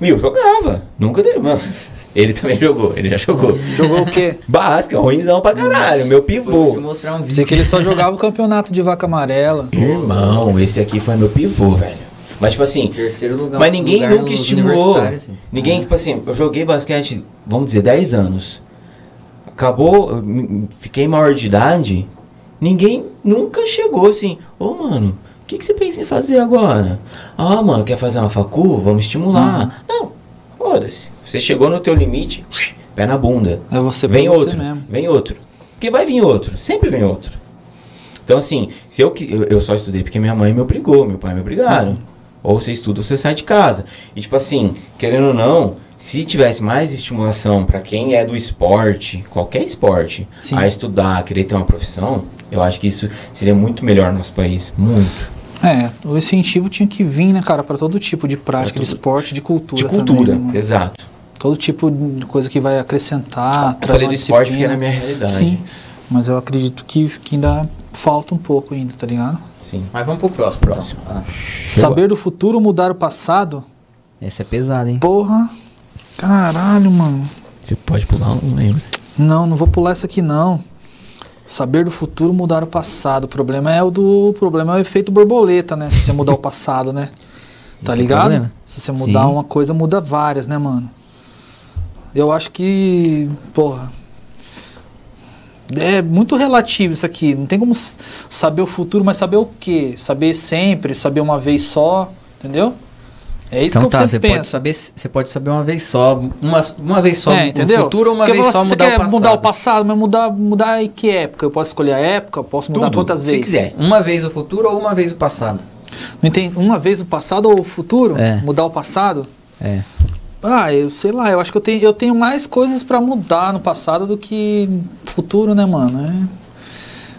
meu, eu jogava. Nunca deu, mano. *laughs* Ele também jogou, ele já jogou. Jogou o quê? *laughs* Basca, ruimzão pra caralho, meu Vou te pivô. mostrar um vídeo. Sei que ele só jogava o *laughs* campeonato de vaca amarela. Irmão, esse aqui foi meu pivô, velho. Mas, tipo assim, Terceiro lugar. Mas ninguém lugar nunca estimulou. assim. Ninguém, tipo assim, eu joguei basquete, vamos dizer, 10 anos. Acabou, fiquei maior de idade. Ninguém nunca chegou assim, ô mano, o que, que você pensa em fazer agora? Ah, mano, quer fazer uma facu? Vamos estimular. Não, foda-se. Você chegou no teu limite, pé na bunda. É você vem pra você outro, mesmo. vem outro. Porque vai vir outro, sempre vem outro. Então, assim, se eu, eu, eu só estudei porque minha mãe me obrigou, meu pai me obrigaram. Ou você estuda ou você sai de casa. E, tipo assim, querendo ou não, se tivesse mais estimulação para quem é do esporte, qualquer esporte, Sim. a estudar, querer ter uma profissão, eu acho que isso seria muito melhor no nosso país. Muito. É, o incentivo tinha que vir, né, cara, pra todo tipo de prática, Pra de esporte, de cultura. de cultura, também, né, exato. Todo tipo de coisa que vai acrescentar. Eu trazer falei do esporte porque disciplina. é na minha realidade. Sim, mas eu acredito que, que ainda falta um pouco ainda, tá ligado? Sim. Mas vamos pro próximo. Próximo. Então. Ah, Saber do futuro, mudar o passado? essa é pesada, hein? Porra, caralho, mano. Você pode pular um, lembra? Não, não vou pular essa aqui não. Saber do futuro, mudar o passado. O problema é o do, o problema é o efeito borboleta, né? Se você mudar o passado, né? *laughs* Tá Esse é ligado? problema. Se você mudar Sim. uma coisa, muda várias, né, mano? Eu acho que, porra, É muito relativo isso aqui. Não tem como saber o futuro, mas saber o quê? Saber sempre, saber uma vez só, entendeu? É isso Então que eu tá, você sempre pode saber, você pode saber uma vez só, uma, uma vez só é, entendeu? futuro ou uma Porque vez só mudar o passado. mudar o passado, mas mudar, mudar em que época? Eu posso escolher a época? Posso mudar Tudo, quantas se vezes? quiser. Uma vez o futuro ou uma vez o passado? Não entende? Uma vez o passado ou o futuro? É. Mudar o passado? É. Ah, eu sei lá, eu acho que eu tenho, eu tenho mais coisas pra mudar no passado do que futuro, né, mano? É.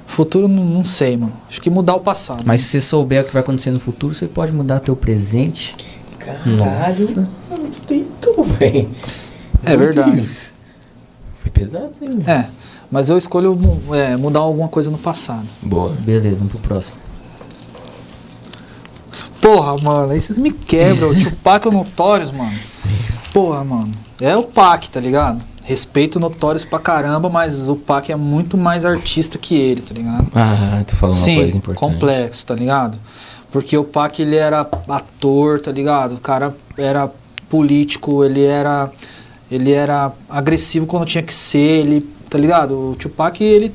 Futuro, não, não sei, mano. Acho que mudar o passado. Mas se você souber o que vai acontecer no futuro, você pode mudar teu presente. Nossa. Muito bem. É verdade. Foi pesado, hein? É, mas eu escolho é, mudar alguma coisa no passado. Boa. Beleza, vamos pro próximo. Porra, mano, aí vocês me quebram. o *laughs* Tupac é o Notorious, mano. Porra, mano. É o Pac, tá ligado? Respeito o Notorious pra caramba, mas o Pac é muito mais artista que ele, tá ligado? Ah, tu falou uma Sim, coisa importante. complexo, tá ligado? Porque o Pac ele era ator, tá ligado? O cara era político, ele era ele era agressivo quando tinha que ser, ele, tá ligado? O Tupac ele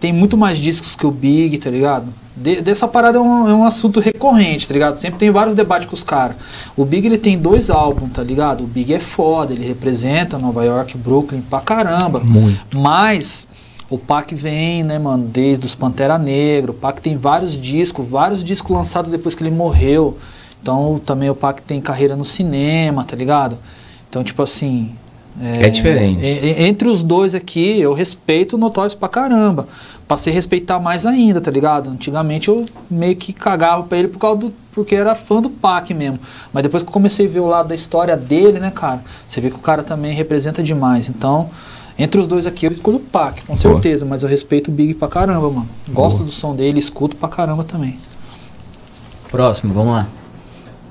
tem muito mais discos que o Big, tá ligado? De- dessa parada é um, é um assunto recorrente, tá ligado? Sempre tem vários debates com os caras. O Big ele tem dois álbuns, tá ligado? O Big é foda, ele representa Nova York, Brooklyn pra caramba. Muito. Mas o Pac vem, né, mano, desde os Pantera Negra. O Pac tem vários discos, vários discos lançados depois que ele morreu. Então também o Pac tem carreira no cinema, tá ligado? Então, tipo assim. É diferente. e- e- entre os dois aqui, eu respeito o Notorious pra caramba. Passei a respeitar mais ainda, tá ligado? Antigamente eu meio que cagava pra ele por causa do. Porque era fã do Pac mesmo. Mas depois que eu comecei a ver o lado da história dele, né, cara? Você vê que o cara também representa demais. Então, entre os dois aqui, eu escolho o Pac, com certeza. Mas eu respeito o Big pra caramba, mano. Gosto Boa. do som dele, escuto pra caramba também. Próximo, vamos lá.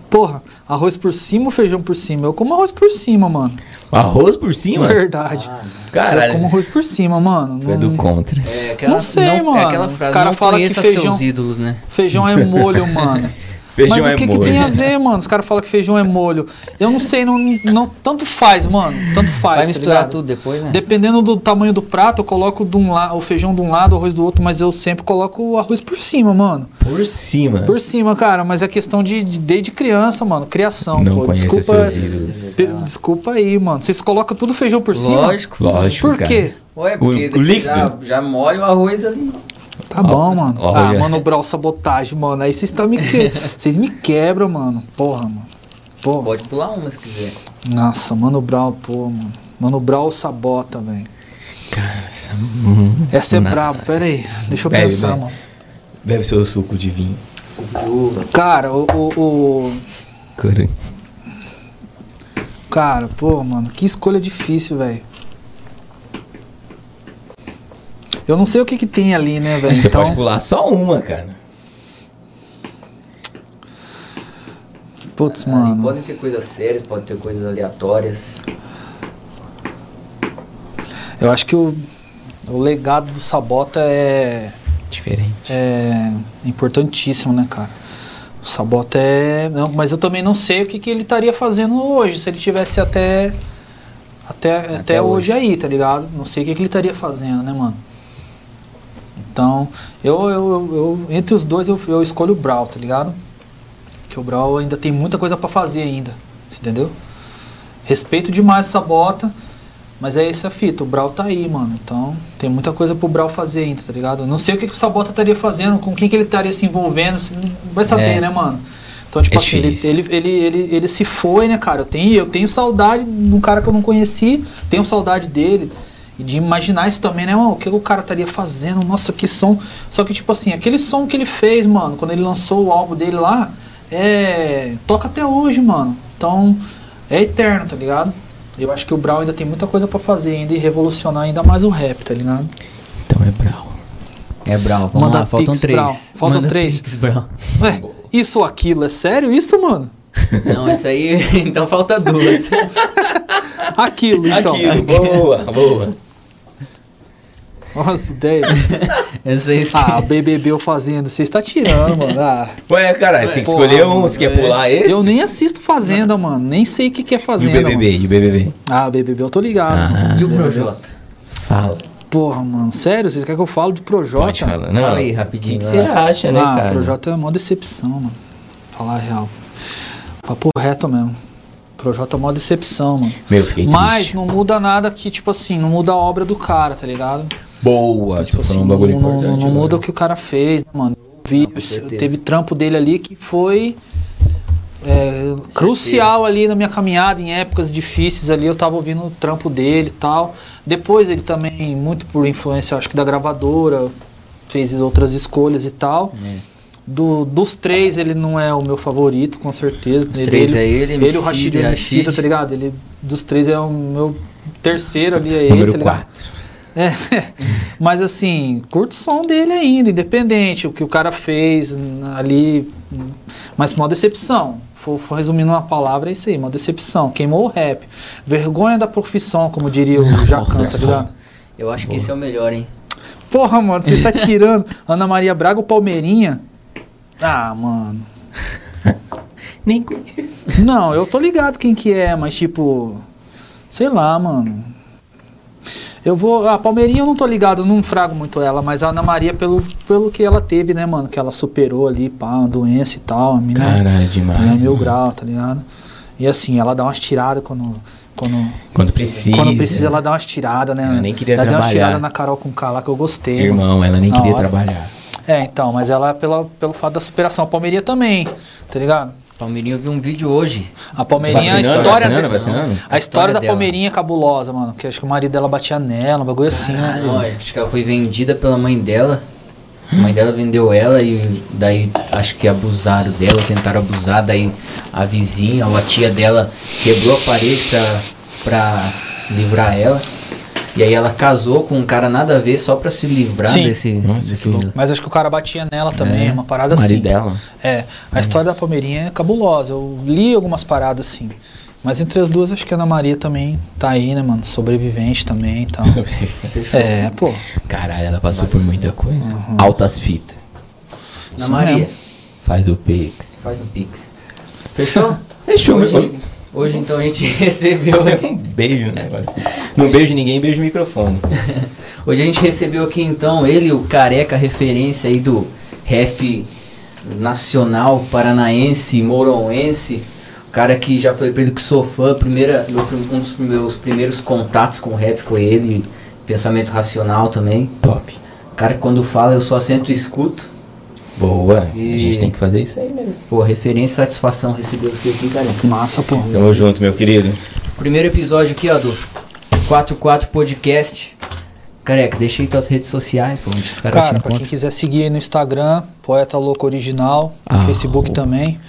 Porra, arroz por cima ou feijão por cima? Eu como arroz por cima, mano. Arroz por cima? Verdade. eu Caralho. como arroz por cima, mano. Tu é do Não- contra. É Não sei, mano. É aquela Os frase, cara não fala que feijão- seus ídolos, né? Feijão é molho, *laughs* mano. Feijão Mas o é que, que molho. tem a ver, mano? Os caras falam que feijão é molho. Eu não sei, não, não tanto faz, mano. Tanto faz. Vai tá misturar ligado? tudo depois, né? Dependendo do tamanho do prato, eu coloco de um la- o feijão de um lado, o arroz do outro, mas eu sempre coloco o arroz por cima, mano. Por cima. Por cima, cara, mas é questão de, de desde criança, mano. Criação, Não pô. Desculpa, seus ídolos. pe- desculpa aí, mano. Vocês colocam tudo feijão por cima? Lógico. Lógico, Por cara. quê? Ué, porque O- o líquido? Já, já molha o arroz ali. Tá bom, mano. olha. Ah, mano, Brau, sabotagem, mano. Aí vocês estão me que... *laughs* Vocês me quebram, mano. Porra, mano. Porra. Pode pular uma se quiser. Nossa, Mano Brau, pô, mano. Mano Brau sabota, velho. Cara, essa... hum, Essa é na- brabo, pera aí. Deixa eu Bebe, pensar, bebe. mano. Bebe seu suco de vinho. Suco de uva. Cara, o, o, o- Cara, Cara, pô, mano, que escolha difícil, velho. Eu não sei o que que tem ali, né, velho? Você Então, pode pular só uma, cara. putz, Ah, mano. Podem ter coisas sérias, podem ter coisas aleatórias. Eu acho que o, o legado do Sabota é, Diferente. é importantíssimo, né, cara? O Sabota é. Não, mas eu também não sei o que, que ele estaria fazendo hoje, se ele tivesse até. Até, até, Até hoje. hoje. aí, tá ligado? Não sei o que, que ele estaria fazendo, né, mano? Então, eu, eu, eu- entre os dois eu, eu escolho o Brawl, tá ligado? Porque o Brawl ainda tem muita coisa pra fazer ainda, entendeu? Respeito demais essa bota, mas é essa fita, o Brawl tá aí, mano. Então, tem muita coisa pro Brawl fazer ainda, tá ligado? Eu não sei o que, que o Sabota estaria fazendo, com quem que ele estaria se envolvendo, você não vai saber, É. né, mano? Então, tipo É assim, ele, ele, ele, ele, ele se foi, né, cara? Eu tenho, eu tenho saudade de um cara que eu não conheci, tenho saudade dele. E de imaginar isso também, né, mano? O que o cara estaria fazendo? Nossa, que som. Só que, tipo assim, aquele som que ele fez, mano, quando ele lançou o álbum dele lá, é. toca até hoje, mano. Então, é eterno, tá ligado? Eu acho que o Brown ainda tem muita coisa pra fazer ainda e revolucionar ainda mais o rap, tá ligado? Então é brau. É Brown, vamos Manda lá, faltam Pix, três. Brown. Faltam Manda três. Pix, Brown. Ué, isso ou aquilo? É sério isso, mano? Não, isso aí, *laughs* então falta duas. Aquilo, então. Aquilo, boa, boa. Nossa, ideia. *laughs* Essa aí Ah, BBB eu fazendo. Você está tirando, mano. Ah, Ué, caralho, tem que Porra, escolher um. mano, Você quer é. pular esse? eu nem assisto Fazenda, mano. Nem sei o que, que é E o Fazenda. BBB, mano. e o BBB? Ah, BBB eu tô ligado. Ah. E o. Projota? Fala. Porra, mano, sério? Vocês querem que eu fale de Projota? Pode falar. Não, Fala aí, O rapidinho, que que você acha, né, ah, cara? Projota é uma decepção, mano. Falar a real. Papo reto mesmo. Projota é uma decepção, mano. Meu, Mas triste. não muda nada que, tipo assim, não muda a obra do cara, tá ligado? Boa, Tipo tipo, assim, falando um não, bagulho não- importante. não agora. muda o que o cara fez, né, mano. Vi, Não, teve trampo dele ali que foi é, crucial ali na minha caminhada, em épocas difíceis ali, eu tava ouvindo o trampo dele e tal. Depois ele também, muito por influência, acho que da gravadora, fez outras escolhas e tal. É. Do, dos três, ele não é o meu favorito, com certeza. Os ele, três é ele, ele, o Rashid e o Emicida, tá ligado? Ele, dos três é o meu terceiro ali, é ele, Número tá ligado? 4. É, *laughs* mas assim, curto o som dele ainda, independente, o que o cara fez ali, mas uma decepção. For, for resumindo uma palavra, é isso aí, uma decepção. Queimou o rap. Vergonha da profissão, como diria o *laughs* Jacan, tá ligado? Eu acho que esse é o melhor, hein? Porra, mano, você tá *laughs* tirando Ana Maria Braga ou Palmeirinha? Ah, mano. Nem conheço. Não, eu tô ligado quem que é, mas tipo, sei lá, mano. Eu vou. A Palmeirinha eu não tô ligado, não frago muito ela, mas a Ana Maria, pelo, pelo que ela teve, né, mano? Que ela superou ali, pá, uma doença e tal. A mina, Caralho, demais. ela é mil grau, tá ligado? E assim, ela dá umas tiradas quando. Quando, Quando precisa. quando precisa, ela dá umas tiradas, né? Ela nem queria ela deu umas trabalhar. tiradas na Carol com K lá que eu gostei. Irmão, ela nem queria hora. trabalhar. É, então, mas ela é pela, pelo fato da superação. A Palmeirinha também, tá ligado? Palmeirinho eu vi um vídeo hoje. A Palmeirinha, a história vacinando, dela. vacinando? A história A história da dela. Palmeirinha é cabulosa, mano. Que acho que o marido dela batia nela, um bagulho assim, né? Não, acho que ela foi vendida pela mãe dela. A mãe dela vendeu ela e daí acho que abusaram dela, tentaram abusar, daí a vizinha ou a tia dela quebrou a parede pra, pra livrar ela. E aí ela casou com um cara nada a ver só pra se livrar Sim. desse. Nossa, desse que. Mas acho que o cara batia nela também, É. uma parada O marido assim. dela. É, a história da Palmeirinha é cabulosa. Eu li algumas paradas assim. Mas entre as duas, acho que a Ana Maria também tá aí, né, mano? Sobrevivente também e tal. *laughs* é, pô. Caralho, ela passou por muita coisa. Uhum. Altas fitas. Na Isso Maria, mesmo. Faz o Pix. faz um pix. Fechou? *laughs* Fechou, meu. Hoje então a gente *laughs* recebeu aqui. Um beijo, né? agora. Não beijo ninguém, beijo o microfone. *laughs* Hoje a gente recebeu aqui então ele, o careca referência aí do rap nacional, paranaense, mouronense. O cara que já falei pra ele que sou fã, primeira, meu um dos meus primeiros contatos com o rap foi ele, pensamento racional também. Top. O cara que quando fala eu só sento e escuto. Boa. E- A gente tem que fazer isso aí mesmo. Pô, referência e satisfação receber você aqui, cara. Massa, pô. Tamo junto, meu querido. Primeiro episódio aqui, ó, do 44 Podcast. Careca, deixa aí tuas redes sociais, pô, onde os caras te Cara, pra quem quiser seguir aí no Instagram, Poeta Louco Original, no Arroba. Facebook também,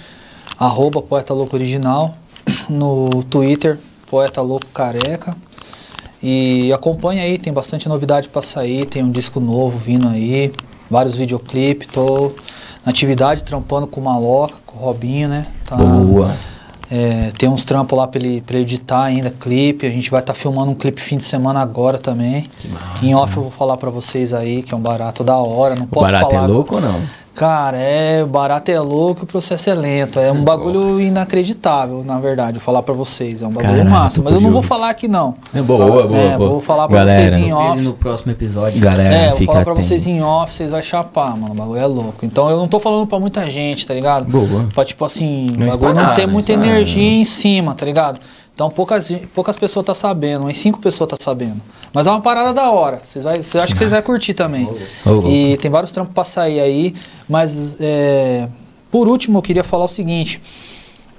arroba Poeta Louco Original, no Twitter, Poeta Louco Careca. E acompanha aí, tem bastante novidade pra sair, tem um disco novo vindo aí, vários videoclipes, tô na atividade trampando com o Maloca, com o Robinho, né? Tá, Boa. é, tem uns trampos lá pra ele, pra ele editar ainda, clipe. A gente vai estar filmando um clipe fim de semana agora também. Que massa. Em off eu vou falar pra vocês aí, que é um barato da hora. Não O posso barato falar. é louco ou não? Cara, é, barato é louco, o processo é lento. É um bagulho Nossa. inacreditável, na verdade, vou falar pra vocês. É um bagulho Caralho, massa. Mas eu não vou falar aqui não. É boa, boa, boa. É, boa. vou falar pra Galera, vocês em off. No próximo episódio. Galera, É, vou fica falar pra atento. vocês em off, vocês vão chapar, mano. O bagulho é louco. Então eu não tô falando pra muita gente, tá ligado? Boa. Pra tipo assim, o bagulho não ter não muita energia em cima, tá ligado? Então poucas, poucas pessoas tá sabendo, umas cinco pessoas tá sabendo. Mas é uma parada da hora. Vocês vai, cês- acho que vocês vão curtir também. Louco. E tem vários trampos pra sair aí. Mas é, por último eu queria falar o seguinte.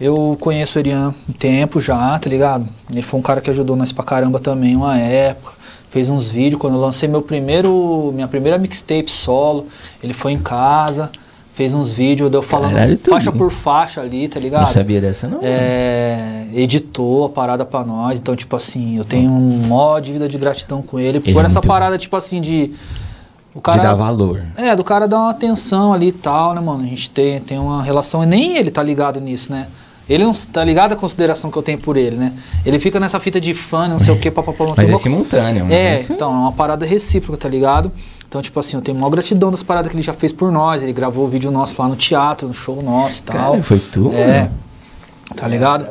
Eu conheço o Erian um tempo já, tá ligado? Ele foi um cara que ajudou nós pra caramba também uma época. Fez uns vídeos. Quando eu lancei meu primeiro, minha primeira mixtape solo, ele foi em casa, fez uns vídeos, deu falando Caralho, tudo. faixa por faixa ali, tá ligado? Não sabia dessa, não? É, editou a parada pra nós. Então, tipo assim, eu tenho um mó dívida de gratidão com ele. Ele por é essa muito- parada, tipo assim, de. O De cara, dar valor. é, do cara dar uma atenção ali e tal, né, mano? A gente tem, tem uma relação, e nem ele tá ligado nisso, né? Ele não tá ligado à consideração que eu tenho por ele, né? Ele fica nessa fita de fã, não sei o que, papapá. Mas é simultâneo. É, Isso então, é uma parada recíproca, tá ligado? Então, tipo assim, eu tenho maior gratidão das paradas que ele já fez por nós. Ele gravou o vídeo nosso lá no teatro, no show nosso e tal. Cara, foi tu? É, tá ligado?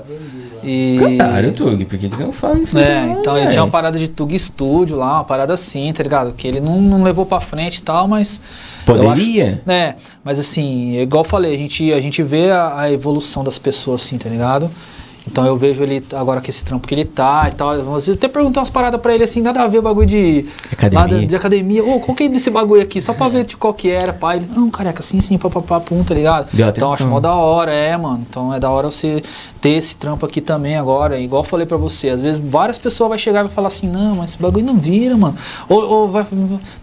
E... Caralho, Tug, por que que não fala isso? É, não, então ele tinha uma parada de Tug Studio lá, uma parada assim, tá ligado? Que ele não, não levou pra frente e tal, mas. Poderia? acho- é, mas assim, igual eu falei, a gente, a gente vê a, a evolução das pessoas assim, tá ligado? Então eu vejo ele agora com esse trampo que ele tá e tal. Às vezes até perguntar umas paradas pra ele assim, nada a ver o bagulho de Academia. lá da- de academia. Ô, qual que é desse bagulho aqui? Só pra ver tipo, qual que era, pai. Ele, não, careca, assim, assim, papapá, pum, tá ligado? Deu então acho mó da hora, é, mano. Então é da hora você ter esse trampo aqui também agora. Igual eu falei pra você, às vezes várias pessoas vão chegar e vai falar assim, não, mas esse bagulho não vira, mano. Ou, ou vai,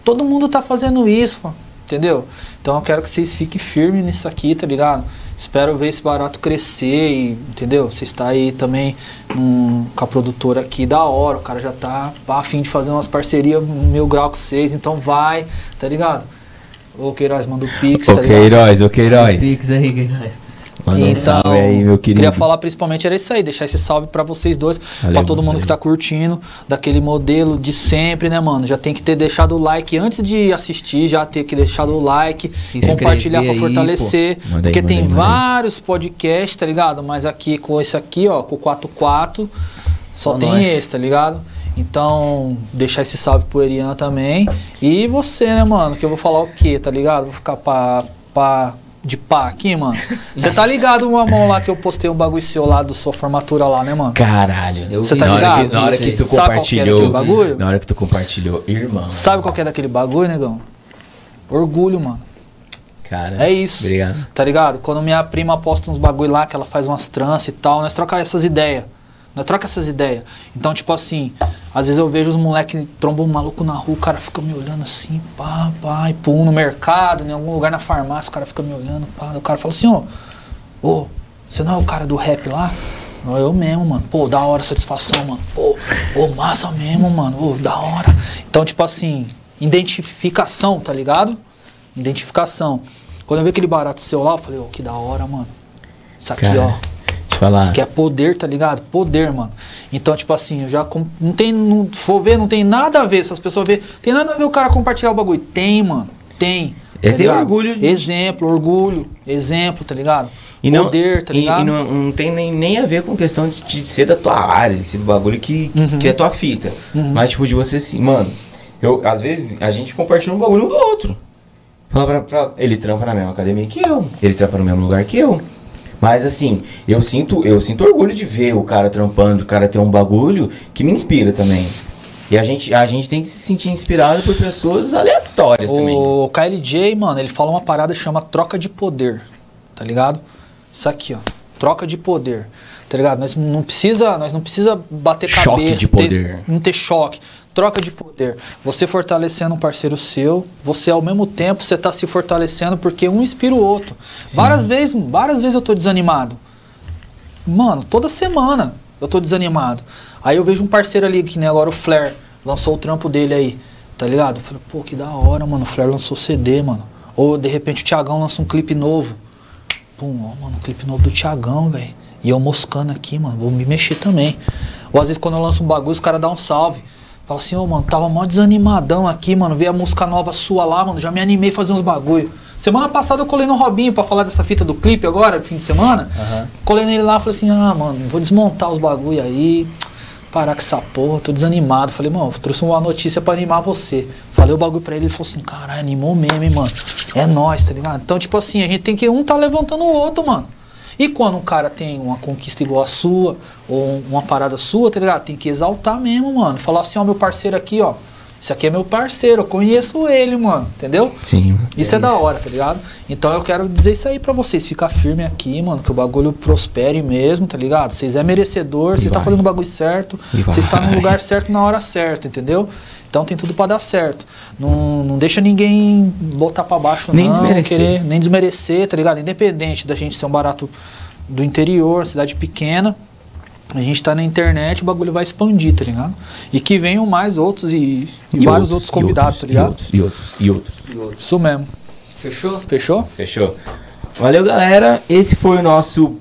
todo mundo tá fazendo isso, mano. Entendeu? Então eu quero que vocês fiquem firmes nisso aqui, tá ligado? Espero ver esse barato crescer e, entendeu? Você está aí também num- com a produtora aqui da hora, o cara já tá a fim de fazer umas parcerias mil grau com vocês, então vai, tá ligado? Ô Queiroz, manda o Pix, Ô tá ligado? Queiroz, ô Queiroz. Pix aí, Queiroz. Manda um Então, salve aí, meu querido. queria falar principalmente era isso aí, deixar esse salve pra vocês dois, pra todo mundo valeu. que tá curtindo, daquele modelo de sempre, né, mano? Já tem que ter deixado o like antes de assistir, já ter que deixar o like, Se compartilhar pra aí, fortalecer, aí, porque tem aí, vários podcasts, tá ligado? Mas aqui com esse aqui, ó, com o 44, só, Só tem nós. esse, tá ligado? Então, deixar esse salve pro Erian também. E você, né, mano? Que eu vou falar o quê, tá ligado? Vou ficar pá, pá, de pá aqui, mano. Você tá ligado uma mão lá que eu postei um bagulho seu lá do sua formatura lá, né, mano? Caralho. Você tá na hora ligado? que, na hora que tu Sabe qual que é compartilhou. daquele bagulho? Na hora que tu compartilhou, irmão. Sabe qual que é daquele bagulho, negão? Orgulho, mano. Cara. É isso. Obrigado. Tá ligado? Quando minha prima posta uns bagulho lá, que ela faz umas tranças e tal, nós troca essas ideias. Nós troca essas ideias. Então, tipo assim, às vezes eu vejo os moleques trombam um maluco na rua, o cara fica me olhando assim, pá, pá, e pum, no mercado, em algum lugar na farmácia, o cara fica me olhando, pá. O cara fala assim, ó, ô, você não é o cara do rap lá? Eu mesmo, mano. Pô, da hora satisfação, mano. Pô, ô, massa mesmo, mano. Ô, da hora. Então, tipo assim, identificação, tá ligado? Identificação. Quando eu vi aquele barato seu lá, eu falei, ô, que da hora, mano. Isso aqui, Cara, ó. Te falar. Isso aqui é poder, tá ligado? Poder, mano. Então, tipo assim, eu já. com- Não tem. Não, for ver, não tem nada a ver. Essas pessoas vê. Tem nada a ver o cara compartilhar o bagulho. Tem, mano. Tem. É, tá tem orgulho de- Exemplo, orgulho. Exemplo, tá ligado? E não, poder, tá e- ligado? E, não, não tem nem, nem a ver com questão de, de ser da tua área, de ser do bagulho que, que- Uhum. que é tua fita. Uhum. Mas, tipo, de você assim, mano, eu, às vezes a gente compartilha um bagulho um do outro. Pra, pra- ele trampa na mesma academia que eu, ele trampa no mesmo lugar que eu. Mas assim, eu sinto, eu sinto orgulho de ver o cara trampando, o cara ter um bagulho que me inspira também. E a gente, a gente tem que se sentir inspirado por pessoas aleatórias também. O KLJ, mano, ele fala uma parada que chama troca de poder, tá ligado? Isso aqui, ó. Troca de poder. Tá ligado? Nós não precisa, nós não precisa bater Choque cabeça, de ter- poder. não ter choque. Troca de poder. Você fortalecendo um parceiro seu, você ao mesmo tempo você tá se fortalecendo porque um inspira o outro. Várias vezes, várias vezes eu tô desanimado. Mano, toda semana eu tô desanimado. Aí eu vejo um parceiro ali, que nem agora o Flair, lançou o trampo dele aí, tá ligado? Eu falei, pô, que da hora, mano, o Flair lançou CD, mano. Ou de repente o Thiagão lança um clipe novo. Pum, ó, mano, um clipe novo do Thiagão, velho. E eu moscando aqui, mano, vou me mexer também. Ou às vezes quando eu lanço um bagulho, os caras dão um salve. Fala assim, ô, mano, tava mó desanimadão aqui, mano. Veio a música nova sua lá, mano. Já me animei a fazer uns bagulho. Semana passada eu colei no Robinho pra falar dessa fita do clipe agora, fim de semana. Aham. Colei nele lá e falei assim, ah, mano, vou desmontar os bagulho aí, parar com essa porra, tô desanimado. Falei, mano, trouxe uma notícia pra animar você. Falei o bagulho pra ele, ele falou assim, caralho, animou mesmo, hein, mano. É nóis, tá ligado? Então, tipo assim, a gente tem que um tá levantando o outro, mano. E quando um cara tem uma conquista igual a sua, ou uma parada sua, tá ligado? Tem que exaltar mesmo, mano. Falar assim, ó, meu parceiro aqui, ó. Esse aqui é meu parceiro, eu conheço ele, mano. Entendeu? Sim. Isso é, É da isso. hora, tá ligado? Então eu quero dizer isso aí pra vocês. Ficar firme aqui, mano. Que o bagulho prospere mesmo, tá ligado? Vocês é merecedor, vocês tá fazendo o bagulho certo. Vocês tá no lugar certo na hora certa, entendeu? Então tem tudo pra dar certo. Não, não deixa ninguém botar pra baixo, Nem não. desmerecer. Querer, nem desmerecer, tá ligado? Independente da gente ser um barato do interior, cidade pequena. A gente tá na internet, o bagulho vai expandir, tá ligado? E que venham mais outros e, e vários outros, e convidados, tá e ligado? outros, e outros, e outros. Isso mesmo. Fechou? Fechou? Fechou? Valeu, galera. Esse foi o nosso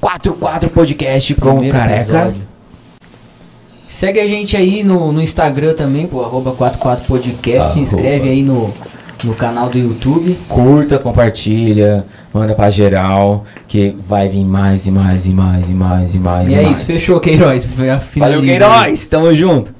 44 podcast com o Primeiro Careca. episódio. Segue a gente aí no, no Instagram também, pô, arroba 44podcast. Se inscreve aí no, no canal do YouTube. Curta, compartilha, manda pra geral, que vai vir mais e mais e mais e mais e mais. E é mais. isso, fechou, Queiroz. Valeu. Queiroz! Tamo junto!